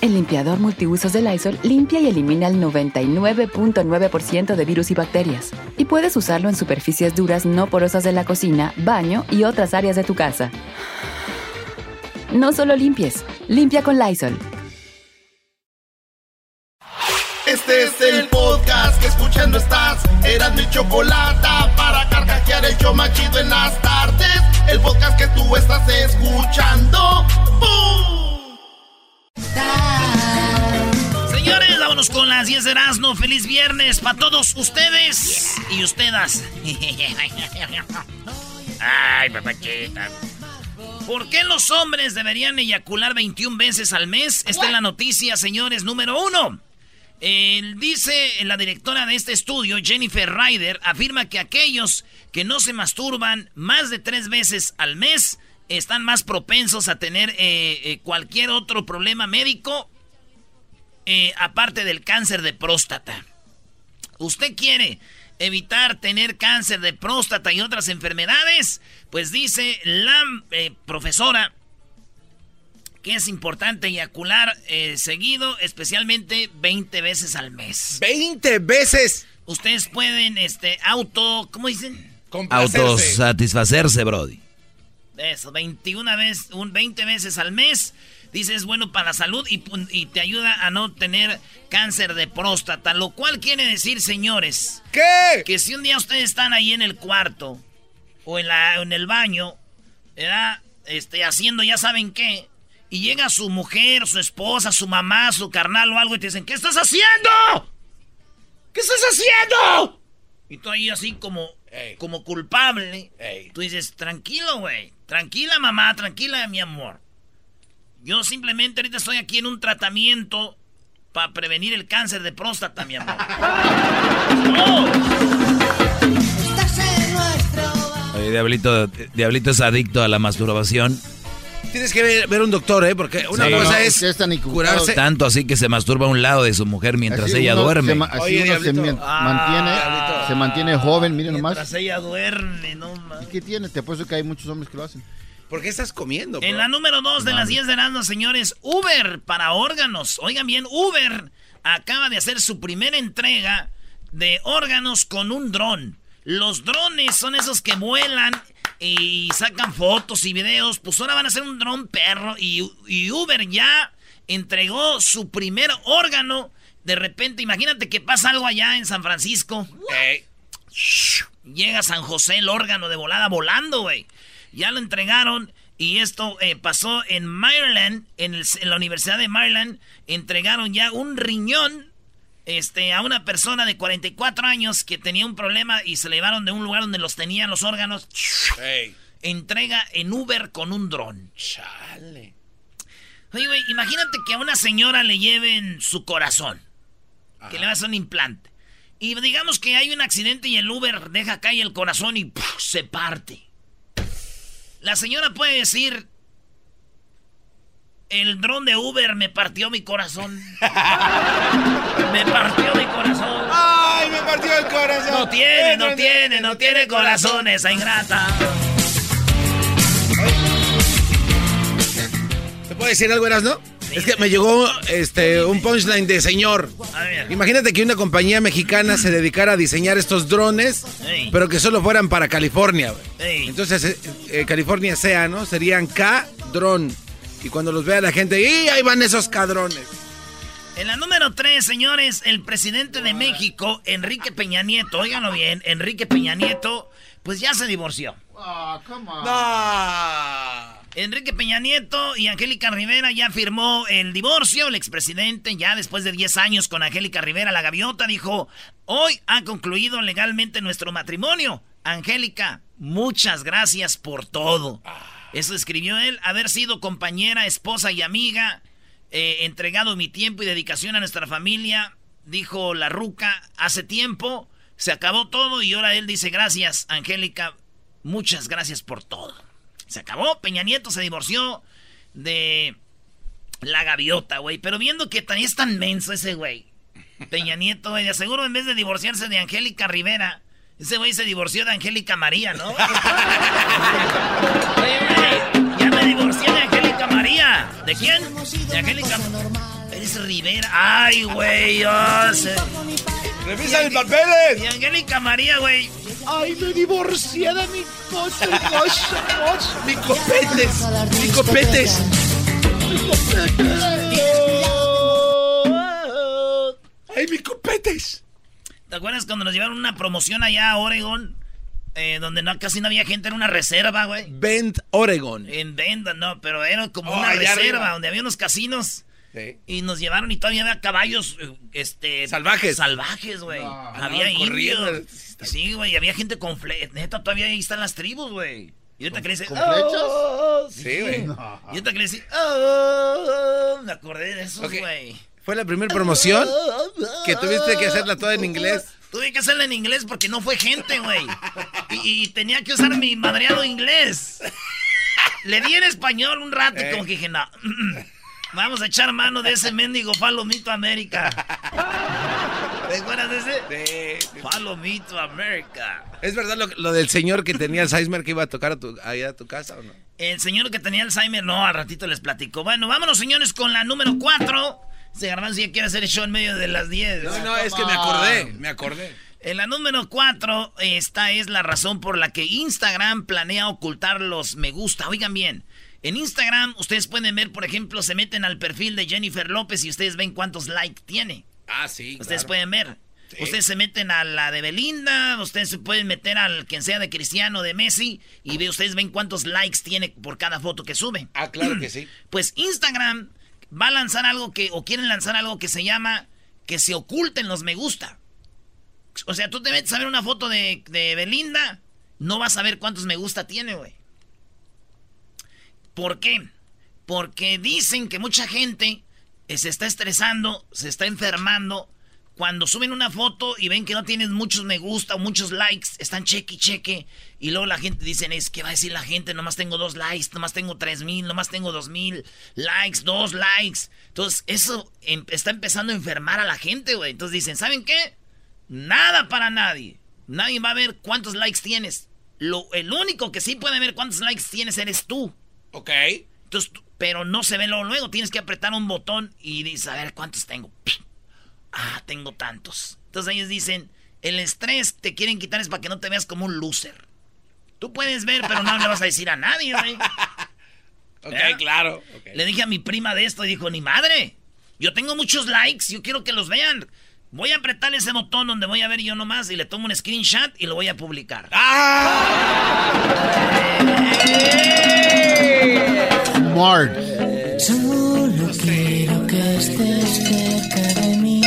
El limpiador multiusos de Lysol limpia y elimina el 99.9% de virus y bacterias. Y puedes usarlo en superficies duras no porosas de la cocina, baño y otras áreas de tu casa. No solo limpies, limpia con Lysol. Este es el podcast que escuchando estás. Eran mi chocolate para carcajear el yo machido en las tardes. El podcast que tú estás escuchando. ¡Bum! Vámonos con las 10 de Erasmo. Feliz viernes para todos ustedes y ustedes. Ay, papachita. ¿Por qué los hombres deberían eyacular 21 veces al mes? Esta es la noticia, señores, número uno. dice la directora de este estudio, Jennifer Ryder, afirma que aquellos que no se masturban más de tres veces al mes están más propensos a tener eh, eh, cualquier otro problema médico eh, aparte del cáncer de próstata. ¿Usted quiere evitar tener cáncer de próstata y otras enfermedades? Pues dice la profesora que es importante eyacular seguido, especialmente 20 veces al mes. ¡20 veces! Ustedes pueden, este, auto, ¿cómo dicen? Autosatisfacerse, Brody. Eso, 21 veces, un 20 veces al mes. Dice es bueno para la salud y, y, te ayuda a no tener cáncer de próstata. Lo cual quiere decir, señores, ¿qué? Que si un día ustedes están ahí en el cuarto o en, la, en el baño, ¿verdad? Este, haciendo ya saben qué, y llega su mujer, su esposa, su mamá, su carnal o algo y te dicen, ¿qué estás haciendo? ¿Qué estás haciendo? Y tú ahí así como, como culpable. Tú dices, tranquilo, güey. Tranquila, mamá, tranquila, mi amor. Yo simplemente ahorita estoy aquí en un tratamiento para prevenir el cáncer de próstata, mi amor. Oye, Diablito, Diablito es adicto a la masturbación. Tienes que ver, un doctor, ¿eh? Porque una cosa es, curarse. Tanto así que se masturba a un lado de su mujer mientras ella duerme. Se, así uno se, mantiene, se mantiene joven, miren nomás. Mientras ella duerme, no ¿Y qué tiene? Te apuesto que hay muchos hombres que lo hacen. ¿Por qué estás comiendo? En la número 2 de las 10 de Erasmus, señores, Uber para órganos. Oigan bien, Uber acaba de hacer su primera entrega de órganos con un dron. Los drones son esos que vuelan y sacan fotos y videos. Pues ahora van a hacer un dron perro y, y Uber ya entregó su primer órgano. De repente, imagínate que pasa algo allá en San Francisco. Llega San José el órgano de volada volando, güey. Ya lo entregaron y esto eh, pasó en Maryland, en, la Universidad de Maryland. Entregaron ya un riñón este, a una persona de 44 años que tenía un problema y se le llevaron de un lugar donde los tenían los órganos. Entrega en Uber con un dron. Chale. Oye, güey, imagínate que a una señora le lleven su corazón. Que le va a un implante. Y digamos que hay un accidente y el Uber deja caer el corazón y se parte. La señora puede decir, el dron de Uber me partió mi corazón. me partió mi corazón. ¡Ay, me partió el corazón! No tiene, no, tiene, no tiene corazón esa ingrata. ¿Te puedo decir algo, Eras, no? Es que me llegó este un punchline de señor. Imagínate que una compañía mexicana se dedicara a diseñar estos drones, pero que solo fueran para California. Entonces, eh, eh, California sea, ¿no? Serían K-Drone. Y cuando los vea la gente, ¡y ahí van esos cadrones! En la número 3, señores, el presidente de México, Enrique Peña Nieto, óiganlo bien, Enrique Peña Nieto, pues ya se divorció. Ah, come on. Enrique Peña Nieto y Angélica Rivera ya firmó el divorcio. El expresidente, ya después de 10 años con Angélica Rivera, la gaviota, dijo: Hoy ha concluido legalmente nuestro matrimonio. Angélica, muchas gracias por todo. Eso escribió él, haber sido compañera, esposa y amiga. eh, entregado mi tiempo y dedicación a nuestra familia, dijo la ruca, hace tiempo, se acabó todo y ahora él dice gracias, Angélica, muchas gracias por todo. Se acabó, Peña Nieto se divorció de la gaviota, güey, pero viendo que también es tan menso ese güey. Peña Nieto, güey, de aseguro en vez de divorciarse de Angélica Rivera, ese güey se divorció de Angélica María, ¿no? ya me divorcié de Angélica María. ¿De quién? De Angélica. Eres Rivera. Ay, güey. Oh, Revisa mis papeles. Y Angélica María, güey. Ay, me divorcié de mi cosa, cosa, Mi copetes. Mi copetes. Mi copetes. Ay, mi copetes. ¿Te acuerdas cuando nos llevaron una promoción allá a Oregon? Eh, donde no, casi no había gente, era una reserva, güey. Bend, Oregon. En Bend, no, pero era como oh, una reserva donde había unos casinos. Sí. Y nos llevaron y todavía había caballos, eh, este... Salvajes. Salvajes, güey. había indios. Sí, güey, había gente con flechas. Neta, todavía ahí están las tribus, güey. Y ahorita que ¿Con flechas? Oh, sí, güey. Y ahorita le oh, me acordé de eso, güey. Fue la primera promoción que tuviste que hacerla toda en inglés. Tuve que hacerla en inglés porque no fue gente, güey. Y, tenía que usar mi madreado inglés. Le di en español un rato y como que dije, no. Vamos a echar mano de ese mendigo Falomito América. ¿Te acuerdas de ese? Sí. Falomito América. ¿Es verdad lo, del señor que tenía Alzheimer que iba a tocar a tu, a tu casa o no? El señor que tenía Alzheimer, no, al ratito les platico. Bueno, vámonos, señores, con la número 4. Se Garbanzo ya quiere hacer el show en medio de las 10. No, no, es que me acordé, me acordé. En la número 4, esta es la razón por la que Instagram planea ocultar los me gusta. Oigan bien, en Instagram ustedes pueden ver, por ejemplo, se meten al perfil de Jennifer López y ustedes ven cuántos likes tiene. Ah, sí. Ustedes pueden ver. Ustedes se meten a la de Belinda, ustedes se pueden meter al quien sea de Cristiano, de Messi, y ve, ustedes ven cuántos likes tiene por cada foto que sube. Ah, claro que sí. Pues Instagram va a lanzar algo que, o quieren lanzar algo que se llama que se oculten los me gusta. O sea, tú te metes a ver una foto de, de Belinda, no vas a ver cuántos me gusta tiene, güey. ¿Por qué? Porque dicen que mucha gente se está estresando, se está enfermando cuando suben una foto y ven que no tienes muchos me gusta o muchos likes, están cheque y cheque. Y luego la gente dice, es que va a decir la gente, nomás tengo dos likes, nomás tengo tres mil, nomás tengo dos mil likes, dos likes. Entonces, eso em, está empezando a enfermar a la gente, güey. Entonces dicen, ¿saben qué? Nada para nadie. Nadie va a ver cuántos likes tienes. Lo, el único que sí puede ver cuántos likes tienes eres tú. Ok. Entonces, pero no se ve luego, luego. Tienes que apretar un botón y dices, a ver cuántos tengo. Ah, tengo tantos. Entonces ellos dicen, el estrés te quieren quitar es para que no te veas como un loser. Tú puedes ver, pero no le vas a decir a nadie, güey. ok, claro. Le dije a mi prima de esto y dijo, ni madre. Yo tengo muchos likes, yo quiero que los vean. Voy a apretar ese botón donde voy a ver yo nomás y le tomo un screenshot y lo voy a publicar. ¡Ah! Smart. Solo quiero que estés cerca de mí.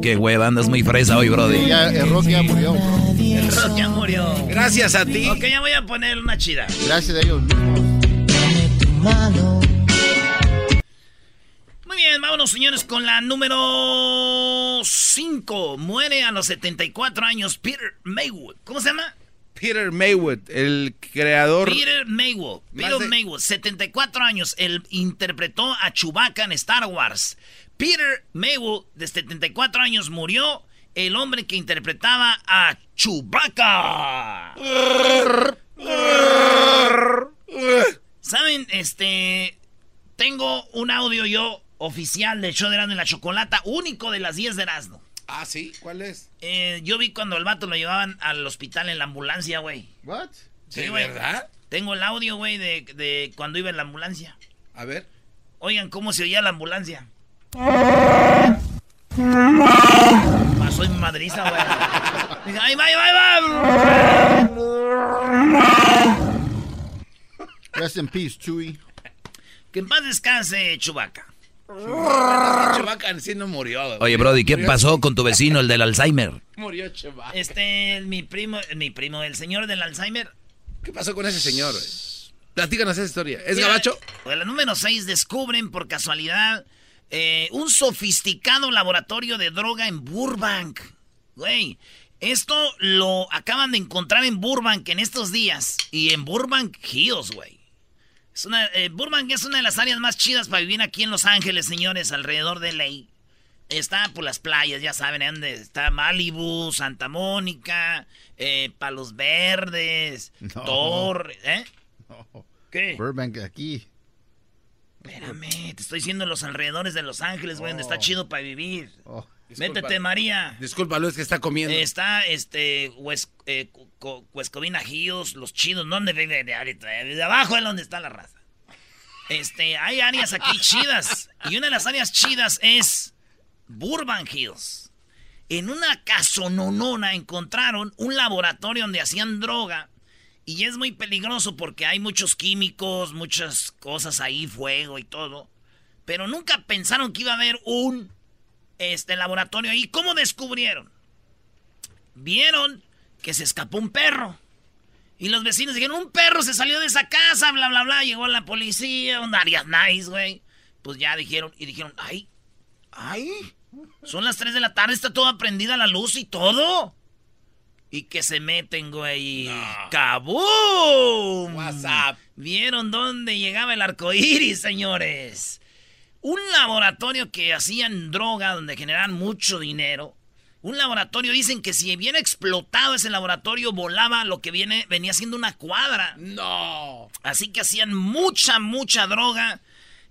qué hueva, andas muy fresa hoy, brody. Ya, el rock ya murió. El rock ya murió. Gracias a ti. Ok, ya voy a poner una chida. Gracias a ellos mismos. Muy bien, vámonos señores con la número 5. Muere a los 74 años Peter Maywood. ¿Cómo se llama? Peter Maywood, el creador. Peter Maywood. Peter Maywood, 74 años. Él interpretó a Chewbacca en Star Wars. Peter Maywood, de 74 años, murió. El hombre que interpretaba a Chewbacca. ¿Saben? Este. Tengo un audio yo oficial del show de Erasmo y la Chocolata, único de las 10 de Erasmo. Ah, sí, ¿cuál es? Eh, yo vi cuando el vato lo llevaban al hospital en la ambulancia, güey. ¿What? Sí, verdad? Tengo el audio, güey, de, de cuando iba en la ambulancia. A ver. Oigan cómo se oía la ambulancia. Soy madriza, güey. ¡ay, va, ahí va! Rest in peace, Chewy. Que en paz descanse, Chubaca. Chubaca sí no murió. Oye, Brody, ¿qué pasó con tu vecino, el del Alzheimer? Murió Chubaca. Este, mi primo, mi primo, el señor del Alzheimer. ¿Qué pasó con ese señor? Platícanos esa historia. ¿Es gabacho? Pues la número 6 descubren por casualidad eh, un sofisticado laboratorio de droga en Burbank. Güey, esto lo acaban de encontrar en Burbank en estos días. Y en Burbank Hills, güey. Es una, eh, Burbank es una de las áreas más chidas para vivir aquí en Los Ángeles, señores, alrededor de ley. Está por las playas, ya saben, donde está Malibu, Santa Mónica, eh, Palos Verdes, Torre, ¿eh? ¿Qué? Burbank aquí. Espérame, te estoy diciendo los alrededores de Los Ángeles, güey, donde está oh. chido para vivir. Oh. Métete, María. Discúlpalo, es que está comiendo. Está, este, West, eh, Hills, los chidos. ¿Dónde vive? De, de, abajo es donde está la raza. Este, hay áreas aquí chidas. Y una de las áreas chidas es Burbank Hills. En una casononona encontraron un laboratorio donde hacían droga. Y es muy peligroso porque hay muchos químicos, muchas cosas ahí, fuego y todo. Pero nunca pensaron que iba a haber un este laboratorio ahí. ¿Cómo descubrieron? Vieron que se escapó un perro. Y los vecinos dijeron, un perro se salió de esa casa, bla, bla, bla. Llegó la policía, un área nice, güey. Pues ya dijeron, y dijeron, ay, ay, son las 3 de la tarde, está toda prendida la luz y todo. Y que se meten, güey. ¡Cabum! WhatsApp. ¿Vieron dónde llegaba el arco iris, señores? Un laboratorio que hacían droga, donde generaban mucho dinero. Un laboratorio, dicen que si viene explotado ese laboratorio, volaba lo que viene, venía siendo una cuadra. No. Así que hacían mucha, mucha droga.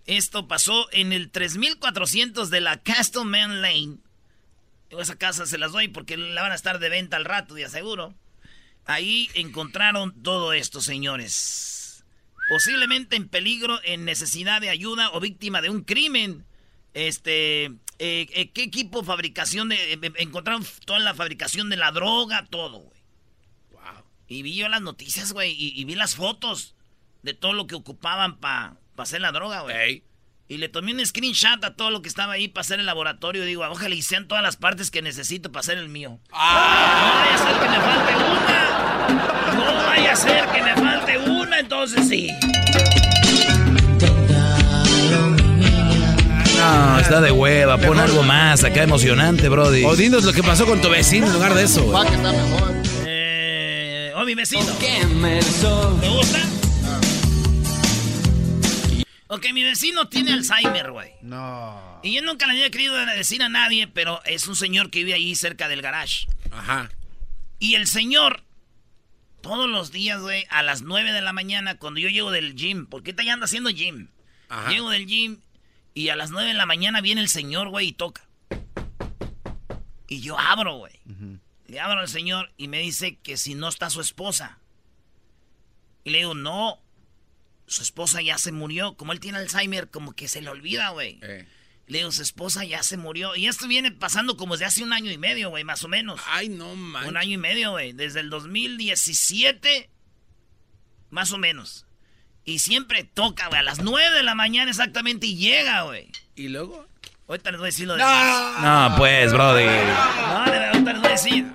Esto pasó en el 3400 de la Castleman Lane. Esa casa se las doy porque la van a estar de venta al rato, de aseguro. Ahí encontraron todo esto, señores posiblemente en peligro, en necesidad de ayuda o víctima de un crimen. Este, eh, eh, ¿qué equipo fabricación de, eh, encontraron toda la fabricación de la droga, todo, güey? Wow. Y vi yo las noticias, güey, y, vi las fotos de todo lo que ocupaban para hacer la droga, güey. Y le tomé un screenshot a todo lo que estaba ahí para hacer el laboratorio. Y digo, ojalá y sean todas las partes que necesito para hacer el mío. Ah. No vaya a ser que me falte una. No vaya a ser que me falte una, entonces sí. No, está de hueva. Pon algo más acá emocionante, Brody. O dinos lo que pasó con tu vecino en lugar de eso. Va que está mejor. Eh, oh, mi vecino. ¿Me gusta? Ok, mi vecino tiene Alzheimer, güey. No. Y yo nunca le había querido decir a nadie, pero es un señor que vive ahí cerca del garage. Ajá. Y el señor, todos los días, güey, a las 9 de la mañana, cuando yo llego del gym, porque está ya anda haciendo gym. Ajá. Llego del gym y a las 9 de la mañana viene el señor, güey, y toca. Y yo abro, güey. Le abro al señor y me dice que si no está su esposa. Y le digo, no, su esposa ya se murió. Como él tiene Alzheimer, como que se le olvida, güey. Eh. Le digo, su esposa ya se murió. Y esto viene pasando como desde hace un año y medio, güey, más o menos. Ay, no, man. Un año y medio, güey. Desde el 2017, más o menos. Y siempre toca, güey, a las 9 de la mañana exactamente y llega, güey. ¿Y luego? Ahorita les voy a decir lo de... No, pues, brody. No, ahorita les voy a decir.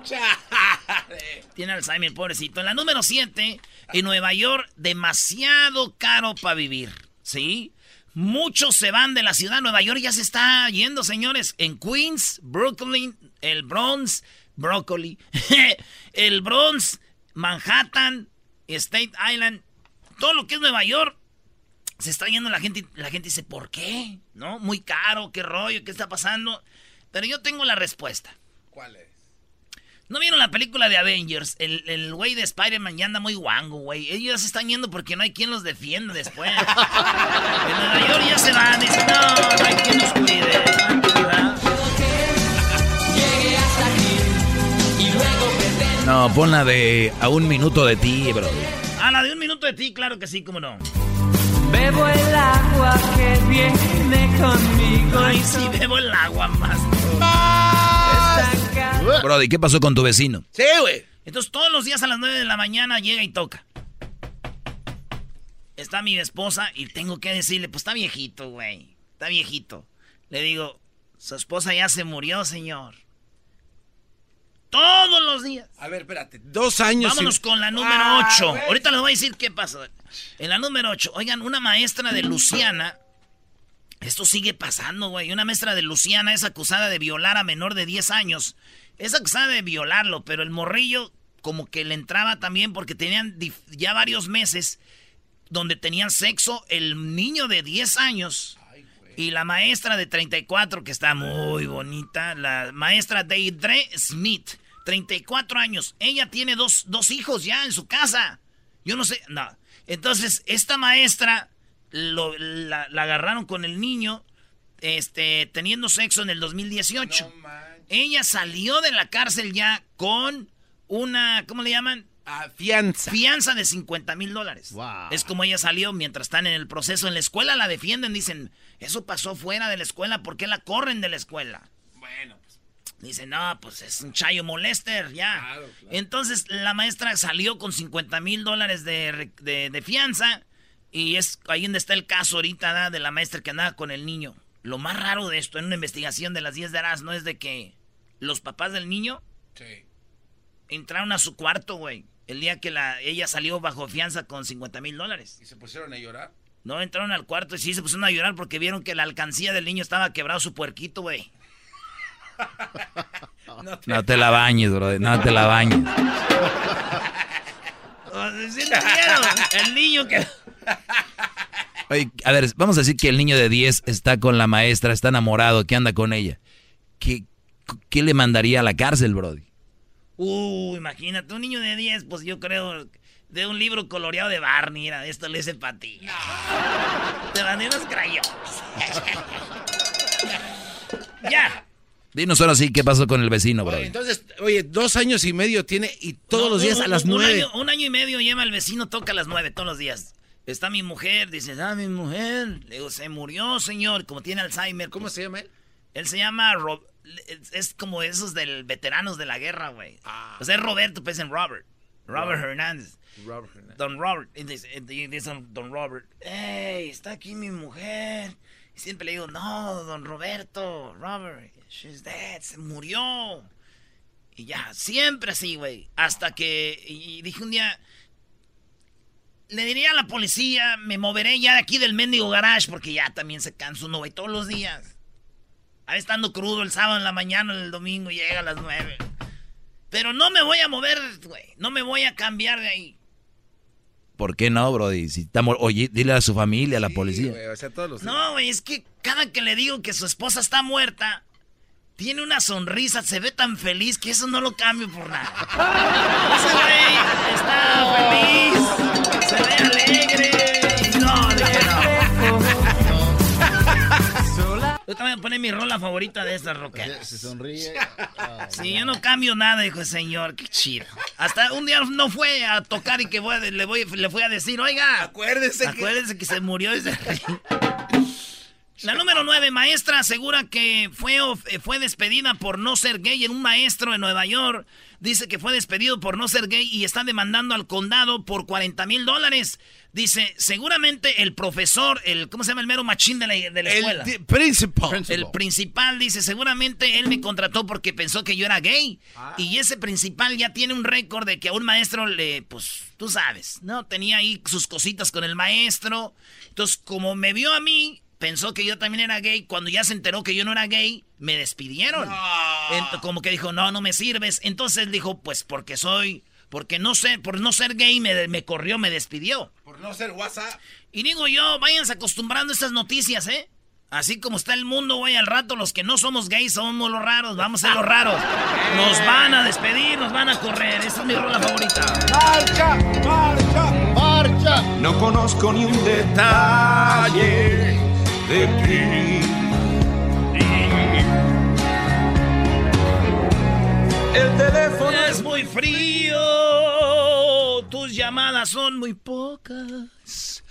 Tiene Alzheimer, pobrecito. En la número 7, en Nueva York, demasiado caro para vivir. ¿Sí? Muchos se van de la ciudad. Nueva York ya se está yendo, señores. En Queens, Brooklyn, el Bronx, Broccoli, el Bronx, Manhattan, State Island, todo lo que es Nueva York, se está yendo la gente. La gente dice, ¿por qué? ¿No? Muy caro, qué rollo, qué está pasando. Pero yo tengo la respuesta. ¿Cuál es? ¿No vieron la película de Avengers? El güey de Spider-Man ya anda muy guango, güey. Ellos se están yendo porque no hay quien los defienda después. en Nueva York ya se van. Dicen, no, no hay quien nos cuide. No, pon la de a un minuto de ti, bro. Ah, la de un minuto de ti, claro que sí, cómo no. Bebo el agua que viene conmigo. Ay, sí, bebo el agua más. Brody, ¿qué pasó con tu vecino? Sí, güey. Entonces todos los días a las 9 de la mañana llega y toca. Está mi esposa y tengo que decirle, pues está viejito, güey. Está viejito. Le digo, su esposa ya se murió, señor. Todos los días. A ver, espérate. Dos años. Vámonos con la número 8. Ah, Ahorita les voy a decir qué pasó. En la número 8, oigan, una maestra de Luciana. Esto sigue pasando, güey. Una maestra de Luciana es acusada de violar a menor de 10 años. Es acusada de violarlo, pero el morrillo como que le entraba también porque tenían ya varios meses donde tenían sexo el niño de 10 años y la maestra de 34 que está muy bonita, la maestra Deidre Smith, 34 años. Ella tiene dos, dos hijos ya en su casa. Yo no sé, no. Entonces, esta maestra la, agarraron con el niño este, teniendo sexo en el 2018. Ella salió de la cárcel ya con una, ¿cómo le llaman? Ah, fianza. Fianza de 50 mil dólares. Es como ella salió mientras están en el proceso. En la escuela la defienden, dicen, eso pasó fuera de la escuela, ¿por qué la corren de la escuela? Bueno, Dicen, no, pues es un chayo molester, ya. Entonces la maestra salió con 50 mil dólares de, fianza. Y es ahí donde está el caso ahorita de la maestra que andaba con el niño. Lo más raro de esto en una investigación de las 10 de Aras no es de que los papás del niño entraron a su cuarto, güey. El día que la, ella salió bajo fianza con 50 mil dólares. ¿Y se pusieron a llorar? No, entraron al cuarto y sí se pusieron a llorar porque vieron que la alcancía del niño estaba quebrado su puerquito, güey. No, te... la bañes, bro. No te la bañes. El niño que... Oye, a ver, vamos a decir que el niño de 10 está con la maestra, está enamorado, que anda con ella. ¿Qué, qué le mandaría a la cárcel, Brody? Uh, imagínate, un niño de 10, pues yo creo de un libro coloreado de Barney, era, esto le hice para ti. Te mandé unos crayones. ya. Dinos ahora sí qué pasó con el vecino, bro. entonces, oye, dos años y medio tiene y todos los días a las nueve. Un año, y medio lleva el vecino, toca a las nueve todos los días. Está mi mujer, dice, ah, mi mujer. Le digo, se murió, señor, como tiene Alzheimer. ¿Cómo se llama él? Él se llama Rob es como esos del veteranos de la guerra, güey. Ah. O sea, es Roberto, pues en Robert. Robert, Hernández. Robert Hernández. Don Robert. Y dice, Don Robert, hey, está aquí mi mujer. Y siempre le digo, no, Don Roberto, Robert, she's dead, se murió. Y ya, siempre así, güey. Hasta que, y dije un día, le diría a la policía, me moveré ya de aquí del mendigo garage porque ya también se cansa uno, güey, todos los días. Ahí estando crudo el sábado en la mañana, el domingo llega a las nueve. Pero no me voy a mover, güey. No me voy a cambiar de ahí. ¿Por qué no, Brody? Si estamos, oye, dile a su familia, a la policía. no, güey, es que cada que le digo que su esposa está muerta, tiene una sonrisa, se ve tan feliz que eso no lo cambio por nada. Ese güey está feliz, se ve alegre. No, yo también voy a poner mi rola favorita de estas rocas. Se sonríe. sí, yo no cambio nada, dijo el señor. Qué chido. Hasta un día no fue a tocar y que le, voy, le fui a decir, oiga. Acuérdese, acuérdese que... se murió. La número 9, maestra asegura que fue, fue despedida por no ser gay en un maestro en Nueva York. Dice que fue despedido por no ser gay y está demandando al condado por 40 mil dólares. Dice, seguramente el profesor, el, ¿cómo se llama el mero machín de la, de la escuela? El principal. El principal dice, seguramente él me contrató porque pensó que yo era gay. Ah. Y ese principal ya tiene un récord de que a un maestro le, pues, tú sabes, ¿no? Tenía ahí sus cositas con el maestro. Entonces, como me vio a mí, pensó que yo también era gay. Cuando ya se enteró que yo no era gay, me despidieron. como que dijo, no, no me sirves. Entonces dijo, pues porque soy porque no sé, por no ser gay me, me corrió, me despidió. Por no ser WhatsApp. Y digo yo, váyanse acostumbrando a estas noticias, ¿eh? Así como está el mundo, güey, al rato los que no somos gays somos los raros, vamos a ser los raros. Nos van a despedir, nos van a correr. Esa es mi rola favorita. ¡Marcha! ¡Marcha! ¡Marcha! No conozco ni un detalle de ti. El teléfono es muy frío. Tus llamadas son muy pocas.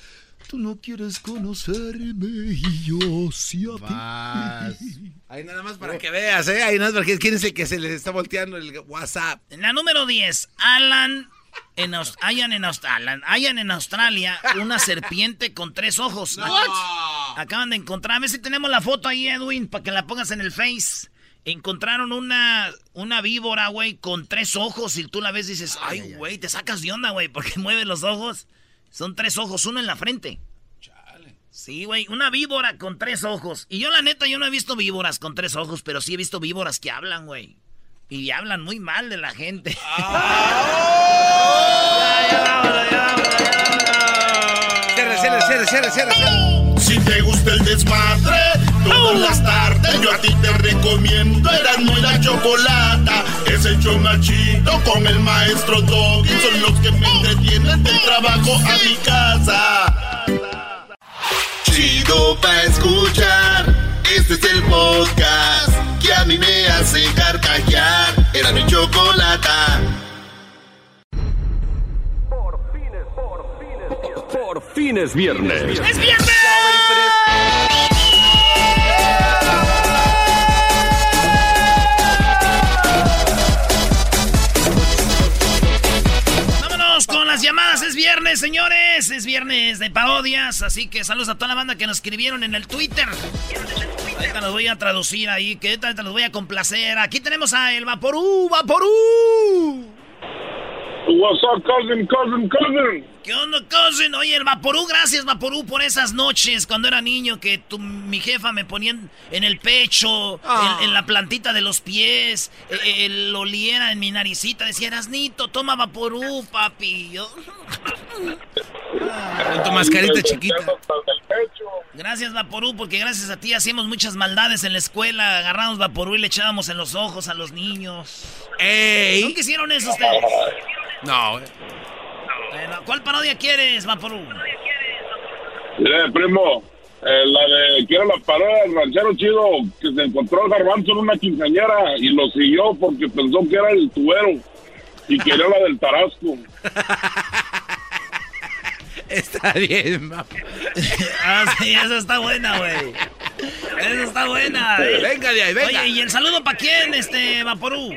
Tú no quieres conocerme y yo sí a ti. Ahí nada más para que veas, ¿eh? Ahí nada más porque quién es el que se les está volteando el WhatsApp. En la número 10, Alan. En hayan, en Australia, hayan en Australia una serpiente con tres ojos. Acaban de encontrar. A ver si tenemos la foto ahí, Edwin, para que la pongas en el Face. Encontraron una, una víbora, güey, con tres ojos y tú la ves y dices, ay, güey, te sacas de onda, güey, porque mueve los ojos. Son tres ojos, uno en la frente. Chale. Sí, güey, una víbora con tres ojos. Y yo la neta, yo no he visto víboras con tres ojos, pero sí he visto víboras que hablan, güey. Y hablan muy mal de la gente. Cierra, cierra, cierra, cierra, cierra. Si te gusta el desmadre, todas las tardes yo a ti te recomiendo. Eran muy la chocolata. Es el machito con el maestro Doggy. Son los que me entretienen del trabajo a mi casa. Chido pa' escuchar. Este es el podcast que a mí me hace carcajear. Era mi chocolata. Por fin es viernes. ¡Es viernes! Vámonos con las llamadas. Es viernes, señores. Es viernes de parodias. Así que saludos a toda la banda que nos escribieron en el Twitter. Ahorita los voy a traducir ahí. Que ahorita los voy a complacer. Aquí tenemos a El Vaporú. ¡Vaporú! What's up, cousin, cousin, cousin? ¿Qué onda, cousin? Oye, el Vaporú, gracias, Vaporú, por esas noches cuando era niño que tu, mi jefa me ponía en, el pecho, en, la plantita de los pies, eh, el, oliera en mi naricita. Decía, Erasnito, toma Vaporú, papi. Yo... Con tu mascarita chiquita. Gracias, Vaporú, porque gracias a ti hacíamos muchas maldades en la escuela. Agarramos Vaporú y le echábamos en los ojos a los niños. ¡Ey! ¿Nunca hicieron eso ustedes? No. Bueno, ¿Cuál parodia quieres, Vaporú? Eh, primo, eh, la de, quiero la parodia del ranchero chido que se encontró el garbanzo en una quinceañera y lo siguió porque pensó que era el tubero y quería la del tarasco. Está bien, mamá. ah, sí, esa está buena, güey. Esa está buena. Venga de ahí, venga. Oye, ¿y el saludo para quién, este, Vaporú?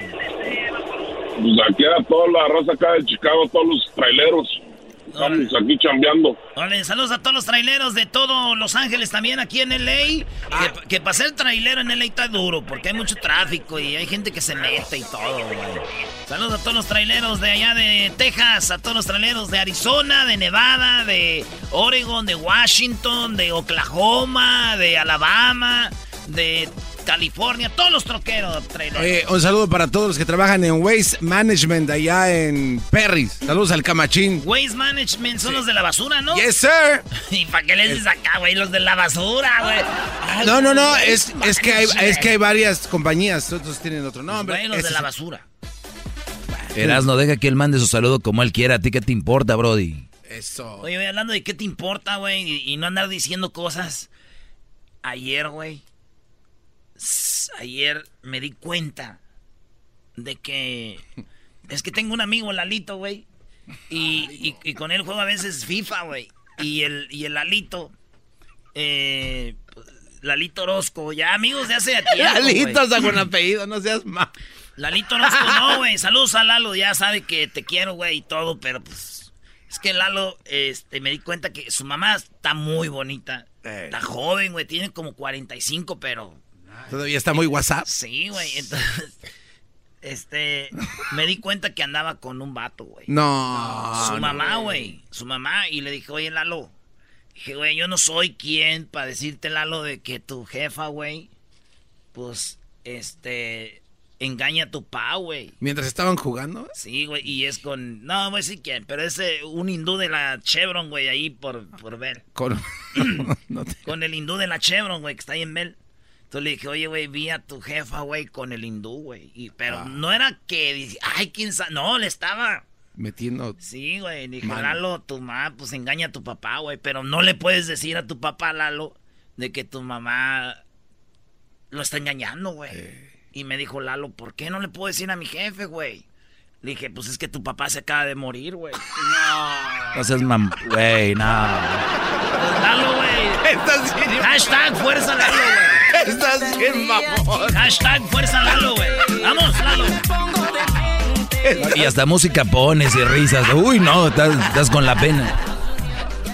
Pues aquí era toda la raza acá de Chicago, todos los traileros. Estamos aquí chambeando. Vale, saludos a todos los traileros de todos Los Ángeles también aquí en LA. Ah. Que, que para ser trailero en LA está duro porque hay mucho tráfico y hay gente que se mete y todo, güey. Saludos a todos los traileros de allá de Texas, a todos los traileros de Arizona, de Nevada, de Oregon, de Washington, de Oklahoma, de Alabama, de California, todos los troqueros traileros. Oye, un saludo para todos los que trabajan en Waste Management allá en Perris. Saludos al Camachín. Waste Management son los de la basura, ¿no? Yes, sir. ¿Y para qué les dices acá, güey? Los de la basura, güey. No, no, no, es, es, que hay, es que hay varias compañías, otros tienen otro nombre. Güey, los de la basura. Erasno, deja que él mande su saludo como él quiera. ¿A ti qué te importa, Brody? Eso. Oye, hablando de qué te importa, güey, y, y no andar diciendo cosas. Ayer, güey. Ayer me di cuenta de que. Es que tengo un amigo, Lalito, güey. Y, y- y con él juego a veces FIFA, güey. Y el, y el Lalito. Eh, Lalito Orozco, ya amigos de hace tiempo. Lalito hasta con apellido, no seas mal. Lalito Orozco, no, güey. Saludos a Lalo, ya sabe que te quiero, güey, y todo, pero pues. Es que Lalo, este, me di cuenta que su mamá está muy bonita. Está joven, güey, tiene como 45, pero. Todavía está muy WhatsApp. Sí, güey. Entonces. Este. Me di cuenta que andaba con un vato, güey. No. Su mamá, güey. Su mamá. Y le dije, oye, Lalo. Dije, güey, yo no soy quien para decirte, Lalo, de que tu jefa, güey. Pues, este. Engaña a tu pa, güey. Mientras estaban jugando. Sí, güey, y es con... No, a decir quién, pero es eh, un hindú de la Chevron, güey, ahí por, por ver. Con... no te- Con el hindú de la Chevron, güey, que está ahí en Bell. Entonces le dije, oye, güey, vi a tu jefa, güey, con el hindú, güey. Y- Pero Ah. no era que... Ay, quién sabe... No, le estaba... Metiendo. Sí, güey, dije, Mano. Lalo, tu mamá, pues engaña a tu papá, güey. Pero no le puedes decir a tu papá, Lalo, de que tu mamá lo está engañando, güey. Y me dijo, Lalo, ¿por qué no le puedo decir a mi jefe, güey? Le dije, pues es que tu papá se acaba de morir, güey. No seas mam... Güey, no. Pues, Lalo, güey. Hashtag fuerza Lalo, güey. Estás bien, mamón. Hashtag fuerza Lalo, güey. Vamos, Lalo. Y hasta música pones y risas. Uy, no, estás, estás con la pena.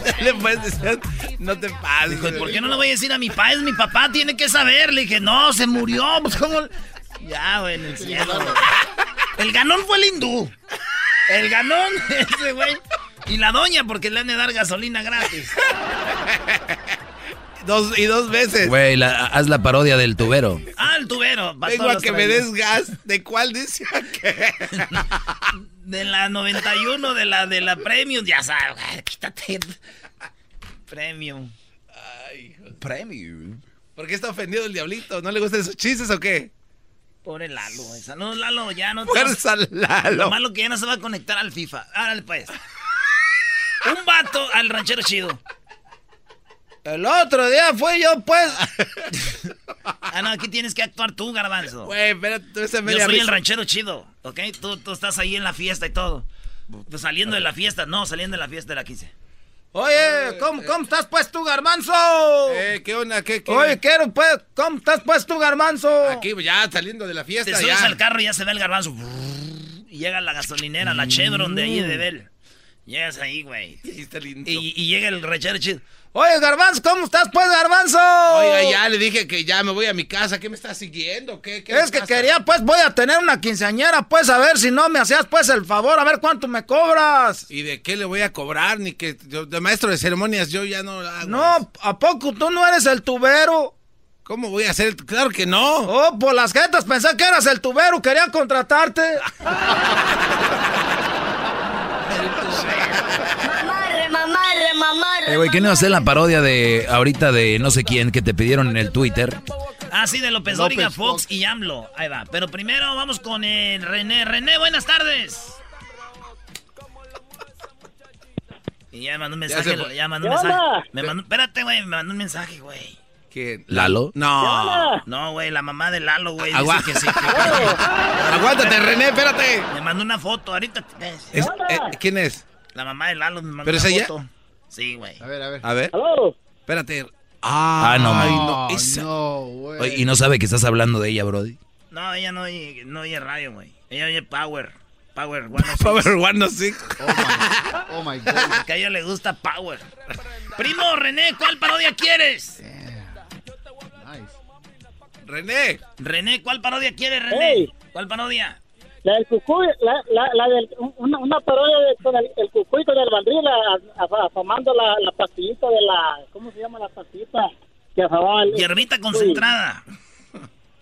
Le puedes decir, no te pases. Dijo, ¿y por qué no le voy a decir a mi papá? Es mi papá, tiene que saber. Le dije, no, se murió. Pues, ¿cómo? Ya, güey, en el cielo. El ganón fue el hindú. El ganón, ese güey. Y la doña porque le han de dar gasolina gratis. Dos, y dos veces. Güey, haz la parodia del tubero. Ah, el tubero. Vengo a que me des gas. ¿De cuál dice que? de la 91, de la de la Premium. Ya sabes, quítate. Premium. Ay, Premium. ¿Por qué está ofendido el diablito? ¿No le gustan esos chistes o qué? Pobre Lalo, Saludos, Lalo, ya no... Fuerza, Lalo. Lo malo que ya no se va a conectar al FIFA. Árale, pues. Un vato al ranchero chido. El otro día fui yo, pues. ah, no, aquí tienes que actuar tú, garbanzo. Güey, espérate, tú Yo soy el ranchero chido, ¿ok? Tú, tú estás ahí en la fiesta y todo. Pues saliendo de la fiesta, no, saliendo de la fiesta de la 15. Oye, ¿cómo, ¿cómo estás pues tú, garbanzo? Eh, ¿qué onda? ¿Qué, qué? Oye, quiero pues, ¿cómo estás pues tú, garbanzo? Aquí ya saliendo de la fiesta, Te subes al carro y ya se ve el garbanzo. Y llega la gasolinera, la Chevron de ahí de Bell. Llegas ahí, güey. Y, y, llega el chido. Oye, Garbanzo, ¿cómo estás, pues, Garbanzo? Oiga, ya le dije que ya me voy a mi casa. ¿Qué me estás siguiendo? ¿Qué, es que quería, pues, voy a tener una quinceañera, pues, a ver si no me hacías, pues, el favor, a ver cuánto me cobras. ¿Y de qué le voy a cobrar? Ni que de maestro de ceremonias yo ya no hago No, ¿a poco tú no eres el tubero? ¿Cómo voy a ser? Claro que no. Oh, por las jetas pensé que eras el tubero, quería contratarte. Eh, güey, ¿qué no hacer la parodia de ahorita de no sé quién que te pidieron en el Twitter? Ah, sí, de López Dóriga, Fox, y AMLO. Ahí va. Pero primero vamos con el René. René, buenas tardes. Y ya me mandó un mensaje. Ya, mandó un mensaje. Me mandó, espérate, güey, me mandó un mensaje, güey. ¿Qué? ¿Lalo? No. No, güey, la mamá de Lalo, güey. Dice que sí. Aguántate, René, espérate. Me mandó una foto, ahorita. Es, eh, ¿Quién es? La mamá de Lalo me mandó ¿Pero una es ella? foto. Sí, güey. A ver, a ver. A ver. ¿Aló? Espérate. Ah, no, Ay, no. Esa. no güey. ¿Y no sabe que estás hablando de ella, Brody? No, ella no oye, no oye radio, güey. Ella oye Power. Power Power 106. Oh my, oh my God. Que a ella le gusta Power. Primo René, ¿cuál parodia quieres? Nice. René. René, ¿cuál parodia quieres, René? Hey. ¿Cuál parodia? La del cucuy, la, la, la del, una, una parodia de, con el, el cucuy con el bandril afamando la, la pastillita de la, ¿cómo se llama la pastillita? Que afamaba el, Hierbita concentrada.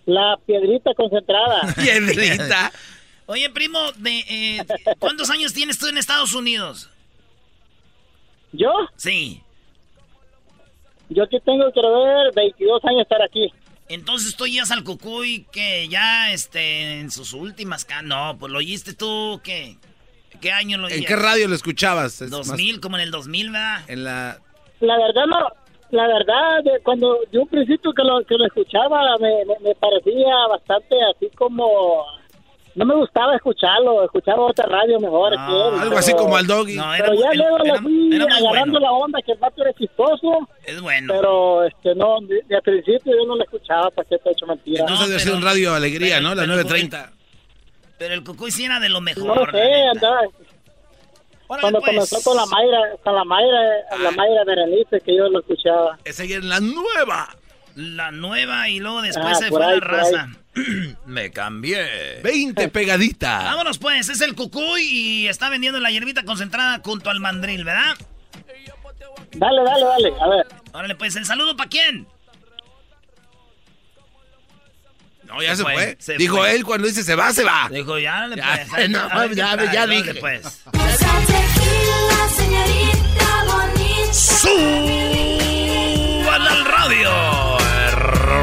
La piedrita concentrada. Piedrita. Oye, primo, de, eh, ¿cuántos años tienes tú en Estados Unidos? ¿Yo? Sí. Yo aquí tengo, quiero ver, 22 años estar aquí. Entonces tú ya al Cucuy que ya este, en sus últimas... No, pues lo oíste tú, ¿qué? ¿Qué año lo oíste? ¿En qué radio lo escuchabas? 2000, como en el 2000, ¿verdad? En la... La verdad no... La verdad, de cuando yo un principio que lo, que lo escuchaba me, me, me parecía bastante así como no me gustaba escucharlo, escuchaba otra radio mejor que él. Algo así como al doggy. No, era, pero ya luego le fui agarrando la onda que el vato era chistoso. Es bueno. Pero este no, de, de al principio yo no lo escuchaba, para que te he hecho mentira. Entonces debe ser un radio alegría, pero, ¿no? La 930. Pero el Cucuy sí era de lo mejor. No sé, andaba. Cuando pues. comenzó con la Mayra, con la Mayra, ah. la Mayra Berenice, que yo lo escuchaba. Esa es la nueva. La nueva y luego después ah, se fue ahí, la raza. Me cambié. 20 pegaditas. Vámonos pues, es el cucuy y está vendiendo la hierbita concentrada junto al mandril, ¿verdad? Dale, dale, dale, a ver. Órale pues, ¿el saludo para quién? No, ya se, se fue. fue. Se Dijo fue. él cuando dice se va, se va. Dijo, ya, dale ya, pues. No, ya, ya, ya dije. pues. ¡Suban al radio!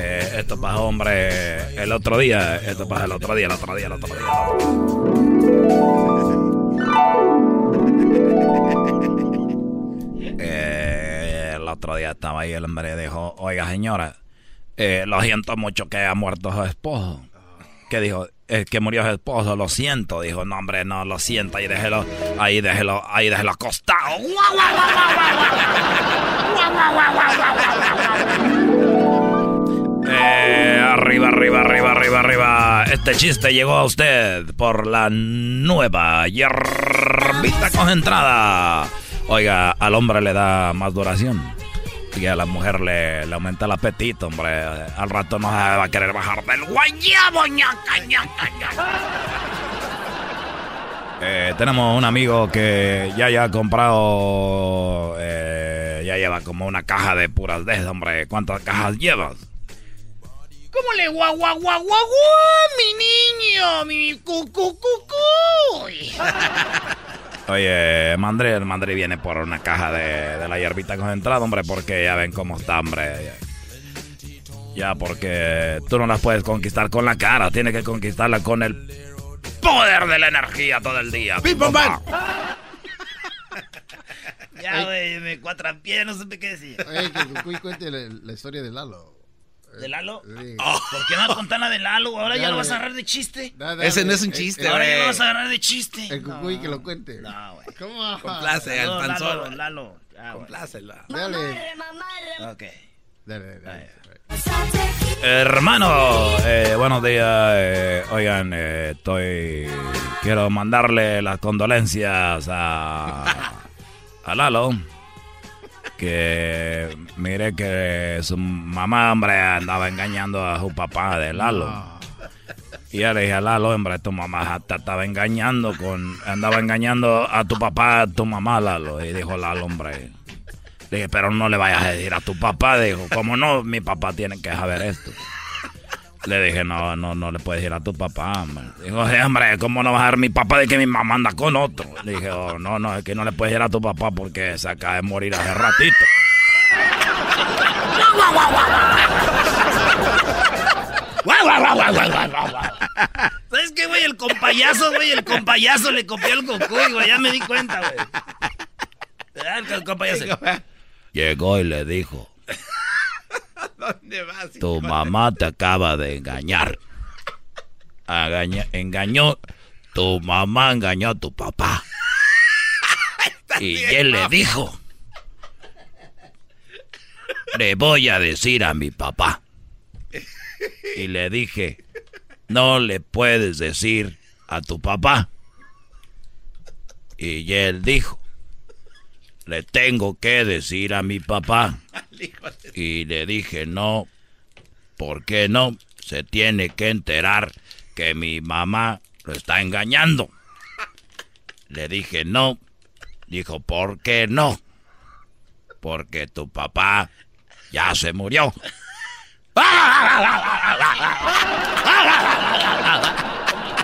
Eh, esto pasó, hombre, el otro día. Esto pasó el otro día, el otro día, el otro día. Eh, el otro día estaba ahí el hombre dijo, oiga señora, eh, lo siento mucho que haya muerto su esposo. ¿Qué dijo? que murió su esposo, lo siento. Dijo, no, hombre, no, lo siento, ahí déjelo, ahí déjelo, ahí déjelo acostado. Eh, arriba, arriba, arriba, arriba, arriba. Este chiste llegó a usted por la nueva hierbita concentrada. Oiga, al hombre le da más duración. Y a la mujer le, aumenta el apetito, hombre. Al rato no va a querer bajar del guayabo, ñaca, ñaca. Eh, tenemos un amigo que ya ya ha comprado, eh, ya lleva como una caja de puras de hombre. ¿Cuántas cajas llevas? ¿Cómo le guau, guau, guau, guau, guau, mi niño? Mi cu, cu, cu, cu. Oye, Mandre, el Mandre viene por una caja de, de la hierbita concentrada, hombre, porque ya ven cómo está, hombre. Ya, porque tú no las puedes conquistar con la cara, tienes que conquistarla con el poder de la energía todo el día. ¡Pim, pam, pam! Ya, güey, me cuatrampié, no supe qué decir. Oye, que la, la historia de Lalo. ¿De Lalo? Sí. ¿Por qué no contar la de Lalo? Ahora ya lo vas a agarrar de chiste. Dale. Ese no es un Eh, chiste, eh, Ahora ya lo vas a agarrar de chiste. El Cucuy que lo cuente. No, güey. ¿Cómo? Complace al No, Lalo, panzón. Lalo. Ah, güey. Complácelo. Dale. Ok. Dale, dale. Hermano, eh, buenos días. eh, oigan, eh, estoy. Quiero mandarle las condolencias a. a Lalo. Que mire que su mamá, hombre, andaba engañando a su papá de Lalo. Y ya le dije a Lalo, hombre, tu mamá te estaba engañando con. Andaba engañando a tu papá, a tu mamá, Lalo. Y dijo Lalo, hombre. Le dije, pero no le vayas a decir a tu papá. Dijo, como no, mi papá tiene que saber esto. Le dije, no, no, no le puedes decir a tu papá, hombre. Dijo, "Sí, hombre, ¿cómo no va a dejar mi papá de que mi mamá anda con otro? Le dije, oh, no, no, es que no le puedes decir a tu papá porque se acaba de morir hace ratito. ¿Sabes qué, güey? El compayazo, güey. El compayazo le copió al Goku, güey. Ya me di cuenta, güey. ¿Verdad? El compayazo. Llegó y le dijo, ¿Dónde vas? tu mamá te acaba de engañar. Agaña- engañó, tu mamá engañó a tu papá. Y él le dijo, le voy a decir a mi papá. Y le dije, no le puedes decir a tu papá. Y él dijo, le tengo que decir a mi papá. Y le dije, no, ¿por qué no? Se tiene que enterar que mi mamá lo está engañando. Le dije, no. Dijo, ¿por qué no? Porque tu papá ya se murió.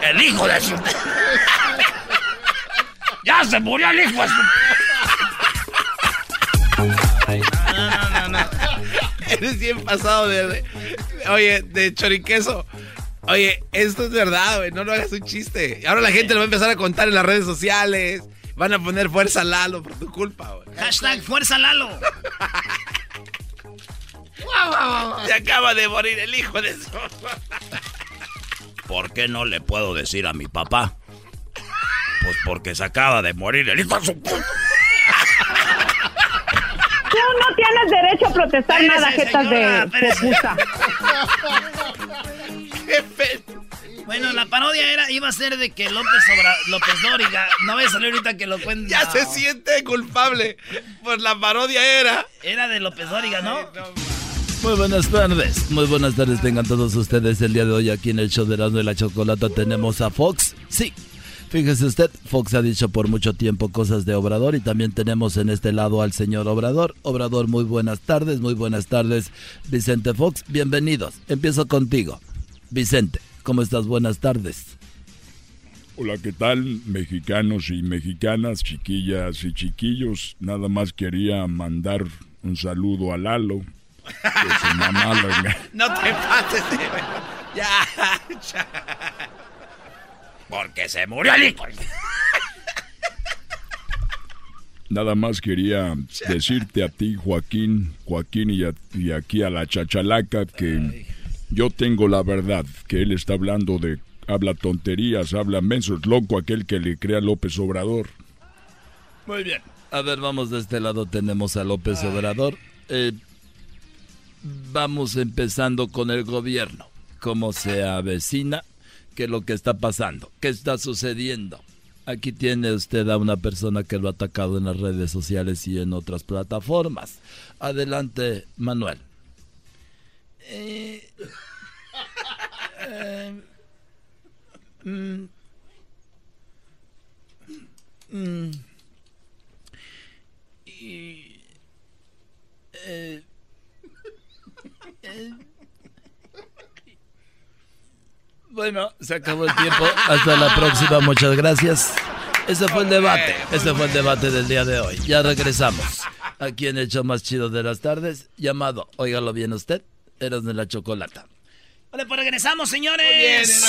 El hijo de su... Ya se murió el hijo de su... Eres bien pasado de, de- Oye, de choriqueso. Oye, esto es verdad, güey. No lo hagas un chiste. Ahora la gente lo va a empezar a contar en las redes sociales. Van a poner fuerza Lalo por tu culpa, güey. Hashtag Fuerza Lalo. Se acaba de morir el hijo de su. ¿Por qué no le puedo decir a mi papá? Pues porque se acaba de morir el hijo de su... Tú no tienes derecho a protestar Espérese, nada, jetas señora, de espérese. puta. Bueno, la parodia era, iba a ser de que López Obra, López Dóriga, no voy a salir ahorita que lo cuente. Ya no. se siente culpable. Pues la parodia era. Era de López Dóriga, ¿no? Muy buenas tardes, muy buenas tardes tengan todos ustedes el día de hoy aquí en el show de Erasmo y la Chocolata tenemos a Fox, sí, fíjese usted, Fox ha dicho por mucho tiempo cosas de Obrador y también tenemos en este lado al señor Obrador, Obrador muy buenas tardes, muy buenas tardes Vicente Fox, bienvenidos, empiezo contigo, Vicente, ¿cómo estás? Buenas tardes. Hola, ¿qué tal? Mexicanos y mexicanas, chiquillas y chiquillos. Nada más quería mandar un saludo a Lalo. Que su mamá lo No te pases, Ya, ya. Porque se murió el hijo. Nada más quería decirte a ti, Joaquín, Joaquín y, a- y aquí a la chachalaca que yo tengo la verdad, que él está hablando de habla tonterías, habla mensos, loco aquel que le crea López Obrador. Muy bien. A ver, vamos de este lado, tenemos a López Obrador. Eh, vamos empezando con el gobierno. ¿Cómo se avecina? ¿Qué es lo que está pasando? ¿Qué está sucediendo? Aquí tiene usted a una persona que lo ha atacado en las redes sociales y en otras plataformas. Adelante, Manuel. Eh, eh, mm, mm, eh, bueno, se acabó el tiempo. Hasta la próxima. Muchas gracias. Ese fue el debate. Ese fue el debate del día de hoy. Ya regresamos. Aquí en el show más chido de las tardes, llamado, óigalo bien usted, Eras de la Chocolata. Vale, pues regresamos, señores.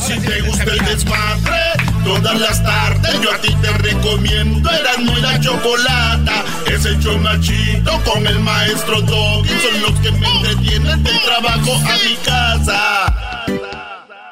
Si te gusta el desmadre, todas las tardes yo a ti te recomiendo. Eras muy la chocolata. Es el show más chido con el maestro Doggy. Son los que me entretienen del trabajo a mi casa.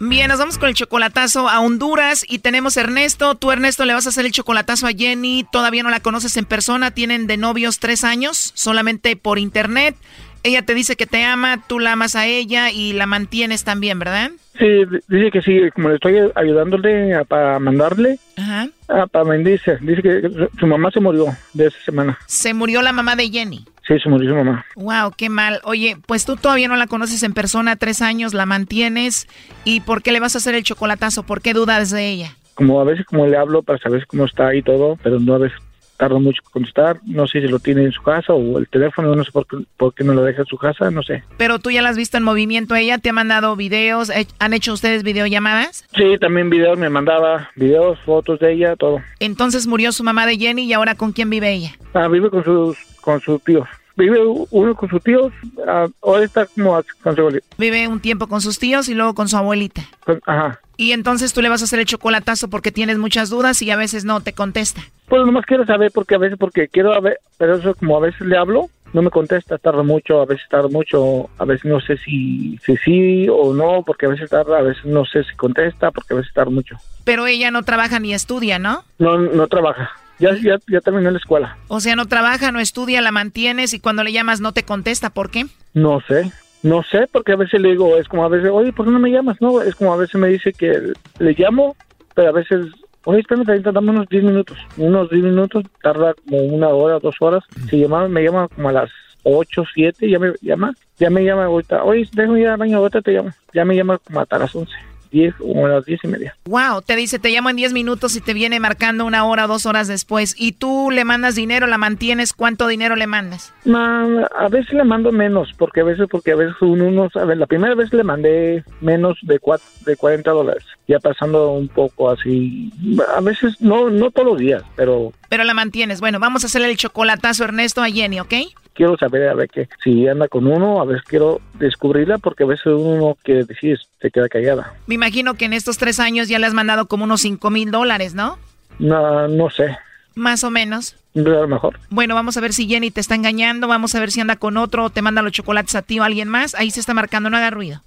Bien, nos vamos con el chocolatazo a Honduras y tenemos a Ernesto. Tú, Ernesto, le vas a hacer el chocolatazo a Jenny. Todavía no la conoces en persona. Tienen de novios tres años, solamente por internet. Ella te dice que te ama, tú la amas a ella y la mantienes también, ¿verdad? Sí, dice que sí, como le estoy ayudándole a, para mandarle, Ajá. ah, para bendice. Dice que su mamá se murió de esa semana. Se murió la mamá de Jenny. Sí, se murió su mamá. Wow, qué mal. Oye, pues tú todavía no la conoces en persona, tres años, la mantienes. ¿Y por qué le vas a hacer el chocolatazo? ¿Por qué dudas de ella? Como a veces como le hablo para saber cómo está y todo, pero no a veces tarda mucho en contestar. No sé si lo tiene en su casa o el teléfono, no sé por qué, por qué no lo deja en su casa, no sé. Pero tú ya la has visto en movimiento, ella te ha mandado videos, eh, ¿han hecho ustedes videollamadas? Sí, también videos me mandaba, videos, fotos de ella, todo. Entonces murió su mamá de Jenny y ahora ¿con quién vive ella? Ah, vive con sus, con sus tíos. Vive uno con sus tíos, ah, ahora está como con su abuelita. Vive un tiempo con sus tíos y luego con su abuelita. Con- Ajá. Y entonces tú le vas a hacer el chocolatazo porque tienes muchas dudas y a veces no te contesta. Pues nomás quiero saber porque a veces, porque quiero a ver, pero eso como a veces le hablo, no me contesta, tarda mucho, a veces tarda mucho, a veces no sé si, si sí o no, porque a veces tarda, a veces no sé si contesta, porque a veces tarda mucho. Pero ella no trabaja ni estudia, ¿no? No, no trabaja. Ya, ya, ya terminó la escuela. O sea, no trabaja, no estudia, la mantienes y cuando le llamas no te contesta. ¿Por qué? No sé, no sé, porque a veces le digo, es como a veces, oye, ¿por qué no me llamas? No, es como a veces me dice que le llamo, pero a veces, oye, espérame, dame unos 10 minutos. Unos 10 minutos, tarda como una hora, dos horas. Si llama, me llama como a las 8, 7, ya me llama, ya me llama ahorita, oye, déjame ir al baño, ahorita te llamo. Ya me llama como hasta las 11, 10 o a las 10 y media. Wow, te dice, te llamo en 10 minutos y te viene marcando una hora dos horas después. Y tú le mandas dinero, la mantienes, ¿cuánto dinero le mandas? Ma, a veces le mando menos, porque a veces, porque a veces uno no sabe. La primera vez le mandé menos de cuat- de 40 dólares, ya pasando un poco así. A veces, no, no todos los días, pero Pero la mantienes. Bueno, vamos a hacerle el chocolatazo Ernesto a Jenny, ¿ok? Quiero saber a ver que si anda con uno, a veces quiero descubrirla, porque a veces uno quiere decir, se queda callada. Me imagino que en estos tres años ya le has mandado como unos 5 mil dólares, ¿no? No, no sé, Más o menos. a lo mejor. Bueno, vamos a ver si Jenny te está engañando, vamos a ver si anda con otro o te manda los chocolates a ti o a alguien más. Ahí se está marcando, no haga ruido.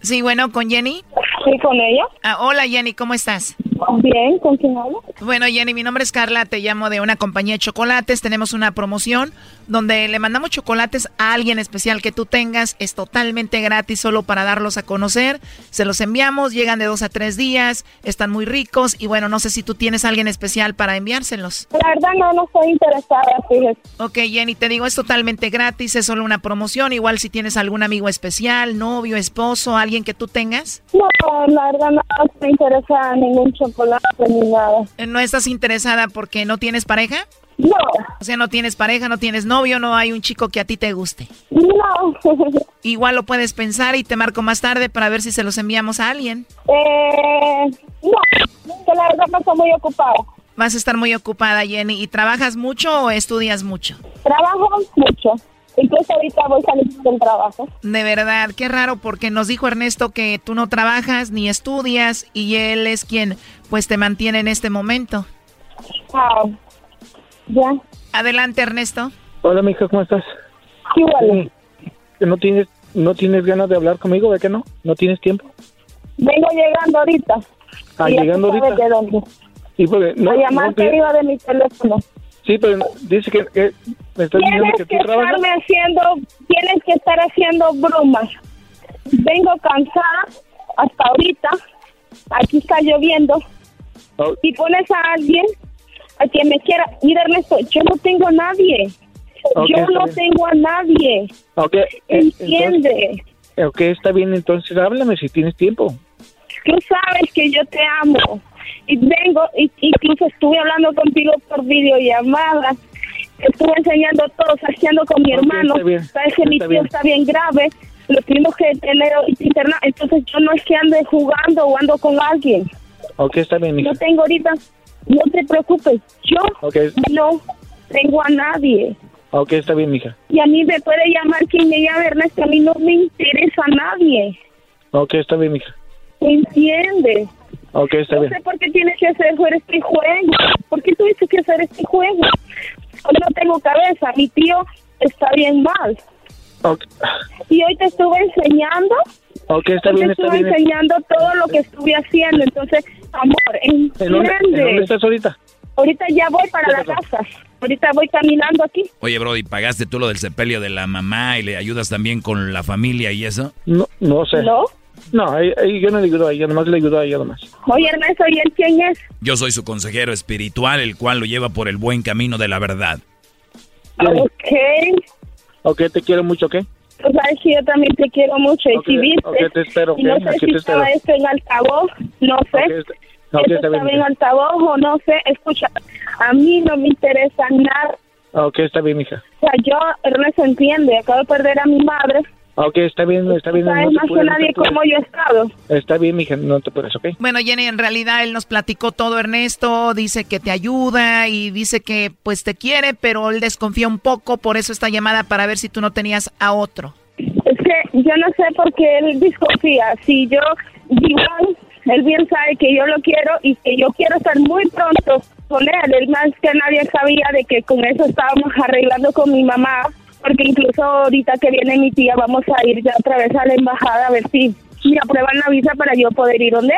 Sí, bueno, con Jenny. Sí, con ella. Ah, hola Jenny, ¿cómo estás? Bien, ¿con quién hablo? Bueno, Jenny, mi nombre es Carla, te llamo de una compañía de chocolates. Tenemos una promoción donde le mandamos chocolates a alguien especial que tú tengas. Es totalmente gratis, solo para darlos a conocer. Se los enviamos, llegan de dos a tres días, están muy ricos y bueno, no sé si tú tienes a alguien especial para enviárselos. La verdad no, no estoy interesada, fíjese. Ok, Jenny, te digo, es totalmente gratis, es solo una promoción. Igual si tienes algún amigo especial, novio, esposo, alguien que tú tengas. No, la verdad no interesada en ningún chocolate ni nada. Eh, ¿No estás interesada porque no tienes pareja? No. O sea, no tienes pareja, no tienes novio, no hay un chico que a ti te guste. No. Igual lo puedes pensar y te marco más tarde para ver si se los enviamos a alguien. Eh, no, que la verdad no estoy muy ocupada. Vas a estar muy ocupada, Jenny. ¿Y trabajas mucho o estudias mucho? Trabajo mucho. Incluso ahorita voy saliendo del trabajo. De verdad, qué raro porque nos dijo Ernesto que tú no trabajas ni estudias y él es quien pues te mantiene en este momento. Ah, ya. Adelante, Ernesto. Hola, mija, ¿cómo estás? Igual. ¿No tienes, ¿No tienes ganas de hablar conmigo? ¿De qué no? ¿No tienes tiempo? Vengo llegando ahorita. Ah, Y llegando ahorita. de dónde. Sí, porque no, no arriba de mi teléfono. Sí, pero dice que, que me estás diciendo que que tú trabajas. estarme haciendo, tienes que estar haciendo bromas. Vengo cansada hasta ahorita. Aquí está lloviendo. Oh. Si pones a alguien a quien me quiera, mira Ernesto, yo no tengo a nadie. Yo no bien. tengo a nadie. Ok, eh, Entiende. entonces- ok, está bien, entonces háblame si tienes tiempo. Tú sabes que yo te amo. Y vengo, y, incluso estuve hablando contigo por videollamada. Estuve enseñando todo, haciendo con mi Ok, hermano. Sabes que mi tío bien. está bien grave. Lo tuvimos que tener internado. Entonces yo no es que ande jugando o ando con alguien. Ok, está bien. No tengo ahorita, no te preocupes. Yo Ok, no tengo a nadie. ok, está bien, mija. Y a mí me puede llamar quien me llame, Ernesto. A mí no me interesa a nadie. Ok, está bien, mija. ¿Entiendes? Ok, está No bien. sé por qué tienes que hacer este juego. ¿Por qué tuviste que hacer este juego? Yo no tengo cabeza. Mi tío está bien mal. Ok, Y hoy te estuve enseñando. ok, está hoy bien, te está estuve bien. enseñando todo lo que estuve haciendo. Entonces, amor, ¿En dónde, ¿En dónde entiende. estás ahorita? Ahorita ya voy para la casa. Ahorita voy caminando aquí. Oye, Brody, ¿pagaste tú lo del sepelio de la mamá y le ayudas también con la familia y eso? No, no sé. ¿No? No, ahí, ahí yo no le ayudo a ella, nomás le ayudo a ella nomás. Oye, Ernesto, ¿y él quién es? Yo soy su consejero espiritual, el cual lo lleva por el buen camino de la verdad. Ok. Ok, te quiero mucho, ¿ok? Tú sabes que yo también te quiero mucho. Y si viste, ok, te espero, y no sé aquí si te estaba espero. esto en altavoz, no sé. Bien, estaba en altavoz o no sé. Escucha, a mí no me interesa nada. Ok, está bien, mija. O sea, yo, Ernesto, entiende, acabo de perder a mi madre. Ok, está bien, está bien. Sabes no más que no nadie apures. cómo yo he estado. Está bien, mija, no te apures, ¿ok? Bueno, Jenny, en realidad él nos platicó todo, Ernesto, dice que te ayuda y dice que pues te quiere, pero él desconfía un poco, por eso esta llamada para ver si tú no tenías a otro. Es que yo no sé por qué él desconfía. Si yo, igual, él bien sabe que yo lo quiero y que yo quiero estar muy pronto con él. Él más que nadie sabía de que con eso estábamos arreglando con mi mamá, porque incluso ahorita que viene mi tía vamos a ir ya otra vez a la embajada a ver si me aprueban la visa para yo poder ir donde.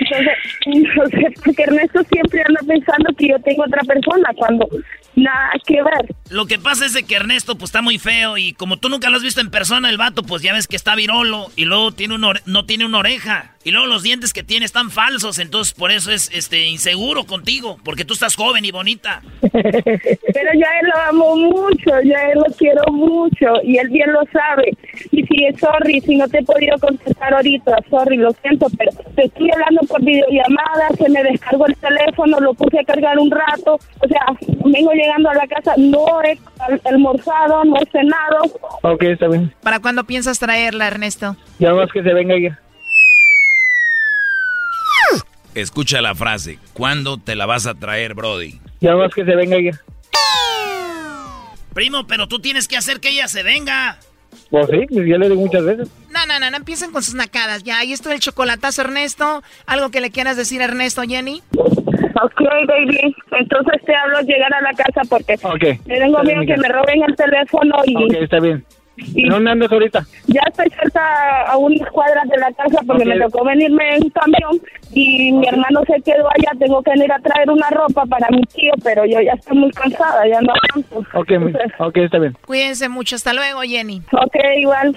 Entonces, no Ernesto siempre anda pensando que yo tengo otra persona cuando nada que ver. Lo que pasa es de que Ernesto pues está muy feo y como tú nunca lo has visto en persona, el vato pues ya ves que está virolo y luego tiene ore- no tiene una oreja y luego los dientes que tiene están falsos, entonces por eso es este inseguro contigo, porque tú estás joven y bonita. Pero yo a él lo amo mucho, yo a él lo quiero mucho y él bien lo sabe. Y si es sorry, si no te he podido contestar ahorita, sorry, lo siento, pero te estoy hablando por videollamada, se me descargó el teléfono, lo puse a cargar un rato, o sea, vengo llegando a la casa, no he al- almorzado, no he cenado. Ok, está bien. ¿Para cuándo piensas traerla, Ernesto? Ya más que se venga ella. Escucha la frase, ¿cuándo te la vas a traer, Brody? Ya más que se venga ella. Primo, pero tú tienes que hacer que ella se venga. Pues sí, pues ya le digo muchas veces. No, no, no, no empiecen con sus nacadas. Ya, ahí está el chocolatazo, Ernesto. ¿Algo que le quieras decir a Ernesto, Jenny? Ok, baby, entonces te hablo llegar a la casa porque Ok. me tengo miedo que me roben el teléfono y... Ok, está bien. Y- ¿En dónde andas ahorita? Ya estoy cerca a unas cuadras de la casa porque me tocó venirme en camión y mi hermano se quedó allá. Tengo que ir a traer una ropa para mi tío, pero yo ya estoy muy cansada, ya no aguanto. Ok, mi- ok, está bien. Cuídense mucho. Hasta luego, Jenny. Ok, igual.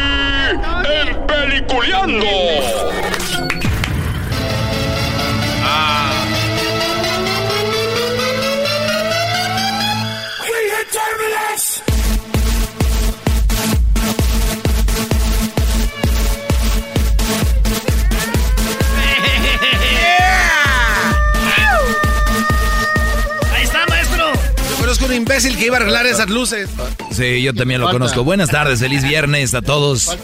en Peliculeando. Ahí conozco un imbécil que iba a arreglar esas luces. Sí, yo también lo Falta. conozco. Buenas tardes, feliz viernes a todos.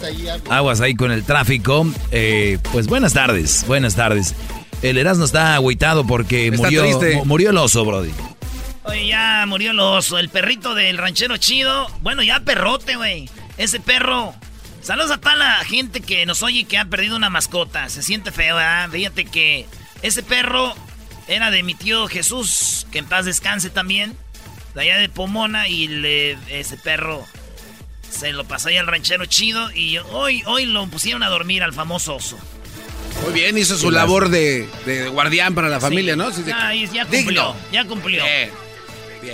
Aguas ahí con el tráfico. Eh, pues buenas tardes, buenas tardes. El Erasmo está agüitado porque Está murió, triste. murió el oso, Brody. Oye, ya murió el oso, el perrito del ranchero chido. Bueno, ya perrote, güey. Ese perro. Saludos a toda la gente que nos oye y que ha perdido una mascota. Se siente feo, ¿verdad? Fíjate que ese perro era de mi tío Jesús, que en paz descanse también. De allá de Pomona y le- ese perro se lo pasó ahí al ranchero chido y hoy, hoy lo pusieron a dormir al famoso oso. Muy bien, hizo su labor de, de guardián para la familia, Sí. ¿no? Sí, sí. Ya, ya cumplió, Digno. ya cumplió.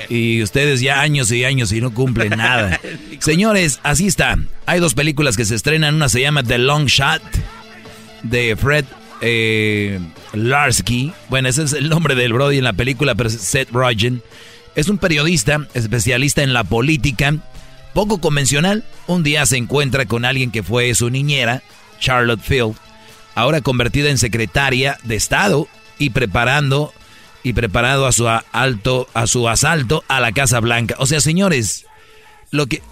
Y ustedes ya años y años y no cumplen nada. Señores, así está. Hay dos películas que se estrenan. Una se llama The Long Shot de Fred eh, Larsky. Bueno, ese es el nombre del Brody en la película, pero es Seth Rogen. Es un periodista especialista en la política, poco convencional. Un día se encuentra con alguien que fue su niñera, Charlotte Field, ahora convertida en secretaria de Estado y preparando y preparado a su alto a su asalto a la Casa Blanca. O sea, señores, lo que.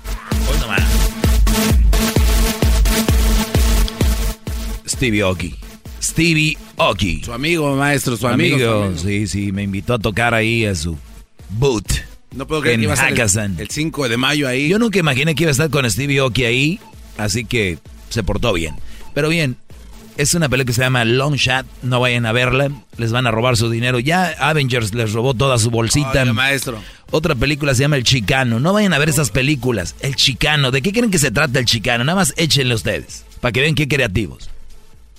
Stevie Oki. Stevie Oki. Su amigo, maestro, su amigo. su amigo. sí, sí, me invitó a tocar ahí a su boot. No puedo creer en que iba a ser el, el 5 de mayo ahí. Yo nunca imaginé que iba a estar con Stevie Oki ahí, así que se portó bien. Pero bien, es una película que se llama Long Shot, no vayan a verla, les van a robar su dinero. Ya Avengers les robó toda su bolsita. Maestro. Otra película se llama El Chicano, no vayan a ver esas películas. El Chicano, ¿de qué creen que se trata El Chicano? Nada más échenle ustedes, para que vean qué creativos.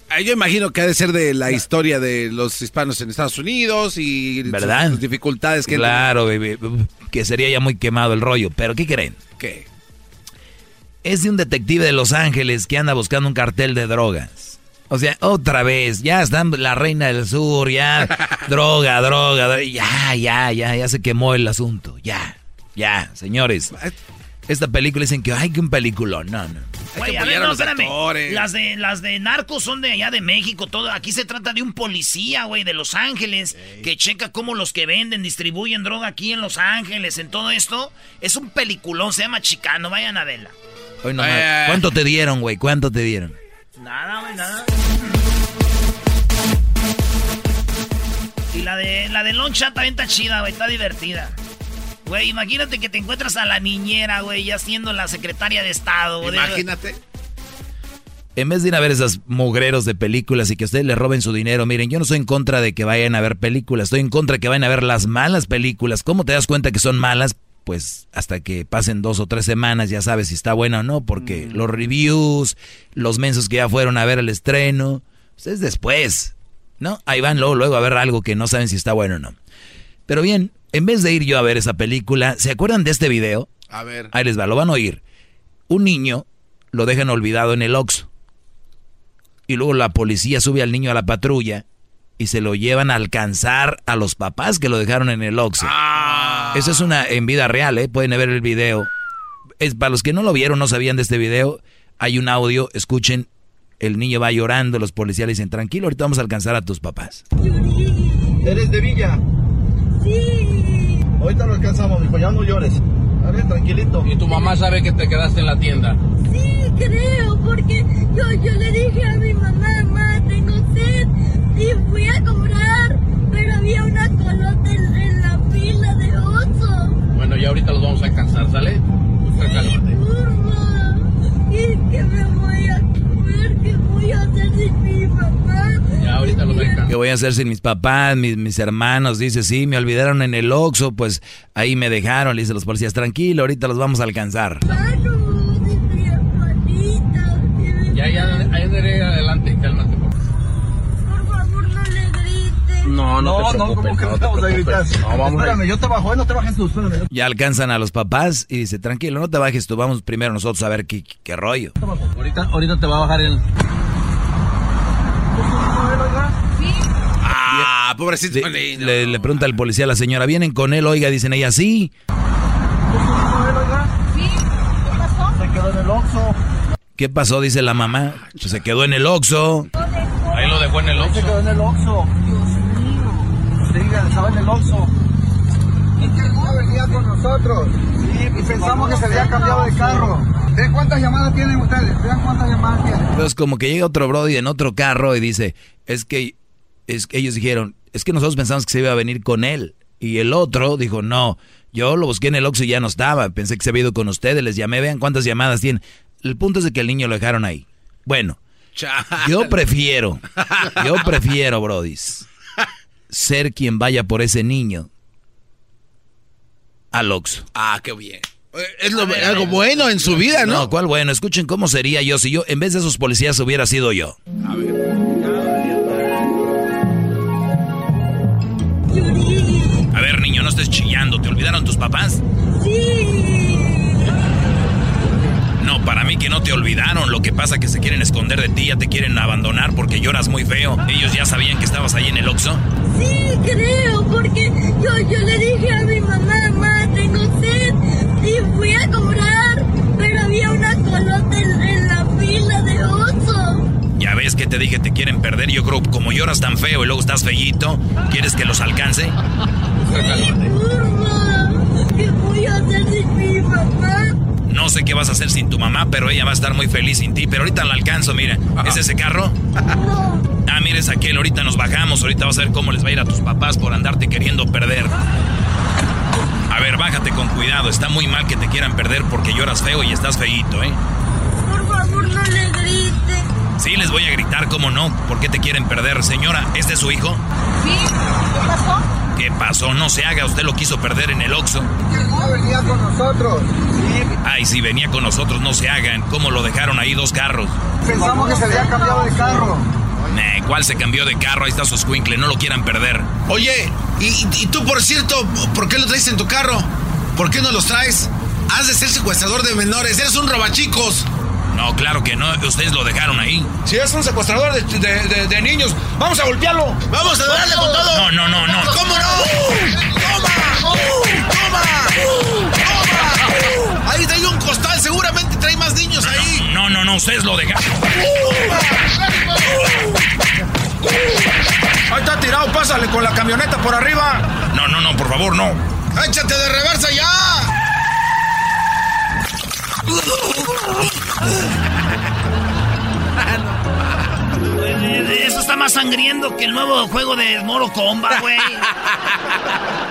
Ah, Yo imagino que ha de ser de la historia de los hispanos en Estados Unidos y sus- ¿Verdad? sus dificultades que Claro, que sería ya muy quemado el rollo, pero ¿qué creen? ¿Qué? Es de un detective de Los Ángeles que anda buscando un cartel de drogas. O sea, otra vez, ya están la reina del sur, ya, droga, droga, droga, ya, ya, ya, ya se quemó el asunto, ya, ya, señores. Esta película dicen que, ay, que un peliculón, no, no. Güey, a ver, no, espérame. Las de, las de narcos son de allá de México, todo. Aquí se trata de un policía, güey, de Los Ángeles, que checa cómo los que venden, distribuyen droga aquí en Los Ángeles, en todo esto. Es un peliculón, se llama Chicano, vayan a verla. Hoy nomás, Eh. ¿Cuánto te dieron, güey? ¿Cuánto te dieron? Nada, güey, nada. Y la de, la de Long Shot también está chida, güey, está divertida. Güey, imagínate que te encuentras a la niñera, güey, ya siendo la secretaria de Estado. güey. Imagínate. En vez de ir a ver esos mugreros de películas y que ustedes le roben su dinero, miren, yo no estoy en contra de que vayan a ver películas, estoy en contra de que vayan a ver las malas películas. ¿Cómo te das cuenta que son malas? Pues hasta que pasen dos o tres semanas ya sabes si está buena o no, porque los reviews, los mensos que ya fueron a ver el estreno, ustedes después, ¿no? Ahí van luego, luego a ver algo que no saben si está bueno o no. Pero bien, en vez de ir yo a ver esa película, ¿se acuerdan de este video? A ver. Ahí les va, lo van a oír. Un niño lo dejan olvidado en el Oxxo. Y luego la policía sube al niño a la patrulla y se lo llevan a alcanzar a los papás que lo dejaron en el Oxxo. Eso es una en vida real, ¿eh? Pueden ver el video. Es, para los que no lo vieron, no sabían de este video, hay un audio, escuchen, el niño va llorando, los policías le dicen, tranquilo, ahorita vamos a alcanzar a tus papás. ¿Eres de Villa? Sí. Ahorita lo alcanzamos, mijo, ya no llores. A ver, tranquilito. ¿Y tu mamá sabe que te quedaste en la tienda? Sí, creo, porque yo, yo le dije a mi mamá, mamá, tengo sed, y fui a comprar, pero había una colota en, en la fila de oso. Bueno, ya ahorita los vamos a alcanzar, ¿sale? Porfa, ¿y qué me voy a comer? ¿Qué voy a hacer si sin mi papá? Ya, ahorita lo ven. ¿Qué voy a hacer sin mis papás, mis, mis hermanos? Dice, sí, me olvidaron en el Oxxo, pues ahí me dejaron. Le dice los policías, tranquilo, ahorita los vamos a alcanzar. Ya, ya, ahí de adelante, cálmate. Por Por favor, no le grites. No, no, no, ¿cómo que no te vamos a gritar? No, vamos a- Espérame, yo te bajo, eh, no te bajes tú, espérame. yo Ya alcanzan a los papás y dice, tranquilo, no te bajes tú, vamos primero nosotros a ver qué, qué rollo. te. Ahorita, ahorita te va a bajar el... Ah, pobrecito. Le, le- le pregunta el policía a la señora, ¿vienen con él? Oiga, dicen ella, sí. Se quedó en el Oxxo. ¿Qué pasó? Dice la mamá. Pues se quedó en el Oxxo. Ahí lo dejó en el Se Oxxo. quedó en el Oxxo. Dios mío. Sí, estaba en el Oxxo. Venía con nosotros. y pensamos que se había cambiado de carro. ¿Ven cuántas llamadas tienen ustedes? Vean cuántas llamadas tienen. Entonces como que llega otro brody en otro carro y dice, es que, es que ellos dijeron, es que nosotros pensamos que se iba a venir con él. Y el otro dijo, no, yo lo busqué en el Oxxo y ya no estaba. Pensé que se había ido con ustedes, les llamé, vean cuántas llamadas tienen. El punto es de que el niño lo dejaron ahí. Bueno, yo prefiero, yo prefiero, brodis, ser quien vaya por ese niño al Oxxo. Ah, qué bien. Eh, Es lo- algo bueno en su vida, ¿no? No, ¿cuál bueno? Escuchen cómo sería yo si yo, en vez de esos policías, hubiera sido yo. A ver, niño, no estés chillando. ¿Te olvidaron tus papás? Sí. No, para mí que no te olvidaron. Lo que pasa que se quieren esconder de ti, ya te quieren abandonar porque lloras muy feo. Ellos ya sabían que estabas ahí en el Oxxo. Sí, creo, porque yo, yo le dije a mi mamá, mamá, tengo sed, y fui a cobrar, pero había una colota en, en la fila de oso. Ya ves que te dije, te quieren perder. Yo creo, como lloras tan feo y luego estás feíto, ¿quieres que los alcance? Sí, ¿qué voy a hacer sin mi mamá? No sé qué vas a hacer sin tu mamá, pero ella va a estar muy feliz sin ti. Pero ahorita la alcanzo, mira. ¿Es ese carro? Ah, mira, es aquel. Ahorita nos bajamos. Ahorita vas a ver cómo les va a ir a tus papás por andarte queriendo perder. A ver, bájate con cuidado. Está muy mal que te quieran perder porque lloras feo y estás feíto, ¿eh? Por favor, no le grite. Sí, les voy a gritar, ¿cómo no? ¿Por qué te quieren perder? Señora, ¿este es su hijo? Sí, ¿qué pasó? ¿Qué pasó? No se haga. Usted lo quiso perder en el Oxxo. No venía con nosotros. Ay, si venía con nosotros, no se hagan. ¿Cómo lo dejaron ahí dos carros? Pensamos que se había cambiado de carro. Nah, ¿Cuál se cambió de carro? Ahí está su escuincle, no lo quieran perder. Oye, y, y tú, por cierto, ¿por qué lo traes en tu carro? ¿Por qué no los traes? Has de ser secuestrador de menores, eres un robachicos. No, claro que no, ustedes lo dejaron ahí. Si es un secuestrador de, de- de- de niños, vamos a golpearlo. Vamos a darle con todo. No, no, no, no. ¿Cómo no? ¡Toma! ¡Toma! ¡Toma! Costal, seguramente trae más niños ahí. No, no, no, ustedes lo dejaron. Ahí está tirado, pásale con la camioneta por arriba. No, no, no, por favor, no. ¡Échate de reversa ya! Eso está más sangriento que el nuevo juego de Moro Comba, güey.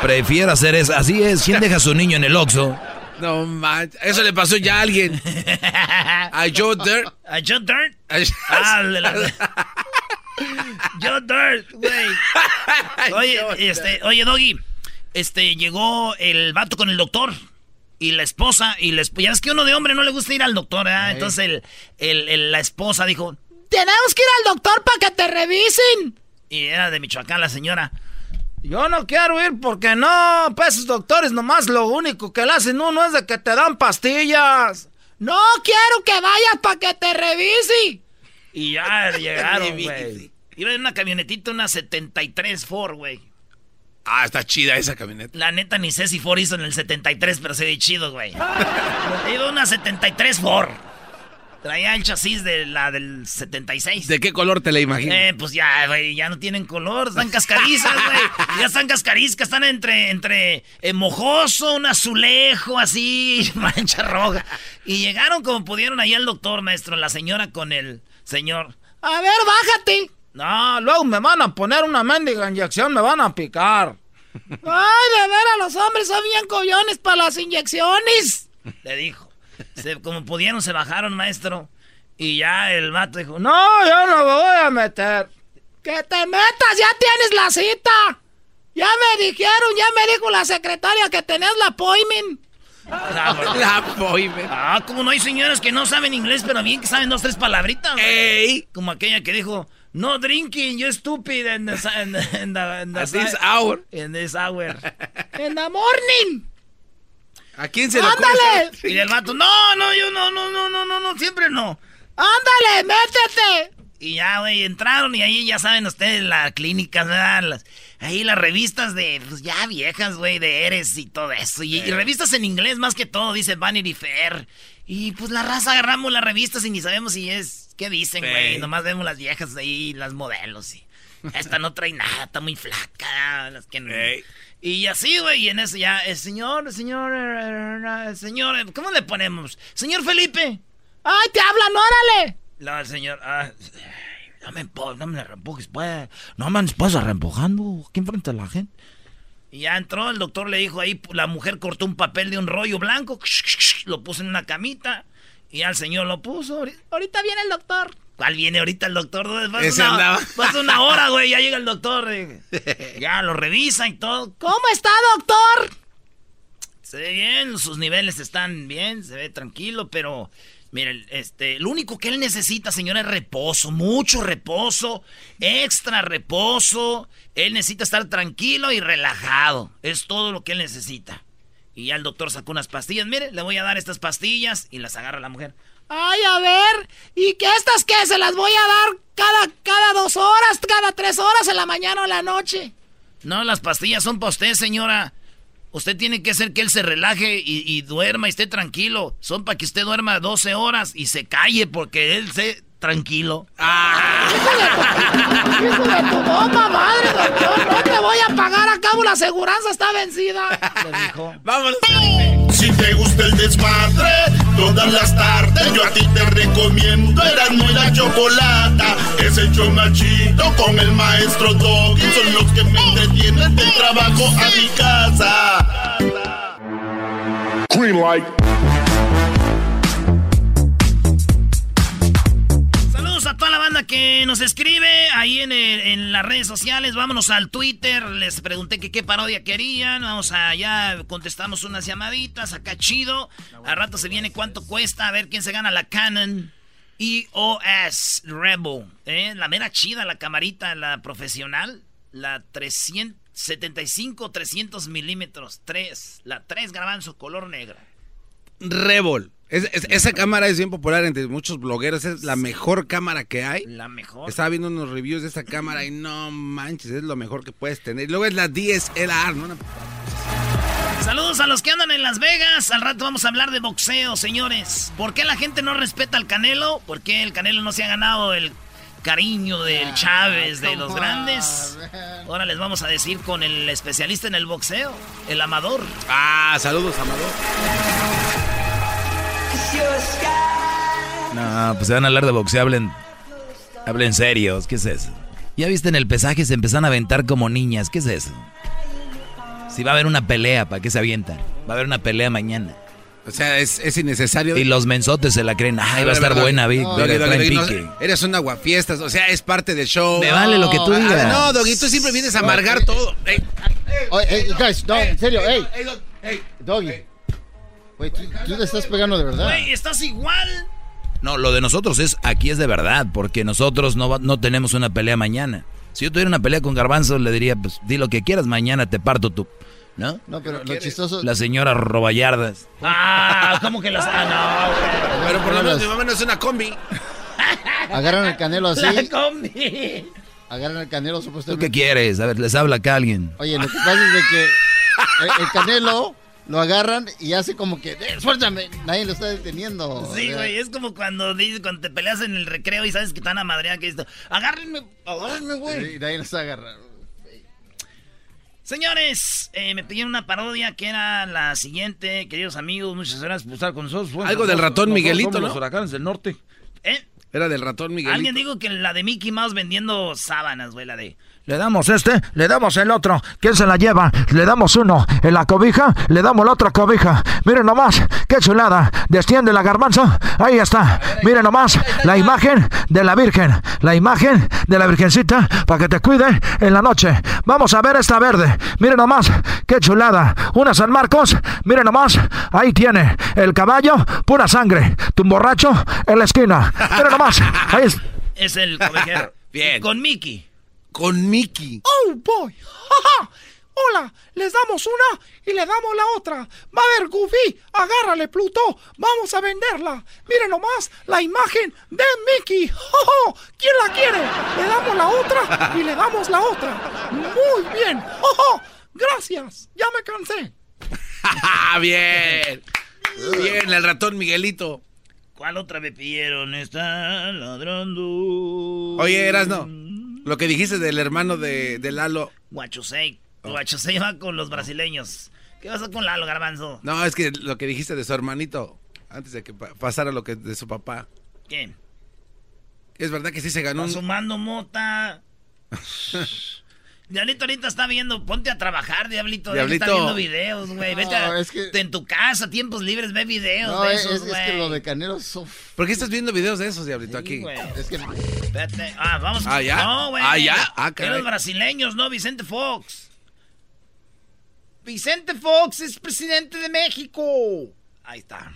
Prefiero hacer eso. Así es. ¿Quién deja a su niño en el Oxxo? No manches, eso le pasó ya a alguien. A Joe Dirt. ¿A Joe Dirt? Ah, Joe Dirt, güey. Oye, este, oye, Doggy, este, llegó el vato con el doctor y la esposa, y la esp- ya ves que uno de hombre no le gusta ir al doctor, ¿verdad? Entonces el, el- el- la esposa dijo, tenemos que ir al doctor para que te revisen. Y era de Michoacán la señora. Yo no quiero ir porque no, pues esos doctores nomás lo único que le hacen uno es de que te dan pastillas. No quiero que vayas para que te revise. Y ya llegaron, güey. Iba en una camionetita, una 73 Ford, güey. Ah, está chida esa camioneta. La neta ni sé si Ford hizo en el 73, pero se ve chido, güey. Iba una 73 Ford. Traía el chasis de la del 76. ¿De qué color te la imaginas? Eh, pues ya, güey, ya no tienen color, están cascarizas, güey. Ya están cascarizas, están entre, entre eh, mojoso, un azulejo, así, mancha roja. Y llegaron como pudieron ahí al doctor, maestro, la señora con el señor. A ver, bájate. No, luego me van a poner una mendiga inyección, me van a picar. Ay, de veras, los hombres son bien collones para las inyecciones. Le dijo. Se- como pudieron, se bajaron, maestro. Y ya el vato dijo, no, yo no me voy a meter. Que te metas, ya tienes la cita. Ya me dijeron, ya me dijo la secretaria que tenés la appointment. La, appointment. Ah, como no hay señoras que no saben inglés, pero bien que saben dos, tres palabritas. Ey. Como aquella que dijo, no drinking, you stupid in the, in the, in the, At this hour. In this hour. in the morning. ¿A quién se le ¡Ándale! Y el vato, no, no, yo no, no, no, no, no, no, siempre no. ¡Ándale, métete! Y ya, güey, entraron y ahí ya saben ustedes las clínicas, ¿verdad? Las, ahí las revistas de, pues ya viejas, güey, de Eres y todo eso. Y, y, revistas en inglés más que todo, dice Vanity Fair. Y pues la raza agarramos las revistas y ni sabemos si es, ¿qué dicen, güey? Nomás vemos las viejas ahí, las modelos y... Esta no trae nada, está muy flaca. Las que no... Y así, güey, y en eso ya, el señor, señor, el señor, ¿cómo le ponemos? Señor Felipe. ¡Ay, te hablan, órale! No, el señor, ah, no me, no me reempujes, pues. No me pues reempujando aquí enfrente de la gente. Y ya entró, el doctor le dijo ahí, la mujer cortó un papel de un rollo blanco, lo puso en una camita, y al señor lo puso. Ahorita viene el doctor. ¿Cuál viene ahorita el doctor? Pasa una, pasa una hora, güey, ya llega el doctor. Ya lo revisa y todo. ¿Cómo está, doctor? Se ve bien, sus niveles están bien, se ve tranquilo, pero Miren, este, lo único que él necesita, señora, es reposo, mucho reposo, extra reposo. Él necesita estar tranquilo y relajado. Es todo lo que él necesita. Y ya el doctor sacó unas pastillas. Mire, le voy a dar estas pastillas y las agarra la mujer. Ay, a ver, ¿y qué estas qué? ¿Se las voy a dar cada, cada dos horas, cada tres horas, en la mañana o en la noche? No, las pastillas son para usted, señora. Usted tiene que hacer que él se relaje y, duerma y esté tranquilo. Son para que usted duerma 12 horas y se calle porque él se tranquilo. ¡Ah! ¡Hijo de tu bomba, madre, doctor! ¡No te voy a pagar a cabo! ¡La aseguranza está vencida! Le dijo. ¡Vamos! Si te gusta el desmadre, todas las tardes yo a ti te recomiendo Eran muy la chocolata. Es el chomachito con el maestro Doggy Son los que me entretienen del trabajo a mi casa. Green light toda la banda que nos escribe ahí en, en, las redes sociales. Vámonos al Twitter. Les pregunté qué parodia querían. Vamos allá, contestamos unas llamaditas. Acá chido. A rato se viene cuánto cuesta. A ver quién se gana la Canon EOS Rebel. ¿eh? La mera chida, la camarita, la profesional. La 375 300 milímetros. 3. La 3 su color negra. Rebel esa cámara es bien popular entre muchos blogueros. Es la mejor cámara que hay. La mejor. Estaba viendo unos reviews de esta cámara y no manches, es lo mejor que puedes tener. luego es la DSLR, ¿no? Saludos a los que andan en Las Vegas. Al rato vamos a hablar de boxeo, señores. ¿Por qué la gente no respeta al Canelo? ¿Por qué el Canelo no se ha ganado el cariño del ah, Chávez, de los grandes? Ahora les vamos a decir con el especialista en el boxeo, el Amador. Ah, saludos, Amador. No, pues se van a hablar de boxeo, hablen, hablen serios, ¿qué es eso? Ya viste en el pesaje se empiezan a aventar como niñas, ¿qué es eso? Si va a haber una pelea, ¿para qué se avientan? Va a haber una pelea mañana. O sea, es, innecesario. Y los mensotes se la creen. Ay, va a estar buena, Vic. eres un aguafiestas, o sea, es parte del show. Me vale lo que tú digas. no, Doggy, tú siempre vienes a amargar todo. Hey, hey, guys, no, en serio, hey. Hey, Doggy. Güey, tú, tú, te estás pegando de verdad. Güey, estás igual. No, lo de nosotros es, aquí es de verdad, porque nosotros no, no tenemos una pelea mañana. Si yo tuviera una pelea con Garbanzo, le diría, pues, di lo que quieras, mañana te parto tú. ¿No? No, pero lo chistoso... La señora Roballardas. Ah, ¿cómo que las...? Ah, no, Pero por lo menos mi mamá no es una combi. Agarran el canelo así. La combi. Agarran el canelo supuestamente. ¿Tú qué quieres? A ver, les habla acá alguien. Oye, lo que pasa es de que el canelo lo agarran y hace como que, eh, suéltame, nadie lo está deteniendo. Sí, güey, es como cuando, cuando te peleas en el recreo y sabes que están a madrear que esto, agárrenme, agárrenme, güey. Y nadie lo está agarrando. Señores, eh, me pidieron una parodia que era la siguiente, queridos amigos, muchas gracias por estar con nosotros. Algo del ratón Miguelito, ¿no? Los huracanes del norte. ¿Eh? Era del ratón Miguel. Alguien dijo que la de Mickey Mouse vendiendo sábanas, güey, la de... Le damos este, le damos el otro. ¿Quién se la lleva? Le damos uno. En la cobija, le damos la otra cobija. Miren nomás, qué chulada. Desciende la garbanzo. Ahí está. Miren nomás, la imagen de la Virgen. La imagen de la Virgencita para que te cuide en la noche. Vamos a ver esta verde. Miren nomás, qué chulada. Una San Marcos. Miren nomás, ahí tiene. El caballo, pura sangre. Tu borracho en la esquina. Miren nomás, ahí es. Es el cobijero. Bien. Con Mickey. Con Mickey. ¡Oh, boy! ¡Ja, Hola, les damos una y le damos la otra. Va a ver, Goofy, agárrale, Pluto. Vamos a venderla. Miren nomás la imagen de Mickey. ¡Oh, ¿Quién la quiere? Le damos la otra y le damos la otra. Muy bien. ¡Oh, Gracias. Ya me cansé. bien. Bien, el ratón Miguelito. ¿Cuál otra me pidieron? Está ladrando. Oye, eras no. Lo que dijiste del hermano de, de Lalo. Guachusei. Guachusei va con los brasileños. ¿Qué pasa con Lalo, Garbanzo? No, es que lo que dijiste de su hermanito, antes de que pasara lo que de su papá. ¿Qué? Es verdad que sí se ganó. Sumando mota. Diablito ahorita está viendo, ponte a trabajar, Diablito. Diablito. Está viendo videos, güey. No, Vete a- es que- en tu casa, tiempos libres, ve videos No, de es, esos, es güey. que lo de Canelo es... uf. ¿Por qué estás viendo videos de esos, Diablito, aquí? güey. Es que... Espérate. Ah, vamos. Ah, ¿ya? No, güey. Ah, ¿ya? Ah, caray. los brasileños, ¿no? Vicente Fox. Vicente Fox es presidente de México. Ahí está.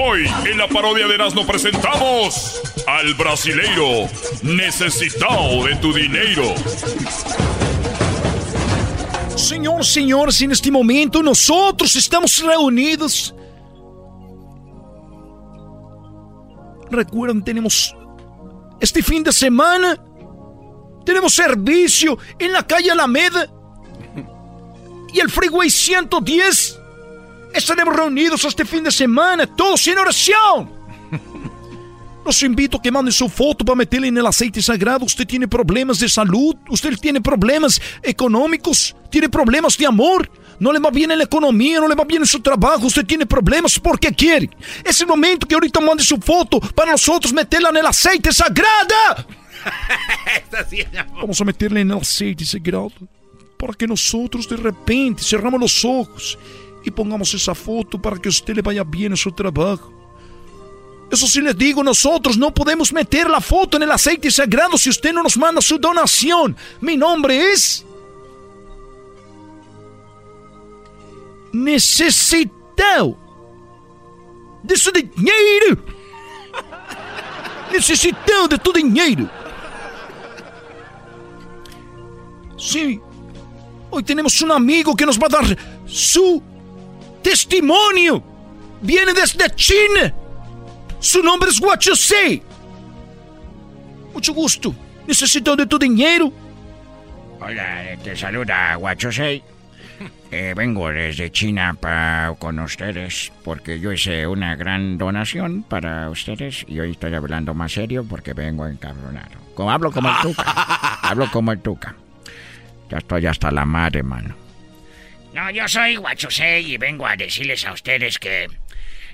Hoy en la parodia de Erasmo presentamos al brasileiro necesitado de tu dinero. Senhor, senhores, neste momento nós estamos reunidos. Recuerdan, tenemos este fin de semana, tenemos servicio en la calle Alameda y el Freeway 110. Estaremos reunidos este fin de semana, todos en oración. Los invito a que manden su foto para meterla en el aceite sagrado. Usted tiene problemas de salud, usted tiene problemas económicos, tiene problemas de amor. No le va bien en la economía, no le va bien en su trabajo, usted tiene problemas porque quiere. Es el momento que ahorita mande su foto para nosotros meterla en el aceite sagrado. Vamos a meterla en el aceite sagrado para que nosotros de repente cerramos los ojos y pongamos esa foto para que a usted le vaya bien en su trabajo. Eso sí les digo, nosotros no podemos meter la foto en el aceite sagrado si usted no nos manda su donación. Mi nombre es... Necesitado de su dinero. Necesitado de tu dinero. Sí, hoy tenemos un amigo que nos va a dar su testimonio. Viene desde China. Su nombre es Guachosei. Mucho gusto. Necesito de tu dinero. Hola, te saluda Guachosei. Eh, vengo desde China para con ustedes porque yo hice una gran donación para ustedes y hoy estoy hablando más serio porque vengo encabronado. Como hablo como el tuca. hablo como el tuca. Ya estoy hasta la madre, mano. No, yo soy Guachosei y vengo a decirles a ustedes que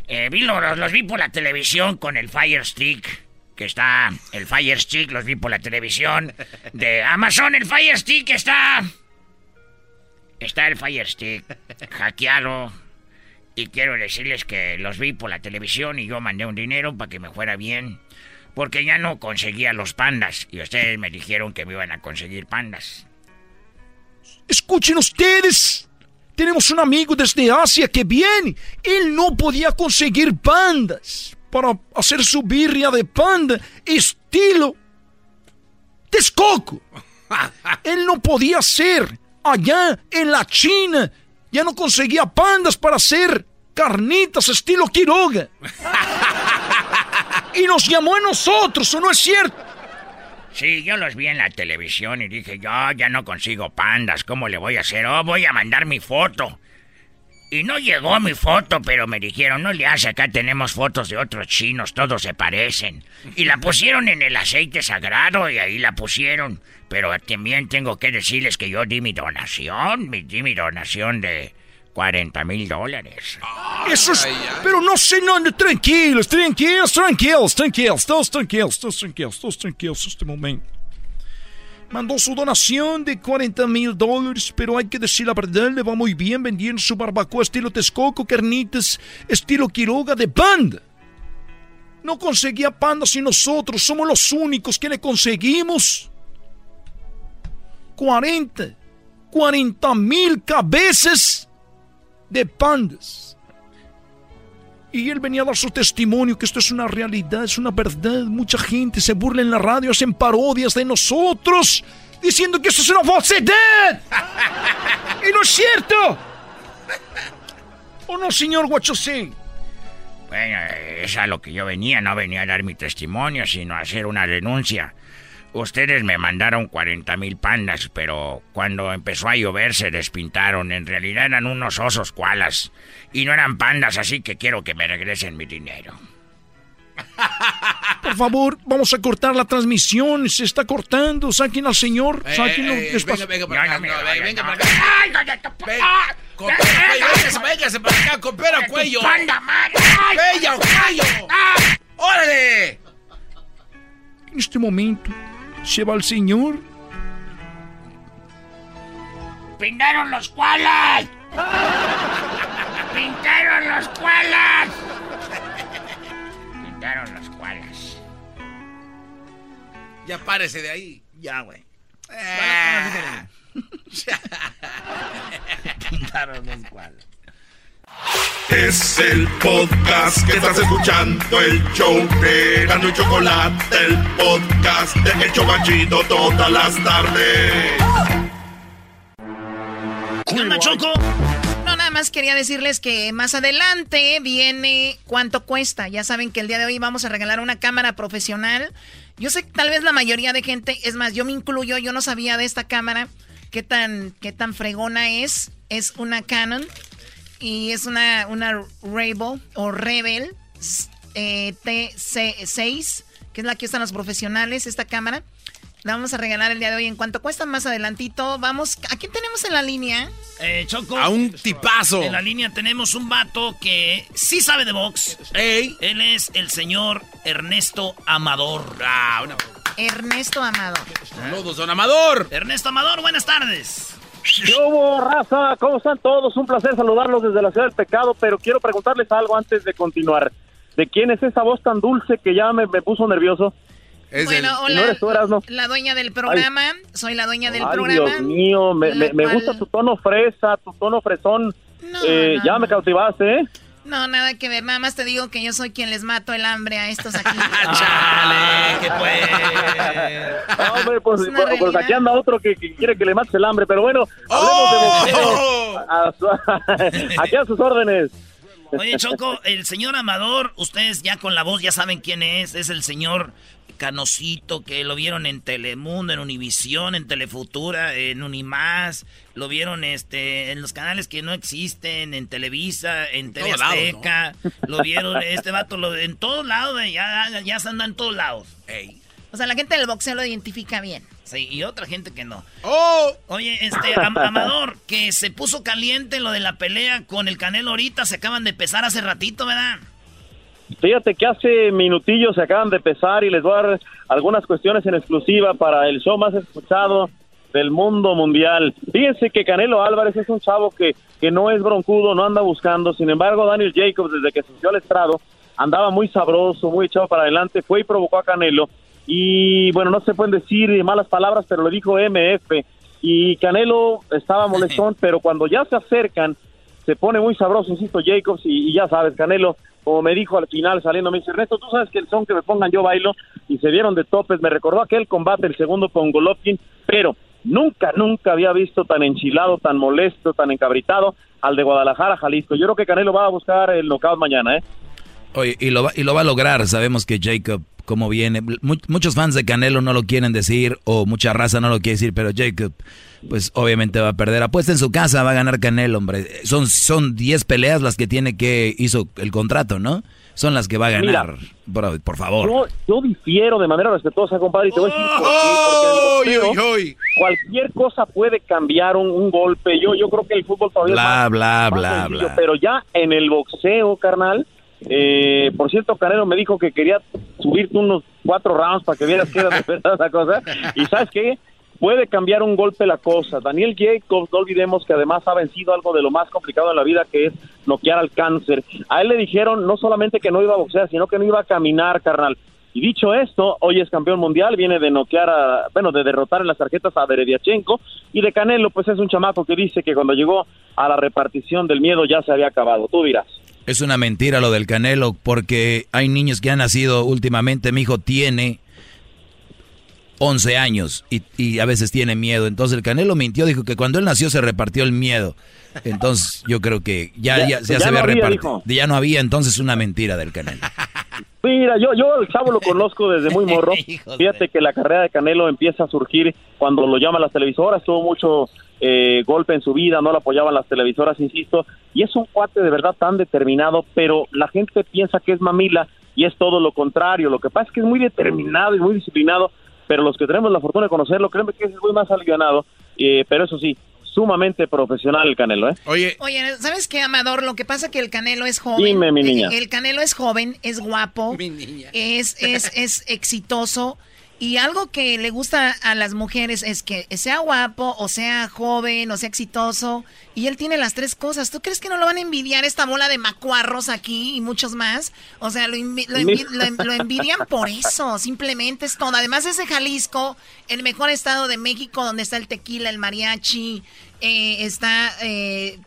eh, los, los vi por la televisión con el Fire Stick. Que está el Fire Stick, los vi por la televisión. De Amazon, el Fire Stick está. Está el Fire Stick hackeado. Y quiero decirles que los vi por la televisión y yo mandé un dinero para que me fuera bien. Porque ya no conseguía los pandas. Y ustedes me dijeron que me iban a conseguir pandas. Escuchen ustedes. Tenemos un amigo desde Asia que viene. Él no podía conseguir pandas para hacer su birria de panda estilo Texcoco. Él no podía hacer allá en la China. Ya no conseguía pandas para hacer carnitas estilo Quiroga. Y nos llamó a nosotros, ¿o no es cierto? Sí, yo los vi en la televisión y dije, yo ya no consigo pandas, ¿cómo le voy a hacer? Oh, voy a mandar mi foto. Y no llegó mi foto, pero me dijeron, no le hace, acá tenemos fotos de otros chinos, todos se parecen. Y la pusieron en el aceite sagrado y ahí la pusieron. Pero también tengo que decirles que yo di mi donación, mi- di mi donación de 40 mil dólares. Eso es, pero no sé, no, tranquilos, tranquilos, tranquilos, tranquilos, todos tranquilos, todos tranquilos, todos tranquilos este momento. Mandó su donación de 40 mil dólares, pero hay que decir la verdad, le va muy bien vendiendo su barbacoa estilo Texcoco, carnitas, estilo Quiroga de Panda. No conseguía Panda sin nosotros, somos los únicos que le conseguimos. 40, 40 mil cabezas de pandas. Y él venía a dar su testimonio que esto es una realidad, es una verdad. Mucha gente se burla en la radio, hacen parodias de nosotros, diciendo que esto es una falsedad. y no es cierto. ¿O no, señor Guachosé? Bueno, es a lo que yo venía, no venía a dar mi testimonio, sino a hacer una denuncia. Ustedes me mandaron 40 mil pandas, pero cuando empezó a llover se despintaron. En realidad eran unos osos koalas. Y no eran pandas, así que quiero que me regresen mi dinero. Por favor, vamos a cortar la transmisión. Se está cortando. Saquen al señor. Eh, Sáquenlo. eh, despacio. venga, venga para acá, no, venga para acá. Venga, Coopera, cuello, véngase, véngase para acá, coopera, cuello. Cuello, cuello. ¡Órale! En este momento, se va el señor. ¡Pintaron los koalas! ¡Pintaron los koalas! Pintaron los koalas. Ya párese de ahí. Ya, güey. Eh. Pintaron los koalas. Es el podcast que estás escuchando, el show de Gano y Chocolate, el podcast de El Chocachito todas las tardes. ¿Qué onda, Choco? No, nada más quería decirles que más adelante viene cuánto cuesta. Ya saben que el día de hoy vamos a regalar una cámara profesional. Yo sé que tal vez la mayoría de gente, es más, yo me incluyo, yo no sabía de esta cámara, qué tan, qué tan fregona es. Es una Canon y es una, una Rebel o Rebel eh, TC6, que es la que usan los profesionales, esta cámara. La vamos a regalar el día de hoy. En cuanto cuesta más adelantito, vamos. ¿A quién tenemos en la línea? Eh, Choco. A un tipazo. En la línea tenemos un vato que sí sabe de box. Ey. Él es el señor Ernesto Amador. Ah, una... Ernesto Amador. Saludos, don Amador. Ernesto Amador, buenas tardes. ¿Qué hubo, raza? ¿Cómo están todos? Un placer saludarlos desde la Ciudad del Pecado, pero quiero preguntarles algo antes de continuar. ¿De quién es esa voz tan dulce que ya me, me puso nervioso? Es bueno, el... hola. ¿No eres tú? La dueña del programa. Soy la dueña del Ay, programa. Dios mío, me, me- gusta tu tono fresa, tu tono fresón. No, Eh, no, ya no. me cautivaste, ¿eh? No, nada que ver. Nada más te digo que yo soy quien les mato el hambre a estos aquí. Chale, ¿qué pues? No, hombre, pues, pues, pues aquí anda otro que, que quiere que le mates el hambre, pero bueno, ¡Oh! hablemos de boxeo. A su- aquí a sus órdenes. Oye, Choco, el señor Amador, ustedes ya con la voz ya saben quién es. Es el señor Canosito, que lo vieron en Telemundo, en Univisión, en Telefutura, en Unimás. Lo vieron este en los canales que no existen, en Televisa, en TV todos lados, Azteca. Lo vieron, este vato, lo, en todos lados, ya, ya se anda en todos lados. Ey. O sea, la gente del boxeo lo identifica bien. Sí, y otra gente que no. ¡Oh! Oye, este, Am- Amador, que se puso caliente lo de la pelea con el Canelo ahorita, se acaban de pesar hace ratito, ¿verdad? Fíjate que hace minutillos se acaban de empezar y les voy a dar algunas cuestiones en exclusiva para el show más escuchado del mundo mundial. Fíjense que Canelo Álvarez es un chavo que, que no es broncudo, no anda buscando. Sin embargo, Daniel Jacobs, desde que subió al estrado, andaba muy sabroso, muy echado para adelante, fue y provocó a Canelo. Y bueno, no se pueden decir malas palabras, pero lo dijo MF. Y Canelo estaba molestón, pero cuando ya se acercan, se pone muy sabroso, insisto, Jacobs, y, y ya sabes, Canelo, como me dijo al final saliendo, me dice, Ernesto, tú sabes que el son que me pongan yo bailo, y se dieron de topes, me recordó aquel combate, el segundo con Golovkin, pero nunca, nunca había visto tan enchilado, tan molesto, tan encabritado al de Guadalajara, Jalisco. Yo creo que Canelo va a buscar el knockout mañana, ¿eh? Oye, y lo, va, y lo va a lograr. Sabemos que Jacob cómo viene. muchos fans de Canelo no lo quieren decir o mucha raza no lo quiere decir, pero Jacob, pues obviamente va a perder. Apuesta en su casa, va a ganar Canelo, hombre. Son, son 10 peleas las que tiene que hizo el contrato, ¿no? Son las que va a ganar. por favor. Yo, difiero de manera respetuosa, compadre, y te voy a decir por qué. cualquier cosa puede cambiar un, golpe. Yo, yo creo que el fútbol todavía bla, bla, bla, bla. Pero ya en el boxeo, carnal, eh, por cierto, Canelo me dijo que quería subirte unos cuatro rounds para que vieras que era de verdad la cosa. Y ¿sabes qué? Puede cambiar un golpe la cosa. Daniel Jacobs, no olvidemos que además ha vencido algo de lo más complicado en la vida, que es noquear al cáncer. A él le dijeron no solamente que no iba a boxear, sino que no iba a caminar, carnal. Y dicho esto, hoy es campeón mundial, viene de noquear a, bueno, de derrotar en las tarjetas a Derediachenko y de Canelo, pues es un chamaco que dice que cuando llegó a la repartición del miedo ya se había acabado. Tú dirás. Es una mentira lo del Canelo, porque hay niños que han nacido últimamente. Mi hijo tiene 11 años y, a veces tiene miedo. Entonces el Canelo mintió, dijo que cuando él nació se repartió el miedo. Entonces yo creo que ya, ya, se había repartido. Ya no había, entonces una mentira del Canelo. Mira, yo, yo el chavo lo conozco desde muy morro. Fíjate que la carrera de Canelo empieza a surgir cuando lo llaman las televisoras. Tuvo mucho eh, golpe en su vida, no lo apoyaban las televisoras, insisto, y es un cuate de verdad tan determinado, pero la gente piensa que es mamila y es todo lo contrario. Lo que pasa es que es muy determinado y muy disciplinado, pero los que tenemos la fortuna de conocerlo, créeme que es muy más alivianado, eh, pero eso sí, sumamente profesional el Canelo, ¿eh? Oye, Oye, ¿sabes qué, Amador? Lo que pasa es que el Canelo es joven. Dime, mi niña. El, Canelo es joven, es guapo, es, es, es exitoso. Y algo que le gusta a las mujeres es que sea guapo, o sea joven, o sea exitoso. Y él tiene las tres cosas. ¿Tú crees que no lo van a envidiar esta bola de macuarros aquí y muchos más? O sea, lo, envidian por eso. Simplemente es todo. Además es de Jalisco, el mejor estado de México, donde está el tequila, el mariachi, eh, está eh,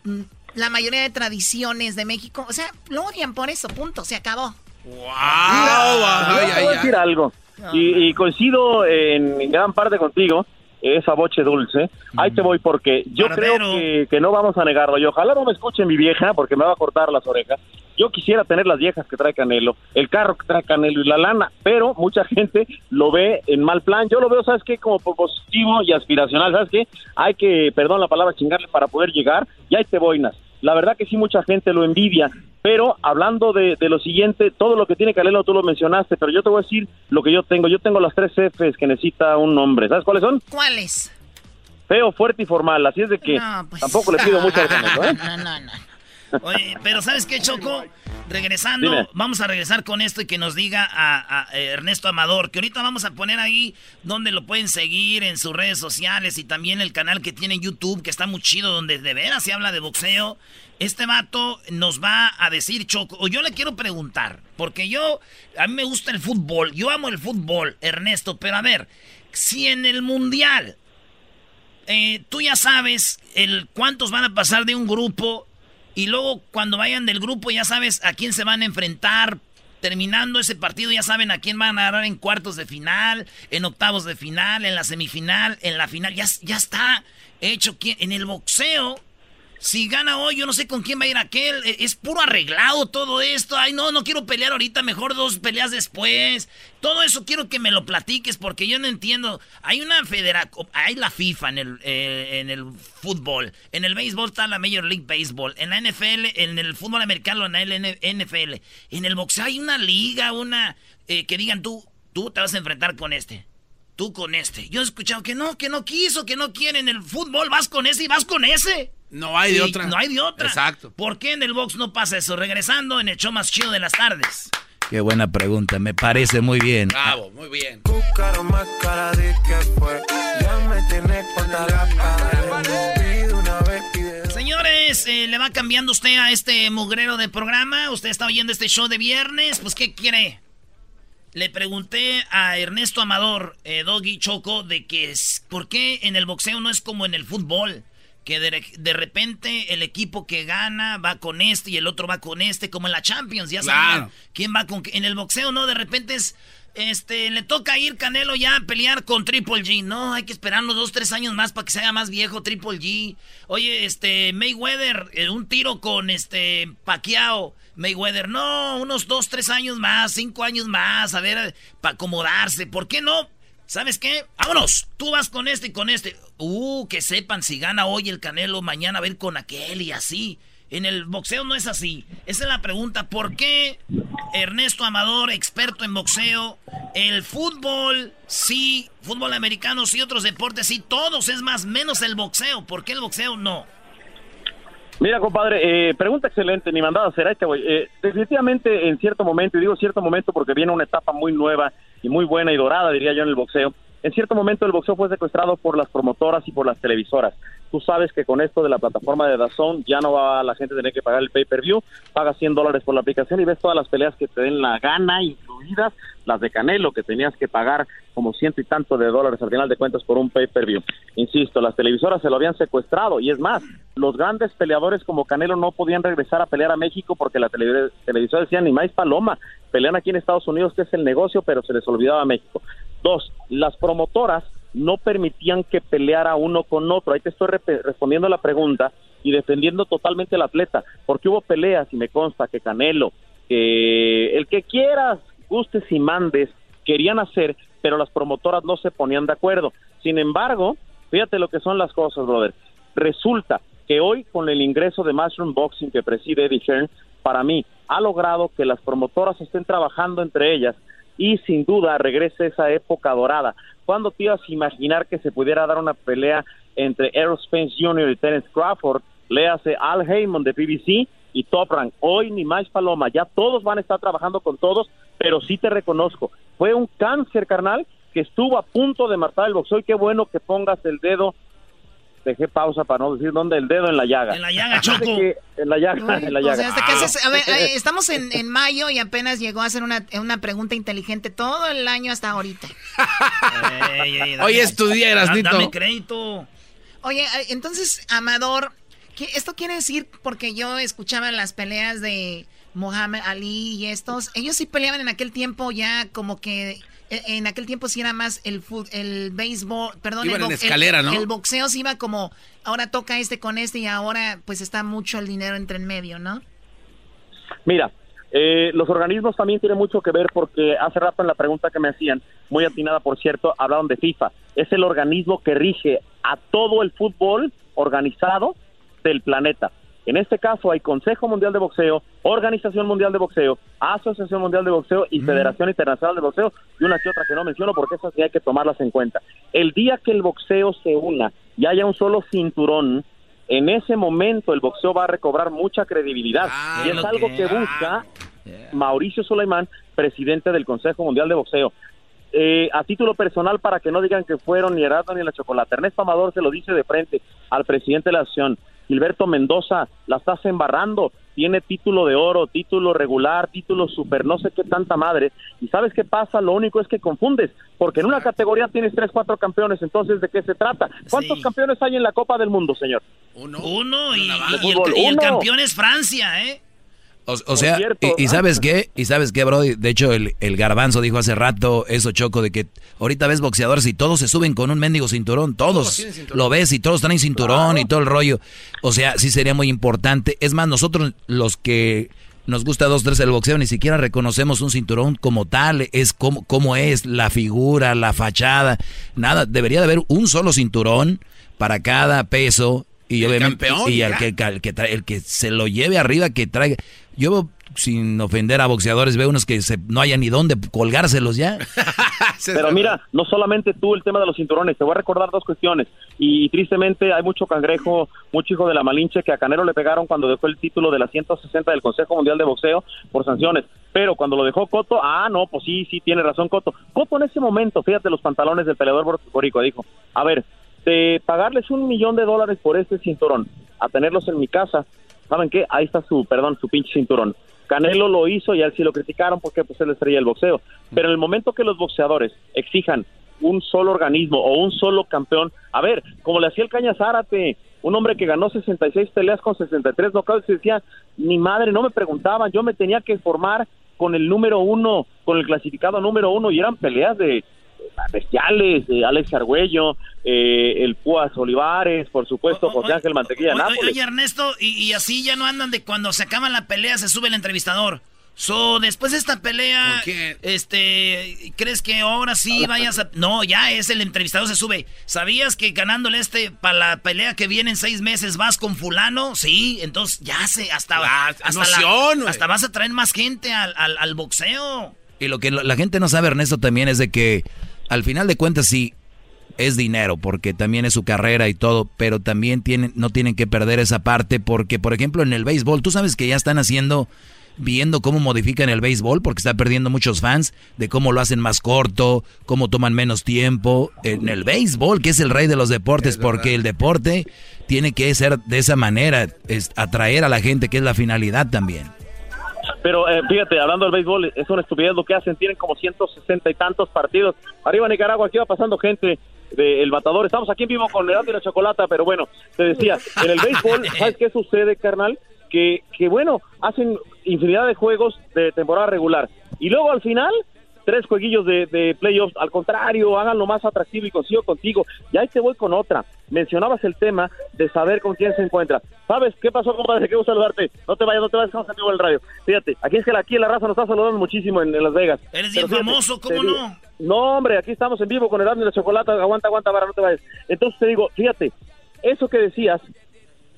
la mayoría de tradiciones de México. O sea, lo odian por eso. Punto. Se acabó. ¡Wow! decir algo. Y, coincido en, gran parte contigo, esa boche dulce. Ahí te voy porque yo creo que, no vamos a negarlo. Y ojalá no me escuche mi vieja porque me va a cortar las orejas. Yo quisiera tener las viejas que trae Canelo, el carro que trae Canelo y la lana, pero mucha gente lo ve en mal plan. Yo lo veo, ¿sabes qué? Como positivo y aspiracional, ¿sabes qué? Hay que, perdón la palabra, chingarle para poder llegar y ahí te voy, Nas. La verdad que sí, mucha gente lo envidia. Pero hablando de, lo siguiente, todo lo que tiene Canelo tú lo mencionaste, pero yo te voy a decir lo que yo tengo. Yo tengo las tres Fs que necesita un hombre. ¿Sabes cuáles son? ¿Cuáles? Feo, fuerte y formal. Así es de que pues, tampoco le pido mucho al Canelo, ¿eh? No, no, no. Oye, pero ¿sabes qué, Choco? Regresando, vamos a regresar con esto y que nos diga a, Ernesto Amador, que ahorita vamos a poner ahí donde lo pueden seguir en sus redes sociales y también el canal que tiene en YouTube, que está muy chido, donde de veras se habla de boxeo. Este vato nos va a decir, Choco, o yo le quiero preguntar, porque yo, a mí me gusta el fútbol, yo amo el fútbol, Ernesto, pero a ver, si en el Mundial eh, tú ya sabes el cuántos van a pasar de un grupo y luego cuando vayan del grupo ya sabes a quién se van a enfrentar. Terminando ese partido ya saben a quién van a agarrar en cuartos de final, en octavos de final, en la semifinal, en la final. Ya, ya está hecho. En el boxeo si gana hoy, yo no sé con quién va a ir aquel. E, es puro arreglado todo esto. Ay, no, no quiero pelear ahorita, mejor dos peleas después. Todo eso quiero que me lo platiques porque yo no entiendo. Hay una federación, hay la FIFA en el, eh, en el fútbol. En el béisbol está la Major League Baseball. En la NFL, en el fútbol americano, en la NFL. En el boxeo hay una liga, una... Eh, que digan tú, tú te vas a enfrentar con este tú con este. Yo he escuchado que no, que no quiso, que no quiere en el fútbol, vas con ese y vas con ese. No hay de otra. No hay de otra. Exacto. ¿Por qué en el box no pasa eso? Regresando en el show más chido de las tardes. Qué buena pregunta, me parece muy bien. Bravo, muy bien. Señores, eh, le va cambiando usted a este mugrero de programa. Usted está oyendo este show de viernes. Pues, ¿qué quiere? Le pregunté a Ernesto Amador, eh, Doggy Choco, de que es, por qué en el boxeo no es como en el fútbol que de, repente el equipo que gana va con este y el otro va con este, como en la Champions, ya saben quién va con En el boxeo, no, de repente es Este, le toca ir Canelo ya a pelear con Triple G. No, hay que esperar unos dos, tres años más para que se haga más viejo Triple G. Oye, este, Mayweather, eh, un tiro con este Pacquiao. Mayweather, no, unos dos, tres años más, cinco años más, a ver, para acomodarse. ¿Por qué no? ¿Sabes qué? Vámonos. Tú vas con este y con este. Uh, que sepan si gana hoy el Canelo, mañana a ver con aquel y así. En el boxeo no es así. Esa es la pregunta. ¿Por qué Ernesto Amador, experto en boxeo, el fútbol, sí, fútbol americano, sí, otros deportes, sí, todos, es más, menos el boxeo? ¿Por qué el boxeo no? Mira, compadre, eh, pregunta excelente, ni mandada será este güey. Eh, definitivamente, en cierto momento, y digo cierto momento porque viene una etapa muy nueva y muy buena y dorada, diría yo, en el boxeo. En cierto momento el boxeo fue secuestrado por las promotoras y por las televisoras. Tú sabes que con esto de la plataforma de Dazón ya no va la gente a tener que pagar el pay-per-view, paga 100 dólares por la aplicación y ves todas las peleas que te den la gana, las de Canelo, que tenías que pagar como ciento y tanto de dólares al final de cuentas por un pay-per-view. Insisto, las televisoras se lo habían secuestrado y es más, los grandes peleadores como Canelo no podían regresar a pelear a México porque la televisora decía ni más paloma, pelean aquí en Estados Unidos que es el negocio, pero se les olvidaba México. Dos, las promotoras no permitían que peleara uno con otro. Ahí te estoy respondiendo la pregunta y defendiendo totalmente al atleta, porque hubo peleas y me consta que Canelo, que el que quieras, gustes y mandes, querían hacer, pero las promotoras no se ponían de acuerdo. Sin embargo, fíjate lo que son las cosas, brother. Resulta que hoy con el ingreso de Mushroom Boxing que preside Eddie Hearn, para mí ha logrado que las promotoras estén trabajando entre ellas y sin duda regrese esa época dorada. ¿Cuándo te ibas a imaginar que se pudiera dar una pelea entre Errol Spence Jr. y Terence Crawford? Léase Al Heyman de BBC y Top Rank. Hoy ni más Paloma, ya todos van a estar trabajando con todos, pero sí te reconozco, fue un cáncer carnal que estuvo a punto de matar el boxeo y qué bueno que pongas el dedo dejé pausa para no decir dónde el dedo en la llaga. En la llaga, Choco. en la llaga, en la llaga. O sea, hasta que haces, a ver, estamos en, en, mayo y apenas llegó a hacer una, una pregunta inteligente todo el año hasta ahorita. Hoy es tu día, Erasnito. Dame crédito. Oye, eh, entonces, Amador, ¿qué, ¿esto quiere decir? Porque yo escuchaba las peleas de Mohamed Ali y estos. Ellos sí peleaban en aquel tiempo ya como que eh, en aquel tiempo sí era más el el béisbol, perdón, el, escalera, ¿no? el boxeo sí iba como ahora toca este con este y ahora pues está mucho el dinero entre en medio, ¿no? Mira, eh, los organismos también tienen mucho que ver porque hace rato en la pregunta que me hacían, muy atinada por cierto, hablaron de FIFA. Es el organismo que rige a todo el fútbol organizado del planeta. En este caso hay Consejo Mundial de Boxeo, Organización Mundial de Boxeo, Asociación Mundial de Boxeo y Federación Internacional de Boxeo y una que otra que no menciono porque esas sí hay que tomarlas en cuenta. El día que el boxeo se una y haya un solo cinturón, en ese momento el boxeo va a recobrar mucha credibilidad ah, y es algo que, busca Mauricio Suleimán, presidente del Consejo Mundial de Boxeo. Eh, a título personal, para que no digan que fueron ni Erasmo ni la Chocolate, Ernesto Amador se lo dice de frente al presidente de la acción. Gilberto Mendoza la estás embarrando, tiene título de oro, título regular, título super, no sé qué tanta madre. ¿Y sabes qué pasa? Lo único es que confundes, porque en una categoría tienes tres, cuatro campeones, entonces ¿de qué se trata? ¿Cuántos campeones hay en la Copa del Mundo, señor? Uno. Uno, y, el, campeón es Francia, ¿eh? O, sea, y, sabes qué, y sabes qué, bro, de hecho el, el, garbanzo dijo hace rato eso, Choco, de que ahorita ves boxeadores y todos se suben con un mendigo cinturón, todos lo ves y todos están en cinturón y todo el rollo. O sea, sí sería muy importante. Es más, nosotros los que nos gusta dos, tres el boxeo, ni siquiera reconocemos un cinturón como tal, es como, como es la figura, la fachada, nada, debería de haber un solo cinturón para cada peso y obviamente y el que, el que, el que se lo lleve arriba que traiga yo, sin ofender a boxeadores, veo unos que se, no haya ni dónde colgárselos ya. Pero mira, no solamente tú el tema de los cinturones, te voy a recordar dos cuestiones. Y tristemente hay mucho cangrejo, mucho hijo de la Malinche que a Canero le pegaron cuando dejó el título de la 160 del Consejo Mundial de Boxeo por sanciones. Pero cuando lo dejó Coto, ah, no, pues sí, sí, tiene razón Coto. Coto en ese momento, fíjate los pantalones del peleador borico, dijo, a ver, de pagarles un millón de dólares por este cinturón, a tenerlos en mi casa, ¿saben qué? Ahí está su, perdón, su pinche cinturón. Canelo lo hizo y a él sí lo criticaron porque pues él estrella el boxeo. Pero en el momento que los boxeadores exijan un solo organismo o un solo campeón, a ver, como le hacía el Caña Zárate, un hombre que ganó 66 peleas con 63 knockouts decía, mi madre no me preguntaban, yo me tenía que formar con el número uno, con el clasificado número uno, y eran peleas de bestiales, de Alex Argüello, eh, el Púas Olivares, por supuesto, José Ángel Mantequilla Nápoles. Oye, Ernesto, y, y, así ya no andan de cuando se acaba la pelea, se sube el entrevistador. So, después de esta pelea, este, ¿crees que ahora sí vayas a...? No, ya es el entrevistador se sube. ¿Sabías que ganándole este para la pelea que viene en seis meses vas con fulano? Sí, entonces ya se, hasta... Ah, hasta, hasta vas a traer más gente al, al, boxeo. Y lo que la gente no sabe, Ernesto, también es de que al final de cuentas sí es dinero, porque también es su carrera y todo, pero también tienen, no tienen que perder esa parte, porque por ejemplo en el béisbol, tú sabes que ya están haciendo viendo cómo modifican el béisbol, porque está perdiendo muchos fans, de cómo lo hacen más corto, cómo toman menos tiempo. En el béisbol, que es el rey de los deportes, porque el deporte tiene que ser de esa manera, es atraer a la gente, que es la finalidad también. Pero eh, fíjate, hablando del béisbol, es una estupidez lo que hacen, tienen como 160 y tantos partidos. Arriba Nicaragua, aquí va pasando gente del Matador. Estamos aquí en vivo con el de la Chocolata, pero bueno, te decía, en el béisbol, ¿sabes qué sucede, carnal? Que, que bueno, hacen infinidad de juegos de temporada regular. Y luego al final, tres jueguillos de, de playoffs. Al contrario, háganlo más atractivo y consigo contigo. Y ahí te voy con otra. Mencionabas el tema de saber con quién se encuentra. ¿Sabes qué pasó, compadre? Gusto saludarte. No te vayas, no te vayas, estamos en vivo el radio. Fíjate, aquí es que aquí la raza nos está saludando muchísimo en, Las Vegas. Eres bien famoso, ¿cómo no? no, hombre, aquí estamos en vivo con el y la chocolate. Aguanta, aguanta, para no te vayas. Entonces te digo, fíjate, eso que decías,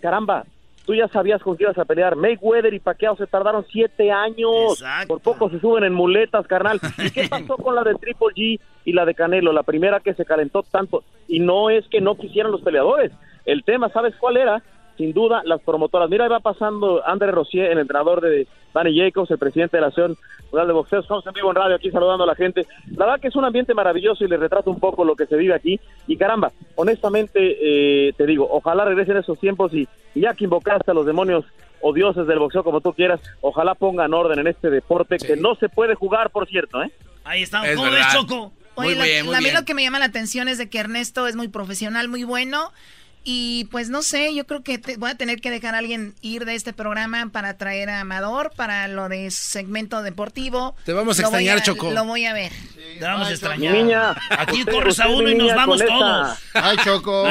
caramba, tú ya sabías con quién ibas a pelear. Mayweather y Pacquiao se tardaron siete años. Por poco se suben en muletas, carnal. ¿Y qué pasó con la de Triple G y la de Canelo? La primera que se calentó tanto. Y no es que no quisieran los peleadores. El tema, ¿sabes cuál era? Sin duda las promotoras. Mira, ahí va pasando André Rossier, el entrenador de Danny Jacobs, el presidente de la Asociación Mundial de Boxeo. Estamos en vivo en radio aquí saludando a la gente. La verdad que es un ambiente maravilloso y le retrato un poco lo que se vive aquí. Y caramba, honestamente eh, te digo, ojalá regresen esos tiempos y, ya que invocaste a los demonios o dioses del boxeo como tú quieras, ojalá pongan orden en este deporte que no se puede jugar, por cierto. ¿eh? Ahí está. ¿Cómo ves, Choco? Oye, lo que me llama la atención es de que Ernesto es muy profesional, muy bueno y pues no sé, yo creo que voy a tener que dejar a alguien ir de este programa para traer a Amador para lo de segmento deportivo. Te vamos a extrañar, Choco. Lo voy a ver. Te vamos a extrañar. Niña, aquí corres a uno y nos vamos todos. Ay, Choco.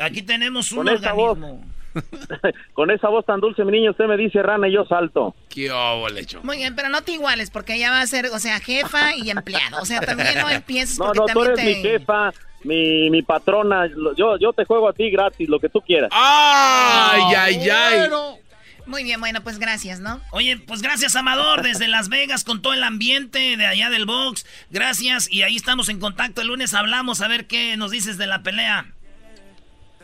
Aquí, tenemos un organismo. con esa voz tan dulce, mi niño, usted me dice rana y yo salto. Qué óvole, Muy bien, pero no te iguales, porque ella va a ser, o sea, jefa y empleado. O sea, también no empieces No, no, tú eres mi jefa, mi, mi patrona, yo, yo te juego a ti gratis, lo que tú quieras. ¡Ay, ay, ay! Muy bien, bueno, pues gracias, ¿no? Oye, pues gracias, Amador, desde Las Vegas, con todo el ambiente de allá del box. Gracias, y ahí estamos en contacto. El lunes hablamos a ver qué nos dices de la pelea.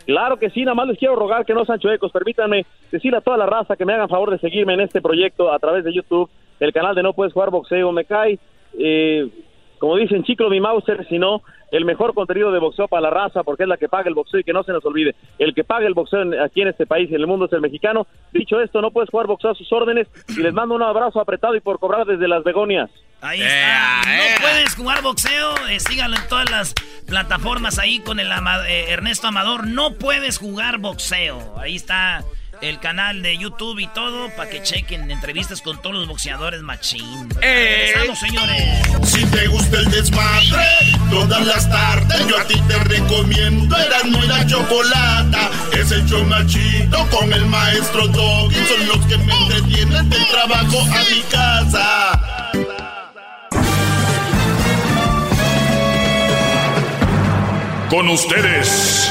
Claro que sí, nada más les quiero rogar que no Sancho Ecos, permítanme decirle a toda la raza que me hagan favor de seguirme en este proyecto a través de YouTube, el canal de No Puedes Jugar Boxeo, me cae, eh, como dicen, chiclo mi Mauser, si no, el mejor contenido de boxeo para la raza, porque es la que paga el boxeo y que no se nos olvide, el que paga el boxeo aquí en este país y en el mundo es el mexicano. Dicho esto, no puedes jugar boxeo a sus órdenes y les mando un abrazo apretado y por cobrar desde las begonias. Ahí está. no puedes jugar boxeo, eh, síganlo en todas las plataformas ahí con el eh, Ernesto Amador. No puedes jugar boxeo. Ahí está el canal de YouTube y todo para que chequen entrevistas con todos los boxeadores machín. Eh. señores. Si te gusta el desmadre, todas las tardes yo a ti te recomiendo Eran y la Chocolata. Es el show machito con el maestro Doggy. Son los que me entretienen del trabajo a mi casa. Con ustedes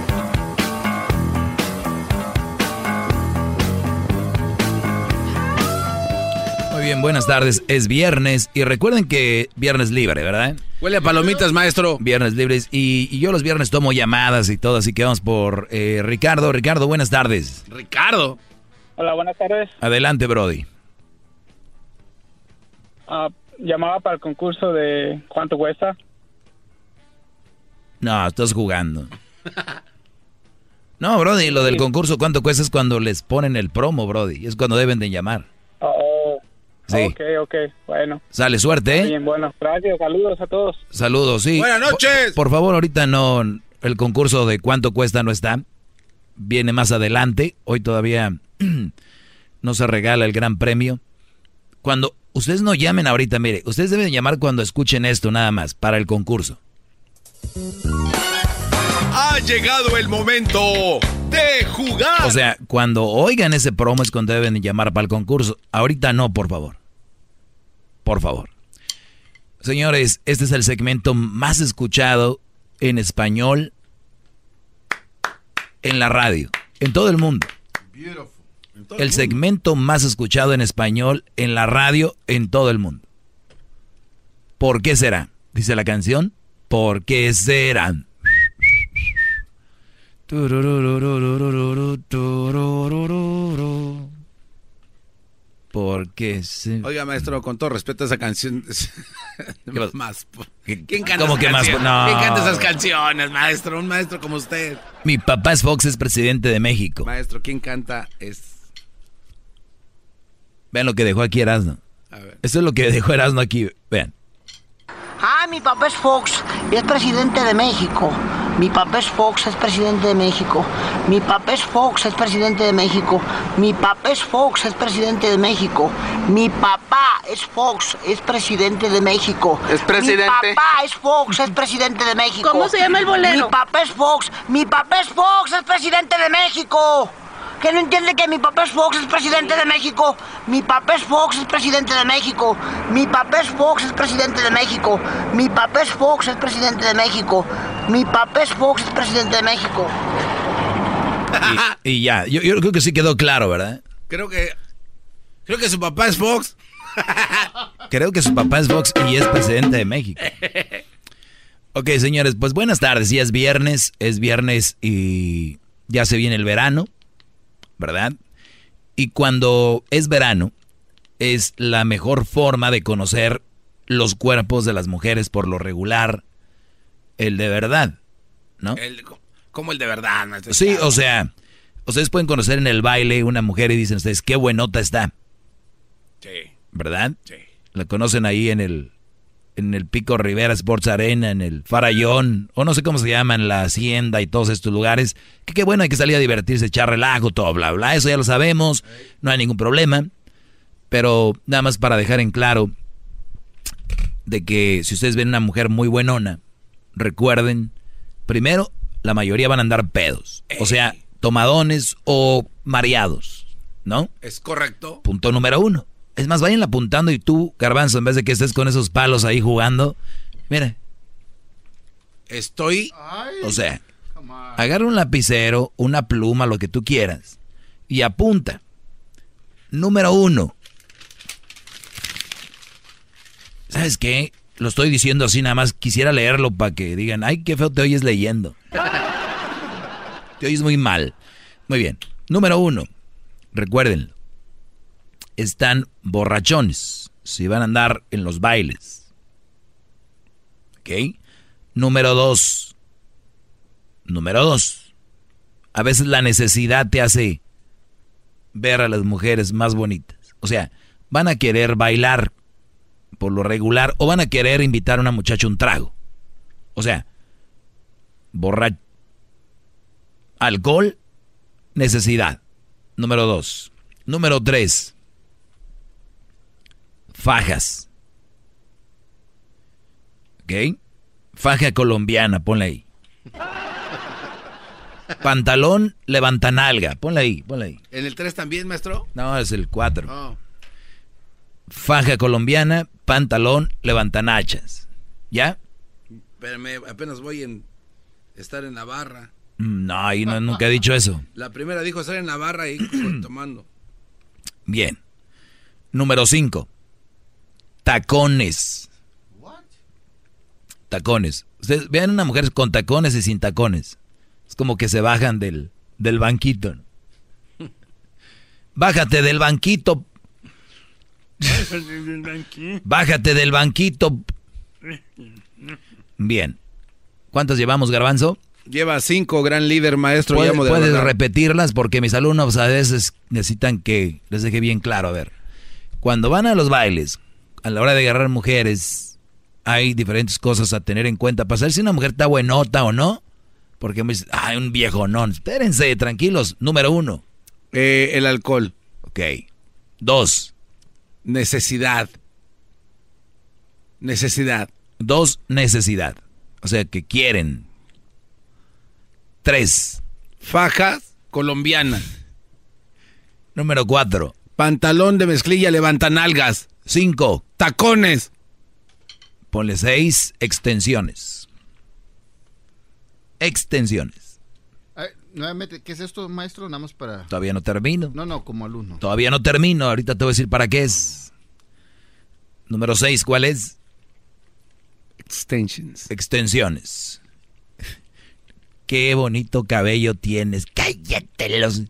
Muy bien, buenas tardes. Es viernes y recuerden que viernes libre, ¿verdad? Huele a palomitas, maestro. Viernes libres y, yo los viernes tomo llamadas y todo, así que vamos por eh, Ricardo. Ricardo, buenas tardes. Ricardo. Hola, buenas tardes. Adelante, Brody. Ah, llamaba para el concurso de cuánto cuesta. No, estás jugando. No, Brody, lo del concurso, ¿cuánto cuesta? Es cuando les ponen el promo, Brody. Es cuando deben de llamar. Sí. ok, ok, bueno. Sale suerte, ¿eh? Bien, bueno, gracias, saludos a todos. Saludos, sí. Buenas noches. Por, por favor, ahorita no, el concurso de cuánto cuesta no está. Viene más adelante. Hoy todavía no se regala el gran premio. Cuando ustedes no llamen ahorita, mire, ustedes deben llamar cuando escuchen esto nada más, para el concurso. Ha llegado el momento de jugar. O sea, cuando oigan ese promo es cuando deben llamar para el concurso. Ahorita no, por favor. Por favor. Señores, este es el segmento más escuchado en español en la radio, en todo el mundo. El segmento más escuchado en español en la radio en todo el mundo. ¿Por qué será? Dice la canción. ¿Por qué será? Porque se... Oiga, maestro, con todo respeto a esa canción. más. ¿Quién canta ¿Cómo esas que más? No. ¿Quién canta esas canciones, maestro? Un maestro como usted. Mi papá es Fox, es presidente de México. Maestro, ¿quién canta es? Vean lo que dejó aquí Erasmo. A ver. Esto es lo que dejó Erasmo aquí. Vean. Ah, mi papá es Fox y es presidente de México. Mi papá es Fox, es presidente de México. Mi papá es Fox, es presidente de México. Mi papá es Fox, es presidente de México. Mi papá es Fox, es presidente de México. ¿Es presidente? Mi papá es Fox, es presidente de México. ¿Cómo se llama el bolero? Mi papá es Fox, mi papá es Fox, es presidente de México. ¿Que no entiende que mi papá es Fox, es presidente de México? Mi papá es Fox, es presidente de México. Mi papá es Fox, es presidente de México. Mi papá es Fox, es presidente de México. Mi papá es Fox, es presidente de México. Y, y ya, yo, yo creo que sí quedó claro, ¿verdad? Creo que. Creo que su papá es Fox. Creo que su papá es Fox y es presidente de México. Ok, señores, pues buenas tardes. Ya es viernes, es viernes y ya se viene el verano, ¿verdad? Y cuando es verano, es la mejor forma de conocer los cuerpos de las mujeres por lo regular, el de verdad, ¿no? El- como el de verdad, maestro. Sí, o sea, ustedes pueden conocer en el baile una mujer y dicen ustedes, qué buenota está, Sí. ¿verdad? Sí. La conocen ahí en el, en el Pico Rivera Sports Arena, en el Farallón, o no sé cómo se llaman, la Hacienda y todos estos lugares. Que qué bueno, hay que salir a divertirse, echar relajo, todo, bla, bla. Eso ya lo sabemos, no hay ningún problema. Pero nada más para dejar en claro de que si ustedes ven una mujer muy buenona, recuerden, primero, la mayoría van a andar pedos. O sea, tomadones o mareados, ¿no? Es correcto. Punto número uno. Es más, vayan apuntando y tú, Garbanzo, en vez de que estés con esos palos ahí jugando, mira, Estoy. o sea, agarra un lapicero, una pluma, lo que tú quieras, y apunta. Número uno. ¿Sabes qué? Lo estoy diciendo así nada más. Quisiera leerlo para que digan, ay, qué feo te oyes leyendo. Te oyes muy mal. Muy bien. Número uno. Recuérdenlo. Están borrachones. Si van a andar en los bailes. ¿Ok? Número dos. Número dos. A veces la necesidad te hace ver a las mujeres más bonitas. O sea, van a querer bailar por lo regular o van a querer invitar a una muchacha un trago. O sea, borra alcohol, necesidad. Número dos. Número tres. Fajas. ¿Ok? Faja colombiana, ponle ahí. Pantalón levantanalga, ponle ahí, ponle ahí. ¿En el 3 también, maestro? No, es el 4. Oh. Faja colombiana, pantalón levantanachas. ¿Ya? Espérame, apenas voy en estar en la barra. Mm, No, ahí no, nunca he dicho eso. La primera dijo estar en la barra y tomando. Bien. Número 5. Tacones. Tacones. Ustedes vean una mujer con tacones y sin tacones. Es como que se bajan del, del banquito. ¿no? Bájate del banquito. Bájate del banquito. Bien. ¿Cuántos llevamos, Garbanzo? Lleva cinco, gran líder, maestro. Puedes, puedes repetirlas porque mis alumnos a veces necesitan que les deje bien claro. A ver, cuando van a los bailes, a la hora de agarrar mujeres, hay diferentes cosas a tener en cuenta. Para saber si una mujer está buenota o no. Porque me dicen, ay, un viejo no. Espérense, tranquilos. Número uno. Eh, el alcohol. Ok. Dos. Necesidad. Necesidad. Dos, necesidad. O sea, que quieren. Tres. Fajas colombianas. Número cuatro. Pantalón de mezclilla levantanalgas. Cinco. Tacones. Ponle seis. Extensiones. Extensiones. nuevamente, ¿qué es esto, maestro? Nada más para... Todavía no termino. No, no, como alumno. Todavía no termino. Ahorita te voy a decir para qué es. Número seis, ¿cuál es? Extensions. Extensiones. Qué bonito cabello tienes. Cállate los...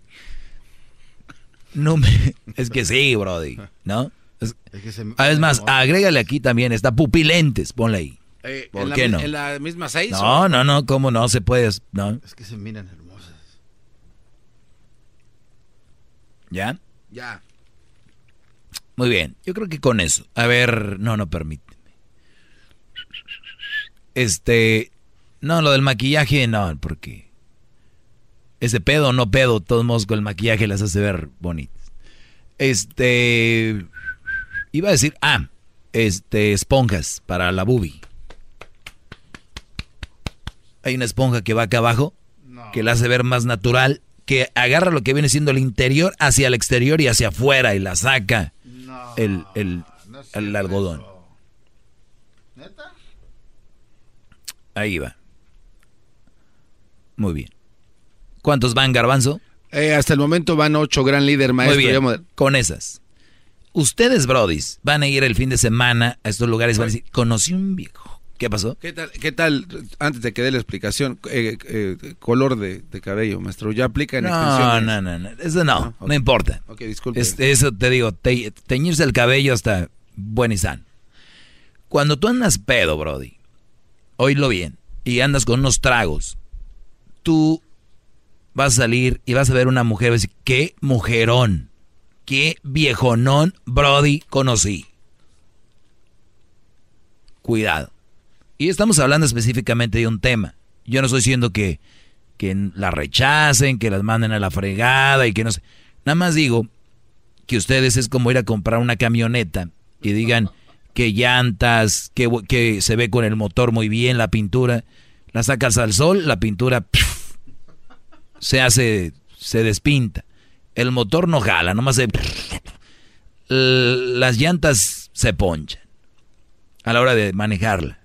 No me... Es que sí, Brody. ¿No? Es, es, más, agrégale aquí también. Está pupilentes. Ponle ahí. Eh, ¿Por qué no? ¿En la misma seis? No, no, no. ¿Cómo no? Se puede... No. Es que se miran hermosas. ¿Ya? Ya. Muy bien. Yo creo que con eso. A ver... No, no permíteme. Este... No, lo del maquillaje no, porque... Ese pedo no pedo, todos modos con el maquillaje las hace ver bonitas. Este... Iba a decir, ah, este, esponjas para la boobie. Hay una esponja que va acá abajo, que la hace ver más natural, que agarra lo que viene siendo el interior hacia el exterior y hacia afuera y la saca el, el, el algodón. ¿Neta? Ahí va. Muy bien. ¿Cuántos van, Garbanzo? Eh, hasta el momento van ocho, gran líder, maestro. Muy bien, con esas. Ustedes, brodis, van a ir el fin de semana a estos lugares, van a decir, conocí un viejo. ¿Qué pasó? ¿Qué tal, qué tal antes de que dé la explicación, eh, eh, color de, cabello, maestro? ¿Ya aplica en no? No, no, no, eso no, no, importa. Ok, disculpe. eso te digo, teñirse el cabello hasta buen y sano. Cuando tú andas pedo, brody, oílo bien, y andas con unos tragos, tú vas a salir y vas a ver una mujer y vas a decir, qué mujerón qué viejonón Brody conocí. Cuidado. Y estamos hablando específicamente de un tema. Yo no estoy diciendo que, que la rechacen, que las manden a la fregada y que no sé. Nada más digo que ustedes es como ir a comprar una camioneta y digan que llantas, que, que se ve con el motor muy bien, la pintura. La sacas al sol, la pintura se hace, se despinta. El motor no jala, nomás se... Las llantas se ponchan a la hora de manejarla.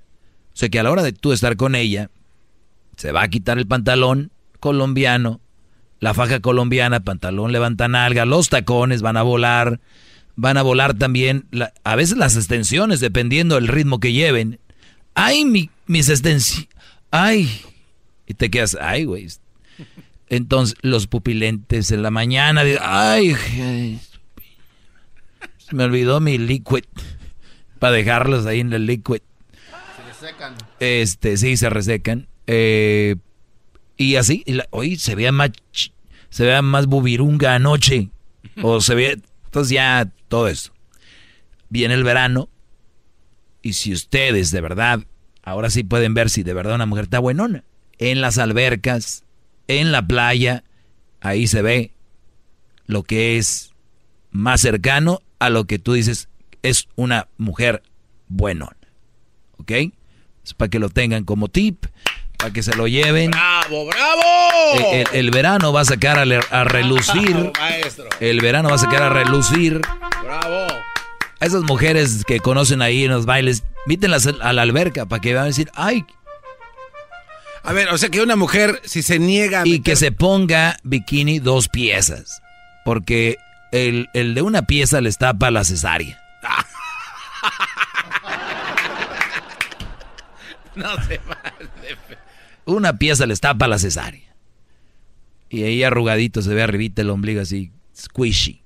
O sea que a la hora de tú estar con ella, se va a quitar el pantalón colombiano, la faja colombiana, pantalón levanta nalga, los tacones van a volar, van a volar también, a veces las extensiones, dependiendo del ritmo que lleven. Ay, mi, mis extensiones, ay, y te quedas, ay, güey, entonces, los pupilentes en la mañana, ay, me olvidó mi liquid para dejarlos ahí en el liquid. Se resecan. Este, sí, se resecan. Eh, y así, hoy se vea más, se vea más bubirunga anoche. o se ve, entonces ya todo eso. Viene el verano. Y si ustedes de verdad, ahora sí pueden ver si de verdad una mujer está buenona. En las albercas, en la playa, ahí se ve lo que es más cercano a lo que tú dices es una mujer buenona. ¿Ok? Es para que lo tengan como tip, para que se lo lleven. ¡Bravo, bravo! El, verano va a sacar a, relucir. El verano va a sacar a relucir. ¡Bravo! A esas mujeres que conocen ahí en los bailes, vítenlas a la alberca para que van a decir, ay, a ver, o sea que una mujer, si se niega Y que se ponga bikini dos piezas. Porque el, de una pieza les tapa la cesárea. no se Una pieza les tapa la cesárea. Y ahí arrugadito se ve arribita el ombligo así, squishy.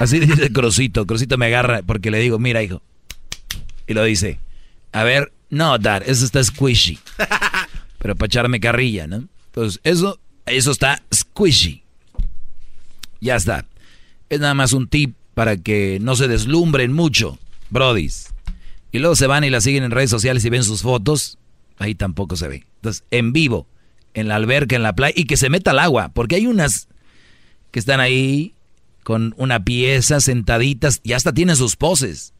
Así dice Crosito. Crosito me agarra porque le digo, mira, hijo. Y lo dice. A ver, no, Dad, eso está squishy. pero para echarme carrilla, ¿no? Entonces, eso, eso está squishy. Ya está. Es nada más un tip para que no se deslumbren mucho, brodis. Y luego se van y la siguen en redes sociales y ven sus fotos, ahí tampoco se ve. Entonces, en vivo, en la alberca, en la playa, y que se meta al agua, porque hay unas que están ahí con una pieza, sentaditas, y hasta tienen sus poses.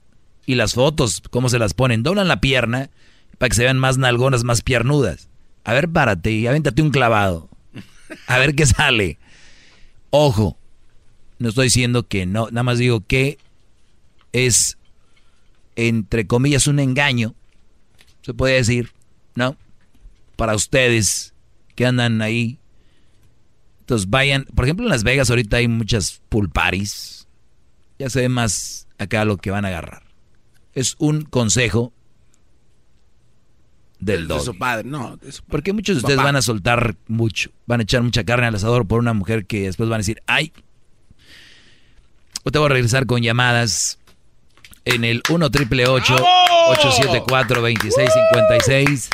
Y las fotos, cómo se las ponen, doblan la pierna para que se vean más nalgonas, más piernudas. A ver, párate y avéntate un clavado. A ver qué sale. Ojo, no estoy diciendo que no, nada más digo que es, entre comillas, un engaño, se puede decir, ¿no? Para ustedes que andan ahí. Entonces vayan, por ejemplo en Las Vegas ahorita hay muchas pulparis. Ya se ve más acá lo que van a agarrar. Es un consejo del de, su padre, no. Porque muchos de ustedes van a soltar mucho, van a echar mucha carne al asador por una mujer que después van a decir, ay. te voy a regresar con llamadas en el 1 triple 874 2656.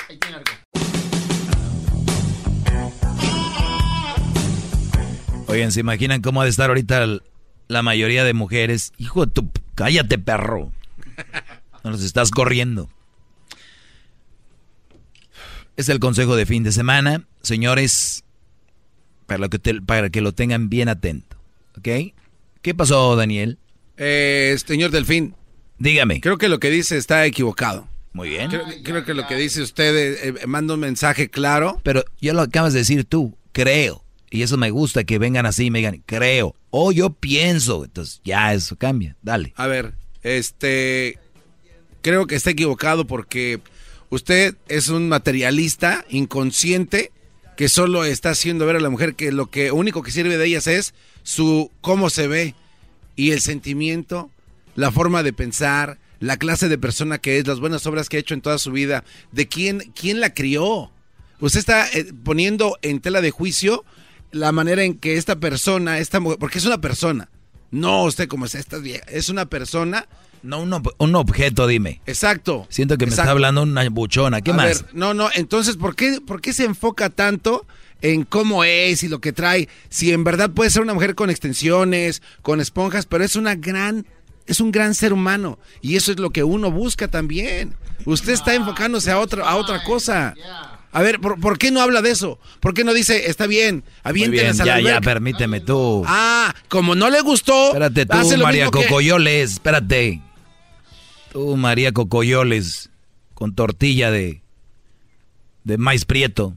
Oigan, ¿se imaginan cómo ha de estar ahorita la mayoría de mujeres? Hijo de tu... Cállate, perro. No nos estás corriendo. Es el consejo de fin de semana. Señores, para, que, para que lo tengan bien atento. ¿Ok? ¿Qué pasó, Daniel? Eh, señor Delfín. Dígame. Creo que lo que dice está equivocado. Muy bien. Creo, que lo que dice usted eh, eh, manda un mensaje claro. Pero ya lo acabas de decir tú. Creo. Y eso me gusta que vengan así y me digan, creo, o yo pienso. Entonces ya eso cambia. Dale. A ver, este, creo que está equivocado porque usted es un materialista inconsciente que solo está haciendo ver a la mujer que lo que único que sirve de ellas es su cómo se ve y el sentimiento, la forma de pensar, la clase de persona que es, las buenas obras que ha hecho en toda su vida, de quién quién la crió. Usted está eh, poniendo en tela de juicio la manera en que esta persona, esta mujer, porque es una persona, no usted como es esta es una persona. No un, un objeto, dime. Exacto. Siento que me está hablando una buchona. ¿Qué más? no, no, entonces, ¿por qué, ¿por qué se enfoca tanto en cómo es y lo que trae? Si en verdad puede ser una mujer con extensiones, con esponjas, pero es una gran es un gran ser humano y eso es lo que uno busca también. Usted está enfocándose a otra a otra cosa. A ver, ¿por, qué no habla de eso? ¿Por qué no dice, está bien, aviéntelas a la Ya, ya, permíteme tú. Ah, como no le gustó. Espérate tú, María Cocoyoles, espérate. Tú, María Cocoyoles, con tortilla de, de maíz prieto.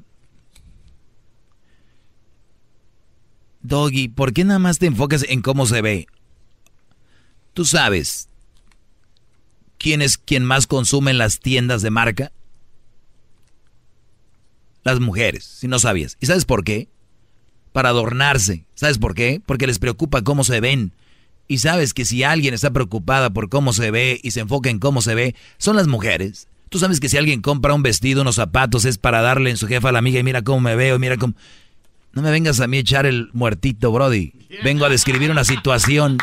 Doggy, ¿por qué nada más te enfocas en cómo se ve? Tú sabes quién es quien más consume en las tiendas de marca las mujeres, si no sabías. ¿Y sabes por qué? Para adornarse. ¿Sabes por qué? Porque les preocupa cómo se ven. Y sabes que si alguien está preocupada por cómo se ve y se enfoca en cómo se ve, son las mujeres. Tú sabes que si alguien compra un vestido, unos zapatos, es para darle en su jefa a la amiga y mira cómo me veo, mira cómo... No me vengas a mí a echar el muertito, Brody. Vengo a describir una situación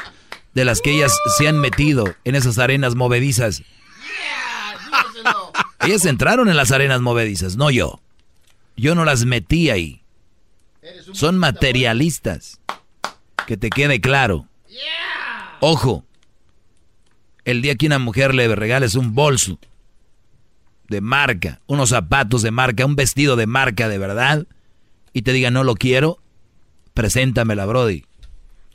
de las que ellas se han metido en esas arenas movedizas. ellas entraron en las arenas movedizas, no yo. Yo no las metí ahí. Son materialistas. Que te quede claro. Ojo. El día que una mujer le regales un bolso de marca, unos zapatos de marca, un vestido de marca de verdad, y te diga no lo quiero, preséntamela, Brody.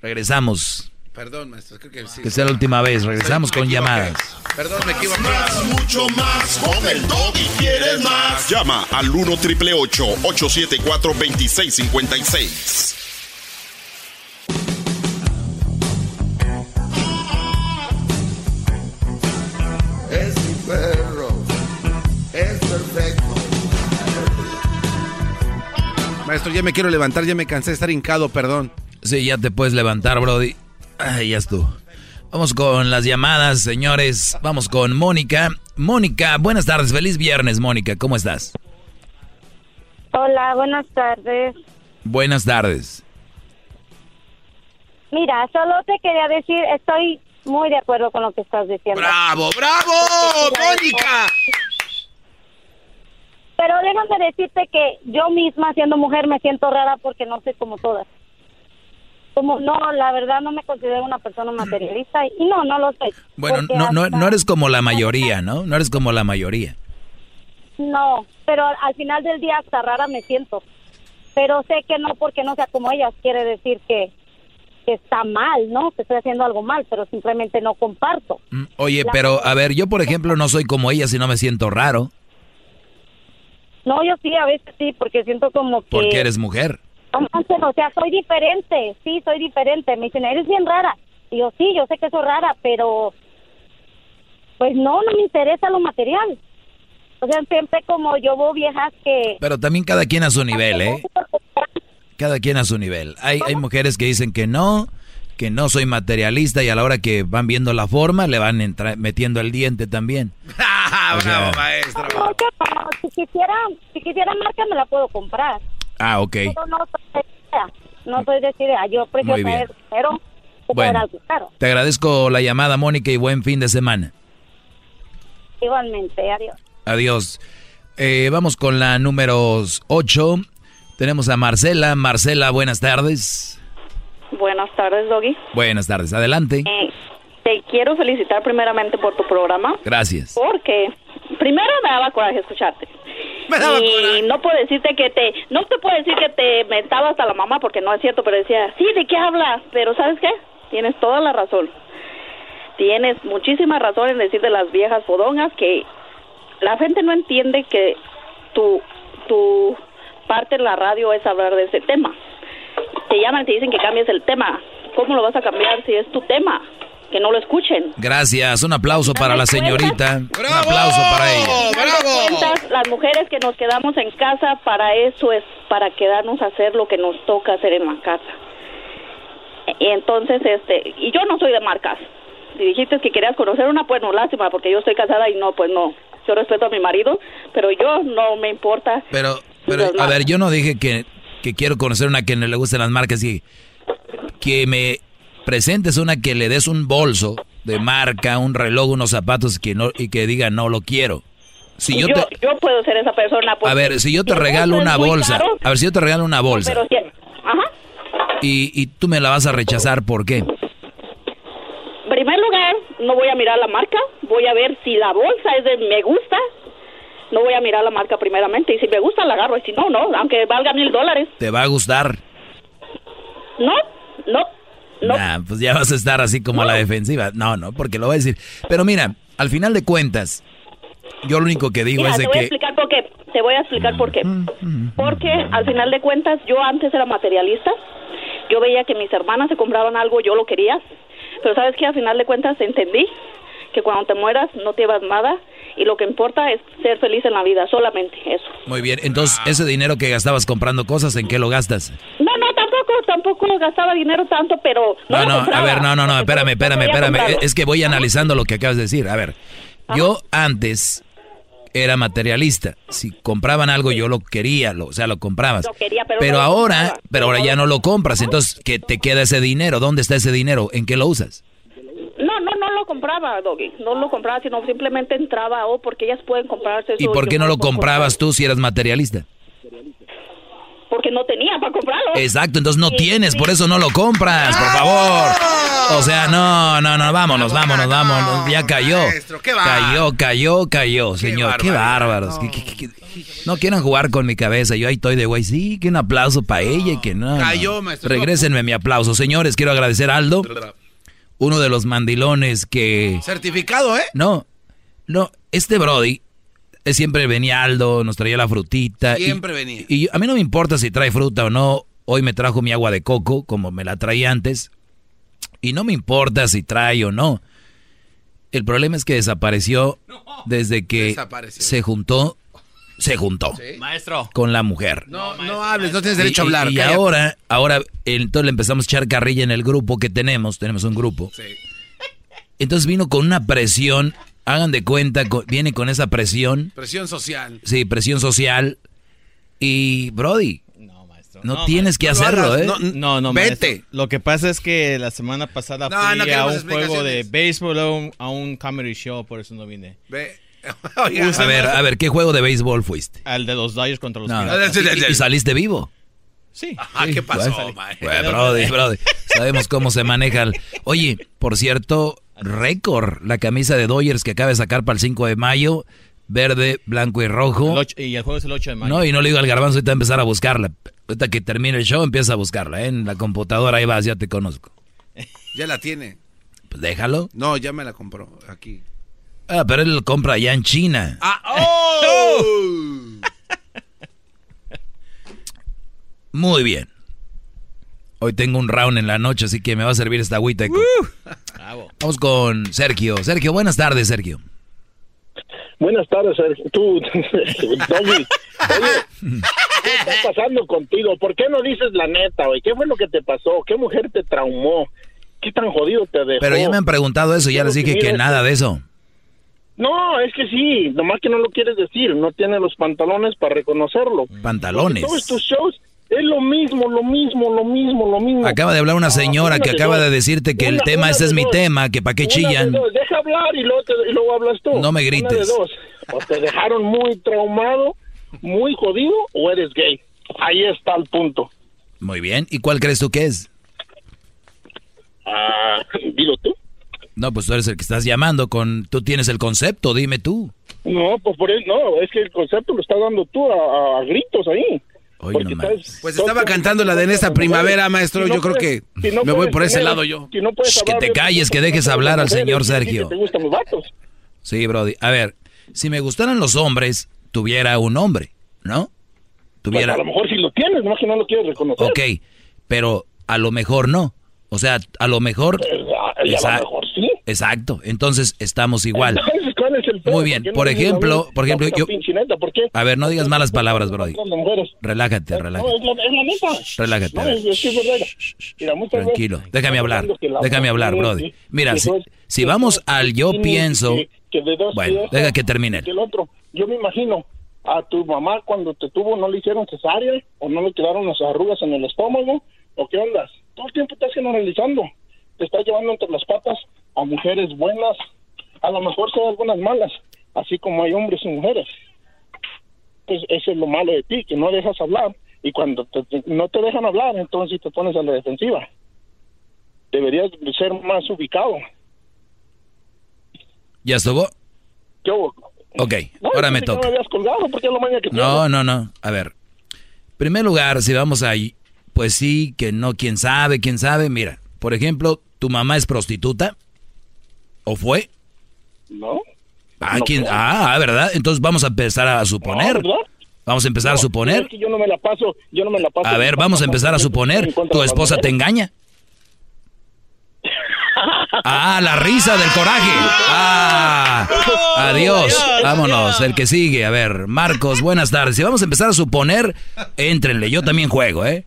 Regresamos. Perdón, maestro, creo que sí. Que sea la última vez. Regresamos con llamadas. Perdón, me equivoqué. Más, mucho más. Con el y quieres más. Llama al 1 triple 874 2656. Perro. Es perfecto. Maestro, ya me quiero levantar, ya me cansé de estar hincado, perdón. Sí, ya te puedes levantar, Brody. Ay, ya tú. Vamos con las llamadas, señores. Vamos con Mónica. Mónica, buenas tardes. Feliz viernes, Mónica. ¿Cómo estás? Hola, buenas tardes. Buenas tardes. Mira, solo te quería decir, estoy muy de acuerdo con lo que estás diciendo. ¡Bravo, bravo, Mónica! Pero déjame decirte que yo misma, siendo mujer, me siento rara porque no soy como todas. Como no, la verdad no me considero una persona materialista y no, no lo soy. Bueno, no, no, no eres como la mayoría, ¿no? No eres como la mayoría. No, pero al final del día hasta rara me siento. Pero sé que no porque no sea como ellas quiere decir que, que está mal, ¿no? Que estoy haciendo algo mal, pero simplemente no comparto. Mm, Oye, pero a ver, yo por ejemplo no soy como ella si no me siento raro. No, yo sí, a veces sí, porque siento como que... Porque eres mujer. O sea, soy diferente, sí, soy diferente. Me dicen, eres bien rara. Y yo, sí, yo sé que soy rara, pero... Pues no, no me interesa lo material. O sea, siempre como yo veo viejas que... Pero también cada quien a su nivel, ¿eh? Cada quien a su nivel. Hay, hay mujeres que dicen que no, que no soy materialista y a la hora que van viendo la forma le van metiendo el diente también. Bravo, maestro. No, si quisiera, si quisiera marca me la puedo comprar. Ah, ok. Pero no soy no soy de idea. Yo prefiero traer pero bueno, algo caro. Te agradezco la llamada, Mónica, y buen fin de semana. Igualmente, adiós. Adiós. Eh, vamos con la número 8. Tenemos a Marcela. Marcela, buenas tardes. Buenas tardes, Doggy. Buenas tardes, adelante. Eh, te quiero felicitar primeramente por tu programa. Gracias. Porque primero me daba coraje escucharte. Me daba y no puedo decirte que te, no te puedo decir que te metaba hasta la mamá porque no es cierto, pero decía, sí, ¿de qué hablas? Pero ¿sabes qué? Tienes toda la razón. Tienes muchísima razón en decir de las viejas fodongas que la gente no entiende que tu, tu parte de la radio es hablar de ese tema. Te llaman y te dicen que cambies el tema. ¿Cómo lo vas a cambiar si es tu tema? Que no lo escuchen. Gracias, un aplauso para la señorita. Un aplauso para ella. ¡Bravo! las mujeres que nos quedamos en casa, para eso es, para quedarnos a hacer lo que nos toca hacer en la casa. Y entonces, este, y yo no soy de marcas. Si dijiste que querías conocer una, pues no, lástima, porque yo estoy casada y no, pues no, yo respeto a mi marido, pero yo no me importa. Pero, pero a ver, yo no dije que, que quiero conocer una que no le gusten las marcas y que me presentes una que le des un bolso de marca, un reloj, unos zapatos que no, y que diga no lo quiero. Si yo, yo, puedo ser esa persona. A ver, si yo te regalo una bolsa, a ver si yo te regalo una bolsa. ajá. Y, y tú me la vas a rechazar, ¿por qué? En primer lugar, no voy a mirar la marca, voy a ver si la bolsa es de me gusta, no voy a mirar la marca primeramente, y si me gusta la agarro, y si no, no, aunque valga mil dólares. ¿Te va a gustar? No, no, no. pues ya vas a estar así como a la defensiva. No, no, porque lo voy a decir. Pero mira, al final de cuentas, yo lo único que digo es de te voy que... A explicar por qué. Te voy a explicar por qué. Porque al final de cuentas, yo antes era materialista. Yo veía que mis hermanas se compraban algo, yo lo quería. Pero sabes que al final de cuentas entendí que cuando te mueras no te llevas nada y lo que importa es ser feliz en la vida, solamente eso. Muy bien, entonces ese dinero que gastabas comprando cosas, ¿en qué lo gastas? No, no, tampoco, tampoco gastaba dinero tanto, pero... No, no, a ver, no, no, no, espérame, espérame, espérame. Es que voy analizando lo que acabas de decir. A ver, yo antes era materialista. Si compraban algo yo lo quería, lo, o sea, lo comprabas. pero, ahora, pero ahora ya no lo compras, entonces ¿qué te queda ese dinero? ¿Dónde está ese dinero? ¿En qué lo usas? Lo compraba, Doggy. No lo compraba, sino simplemente entraba, oh, porque ellas pueden comprarse eso. ¿Y por qué no lo comprabas tú si eras materialista? Porque no tenía para comprarlo. Exacto, entonces no tienes, por eso no lo compras, por favor. O sea, no, no, no, vámonos, vámonos, vámonos. Ya cayó. Cayó, cayó, cayó, señor. Qué bárbaros. No quieran jugar con mi cabeza. Yo ahí estoy de güey. Sí, que un aplauso para ella y que no. Cayó, maestro. Regrésenme mi aplauso. Señores, quiero agradecer a Aldo, uno de los mandilones que. Certificado, ¿eh? No, no, este Brody siempre venía Aldo, nos traía la frutita. Siempre venía. Y a mí no me importa si trae fruta o no. Hoy me trajo mi agua de coco, como me la traía antes. Y no me importa si trae o no. El problema es que desapareció desde que se juntó. Se juntó. Maestro. Con la mujer. No, no hables, no tienes derecho a hablar. Y, ahora, ahora, entonces le empezamos a echar carrilla en el grupo que tenemos. Tenemos un grupo. Sí. Entonces vino con una presión hagan de cuenta, viene con esa presión. Presión social. Sí, presión social. Y, Brody, no, tienes que hacerlo, ¿eh? No, no, Vete. Lo que pasa es que la semana pasada fui a un juego de béisbol, a un, comedy show, por eso no vine. a ver, a ver, ¿qué juego de béisbol fuiste? Al de los Dodgers contra los no, ¿Y, saliste vivo? Sí. Ah, ¿qué pasó, brody, brody. Sabemos cómo se maneja. Oye, por cierto, récord, la camisa de Dodgers que acaba de sacar para el 5 de mayo, verde, blanco y rojo. y el juego es el 8 de mayo. No, y no le digo al garbanzo, ahorita a empezar a buscarla. Ahorita que termine el show, empieza a buscarla, ¿eh? En la computadora, ahí vas, ya te conozco. Ya la tiene. Pues déjalo. No, ya me la compró aquí. Ah, pero él lo compra allá en China. ¡Ah! ¡Oh! Muy bien. Hoy tengo un round en la noche, así que me va a servir esta agüita. Vamos con Sergio. Sergio, buenas tardes, Sergio. Buenas tardes, Sergio. Tú, Doggy. ¿qué está pasando contigo? ¿Por qué no dices la neta, güey? ¿Qué fue lo que te pasó? ¿Qué mujer te traumó? ¿Qué tan jodido te dejó? Pero ya me han preguntado eso, ya les dije que nada de eso. No, es que sí, nomás que no lo quieres decir, no tiene los pantalones para reconocerlo. Pantalones. todos tus shows es lo mismo, lo mismo, lo mismo, lo mismo. Acaba de hablar una señora que acaba de decirte que el tema, ese es mi tema, que para qué chillan. Deja hablar y luego, y luego, hablas tú. No me grites. O te dejaron muy traumado, muy jodido, o eres gay. Ahí está el punto. Muy bien. ¿Y cuál crees tú que es? Ah, dilo tú. No, pues tú eres el que estás llamando con... Tú tienes el concepto, dime tú. No, pues por eso, no, es que el concepto lo estás dando tú a, gritos ahí. pues estaba cantando la de en esta primavera, maestro. yo creo que me voy por ese lado yo. que te calles, que dejes hablar al señor Sergio. Sí, Brody. A ver, si me gustaran los hombres, tuviera un hombre, ¿no? Tuviera... Pues a lo mejor si lo tienes, no que no lo quieres reconocer. Ok, pero a lo mejor no. O sea, a lo mejor... Pues, a, lo mejor sí. Exacto, entonces estamos igual. Muy bien, por ejemplo, por ejemplo, yo... A ver, no digas malas palabras, Brody. Relájate, relájate. Relájate. Tranquilo, déjame hablar, déjame hablar, Brody. Mira, si, vamos al yo pienso... Bueno, deja que termine. El otro, yo me imagino, a tu mamá cuando te tuvo no le hicieron cesárea o no le quedaron las arrugas en el estómago o qué ondas. Todo el tiempo estás generalizando te está llevando entre las patas a mujeres buenas, a lo mejor son algunas malas, así como hay hombres y mujeres. Pues eso es lo malo de ti, que no dejas hablar y cuando no te dejan hablar, entonces te pones a la defensiva. Deberías ser más ubicado. ¿Ya estuvo? Yo. Ok, ahora me toca. no, no, no. A ver. En primer lugar, si vamos ahí, pues sí, que no, quién sabe, quién sabe. Mira, por ejemplo, ¿Tu mamá es prostituta? ¿O fue? No. Ah, ¿quién? ah, ¿verdad? Entonces vamos a empezar a suponer. Vamos a empezar a suponer. yo no me la paso, yo no me la paso. A ver, vamos a empezar a suponer. ¿Tu esposa te engaña? Ah, la risa del coraje. Ah, adiós. Vámonos, el que sigue. A ver, Marcos, buenas tardes. Si vamos a empezar a suponer, éntrenle. Yo también juego, ¿eh?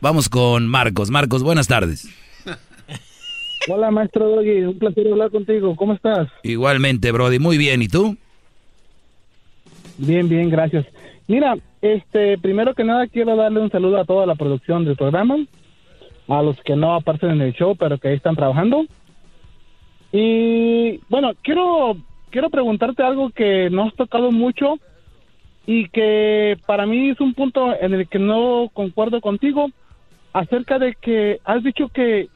Vamos con Marcos. Marcos, buenas tardes. Hola, maestro Doggy, un placer hablar contigo. ¿Cómo estás? Igualmente, Brody, muy bien. ¿Y tú? Bien, bien, gracias. Mira, este, primero que nada quiero darle un saludo a toda la producción del programa, a los que no aparecen en el show, pero que ahí están trabajando. Y bueno, quiero quiero preguntarte algo que no has tocado mucho y que para mí es un punto en el que no concuerdo contigo acerca de que has dicho que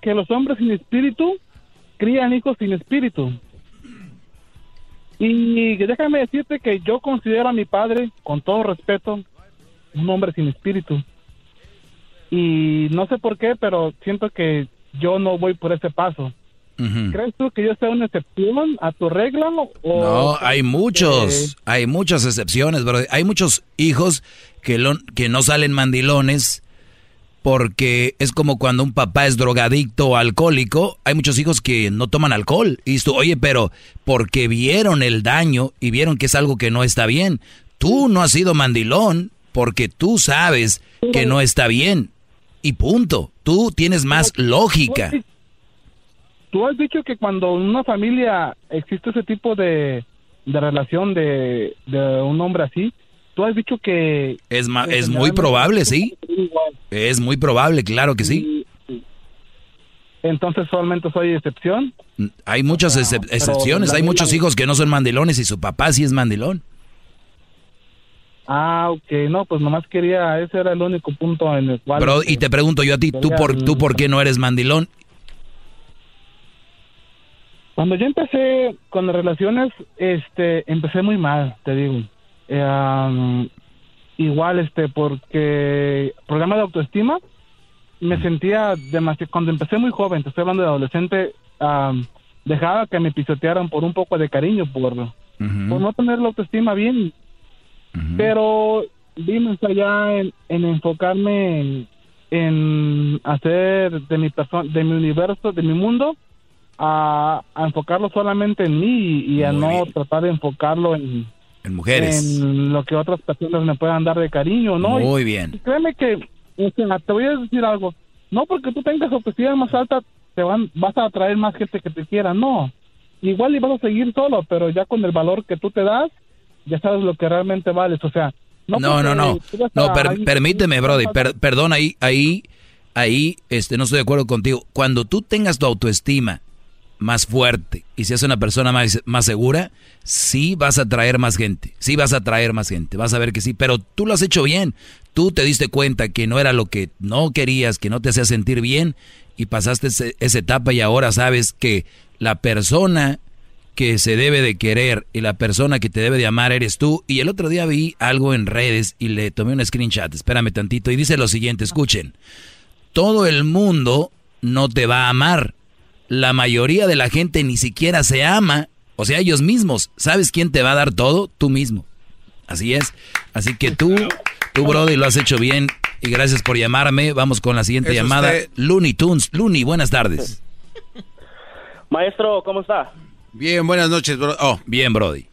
que los hombres sin espíritu crían hijos sin espíritu. Y déjame decirte que yo considero a mi padre, con todo respeto, un hombre sin espíritu. Y no sé por qué, pero siento que yo no voy por ese paso. ¿Crees tú que yo sea una excepción a tu regla? O no, hay muchos, hay muchas excepciones, pero hay muchos hijos que, lo, que no salen mandilones porque es como cuando un papá es drogadicto o alcohólico, hay muchos hijos que no toman alcohol. Y tú, oye, pero porque vieron el daño y vieron que es algo que no está bien. Tú no has sido mandilón porque tú sabes que no está bien. Y punto. Tú tienes más lógica. Tú has dicho que cuando en una familia existe ese tipo de, relación de, de un hombre así, tú has dicho que... Es, es muy probable, sí. Es muy probable, claro que sí. entonces solamente soy excepción. Hay muchas excepciones, hay muchos hijos que no son mandilones y su papá sí es mandilón. Ah, ok, no, pues nomás quería, ese era el único punto en el cual... Pero, y te pregunto yo a ti, ¿tú por, ¿tú por qué no eres mandilón? Cuando yo empecé con las relaciones, este, empecé muy mal, te digo. Eh, igual, este, porque programa de autoestima, me sentía demasiado, cuando empecé muy joven, te estoy hablando de adolescente, dejaba que me pisotearan por un poco de cariño, por, por no tener la autoestima bien. Pero vimos allá en, enfocarme en, hacer de mi persona, de mi universo, de mi mundo, a, enfocarlo solamente en mí y, a no tratar de enfocarlo en, en mujeres. En lo que otras personas me puedan dar de cariño, ¿no? Muy bien. créeme que, te voy a decir algo, no porque tú tengas autoestima más alta, te van, vas a atraer más gente que te quiera, no. Igual y vas a seguir solo, pero ya con el valor que tú te das, ya sabes lo que realmente vales, o sea... No, no, no, no, no permíteme, Brody, perdón, ahí, ahí, ahí, este, no estoy de acuerdo contigo. Cuando tú tengas tu autoestima más fuerte. Y seas una persona más, más segura, sí vas a atraer más gente, sí vas a atraer más gente, vas a ver que sí, pero tú lo has hecho bien, tú te diste cuenta que no era lo que no querías, que no te hacía sentir bien y pasaste esa etapa y ahora sabes que la persona que se debe de querer y la persona que te debe de amar eres tú. Y el otro día vi algo en redes y le tomé un screenshot, espérame tantito, y dice lo siguiente, escuchen, todo el mundo no te va a amar. La mayoría de la gente ni siquiera se ama, o sea, ellos mismos. ¿Sabes quién te va a dar todo? Tú mismo. Así es. Así que tú, tú, Brody, lo has hecho bien y gracias por llamarme. Vamos con la siguiente llamada. Looney Tunes. Looney, buenas tardes. Maestro, ¿cómo está? Bien, buenas noches, bro. Oh, bien, Brody.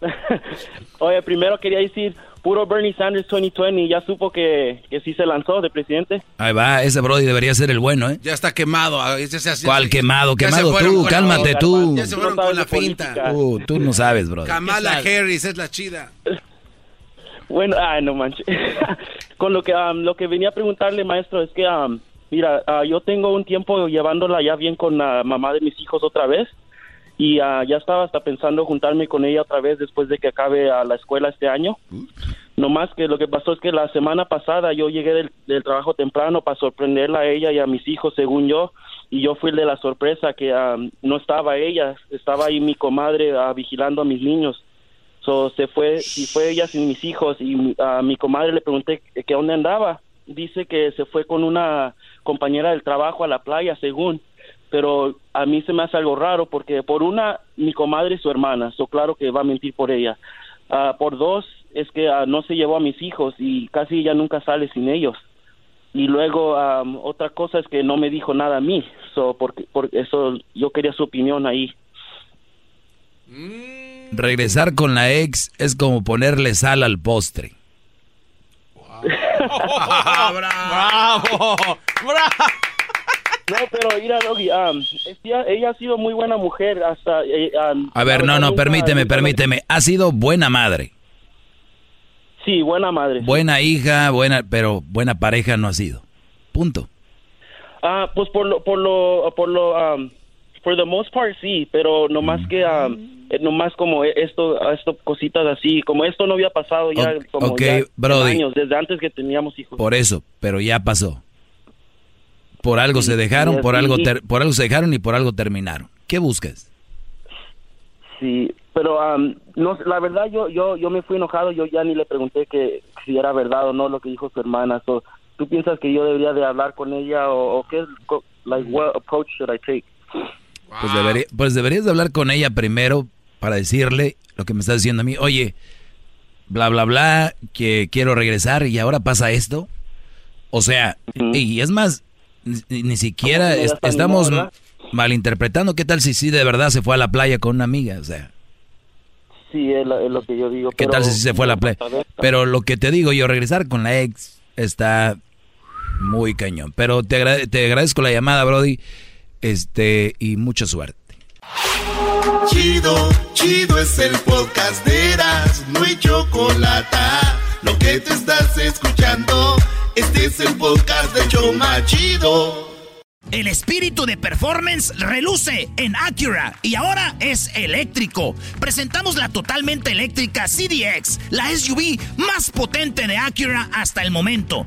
Oye, primero quería decir, puro Bernie Sanders 2020, ya supo que, que sí se lanzó de presidente. Ahí va, ese Brody debería ser el bueno, ¿eh? Ya está quemado. Ah, ¿Cuál quemado? Quemado tú, cálmate tú. Ya se fueron con la finta. Uh, tú no sabes, Brody. Kamala Harris es la chida. Bueno, ay, no manches. con lo que, um, lo que venía a preguntarle, maestro, es que, um, mira, uh, yo tengo un tiempo llevándola ya bien con la mamá de mis hijos otra vez y ah, ya estaba hasta pensando juntarme con ella otra vez después de que acabe a la escuela este año. No más que lo que pasó es que la semana pasada yo llegué del, trabajo temprano para sorprenderla a ella y a mis hijos, según yo, y yo fui de la sorpresa que ah, no estaba ella, estaba ahí mi comadre ah, vigilando a mis niños. So, se fue, y fue ella sin mis hijos y a mi comadre le pregunté que dónde andaba. Dice que se fue con una compañera del trabajo a la playa, según pero a mí se me hace algo raro porque por una, mi comadre es su hermana, so claro que va a mentir por ella. Ah, por dos, es que ah, no se llevó a mis hijos y casi ella nunca sale sin ellos. Y luego otra cosa es que no me dijo nada a mí, so, porque, eso yo quería su opinión ahí. Regresar con la ex es como ponerle sal al postre. ¡Bravo! ¡Bravo! No, pero mira, ella, ha sido muy buena mujer hasta... Eh, a ver, no, no, permíteme, permíteme. Ha sido buena madre. Sí, buena madre. Buena hija, buena, pero buena pareja no ha sido. Punto. Ah, pues por lo, por lo, por lo, um, for the most part sí, pero no más que, um, eh, no más como esto, esto, cositas así, como esto no había pasado ya como años, desde antes que teníamos hijos. Por eso, pero ya pasó. Por algo se dejaron, por algo, por algo se dejaron y por algo terminaron. ¿Qué buscas? Sí, pero no, la verdad yo, yo, yo me fui enojado, yo ya ni le pregunté que si era verdad o no lo que dijo su hermana. ¿Tú piensas que yo debería de hablar con ella o, qué, like, what approach should I take? Pues, pues deberías de hablar con ella primero para decirle lo que me estás diciendo a mí. Oye, bla, bla, bla, que quiero regresar y ahora pasa esto. O sea, y es más, ni, siquiera estamos malinterpretando. ¿Qué tal si sí de verdad se fue a la playa con una amiga? O sea. Sí, es, lo que yo digo. ¿Qué tal si se fue a la playa? Pero lo que te digo yo, regresar con la ex está muy cañón. Pero te, te agradezco la llamada, Brody. Este, y mucha suerte. Chido, chido es el podcast de Eras, no hay chocolate. Lo que te estás escuchando. Este es el podcast de Choma Chido. El espíritu de performance reluce en Acura y ahora es eléctrico. Presentamos la totalmente eléctrica CDX, la SUV más potente de Acura hasta el momento.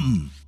come.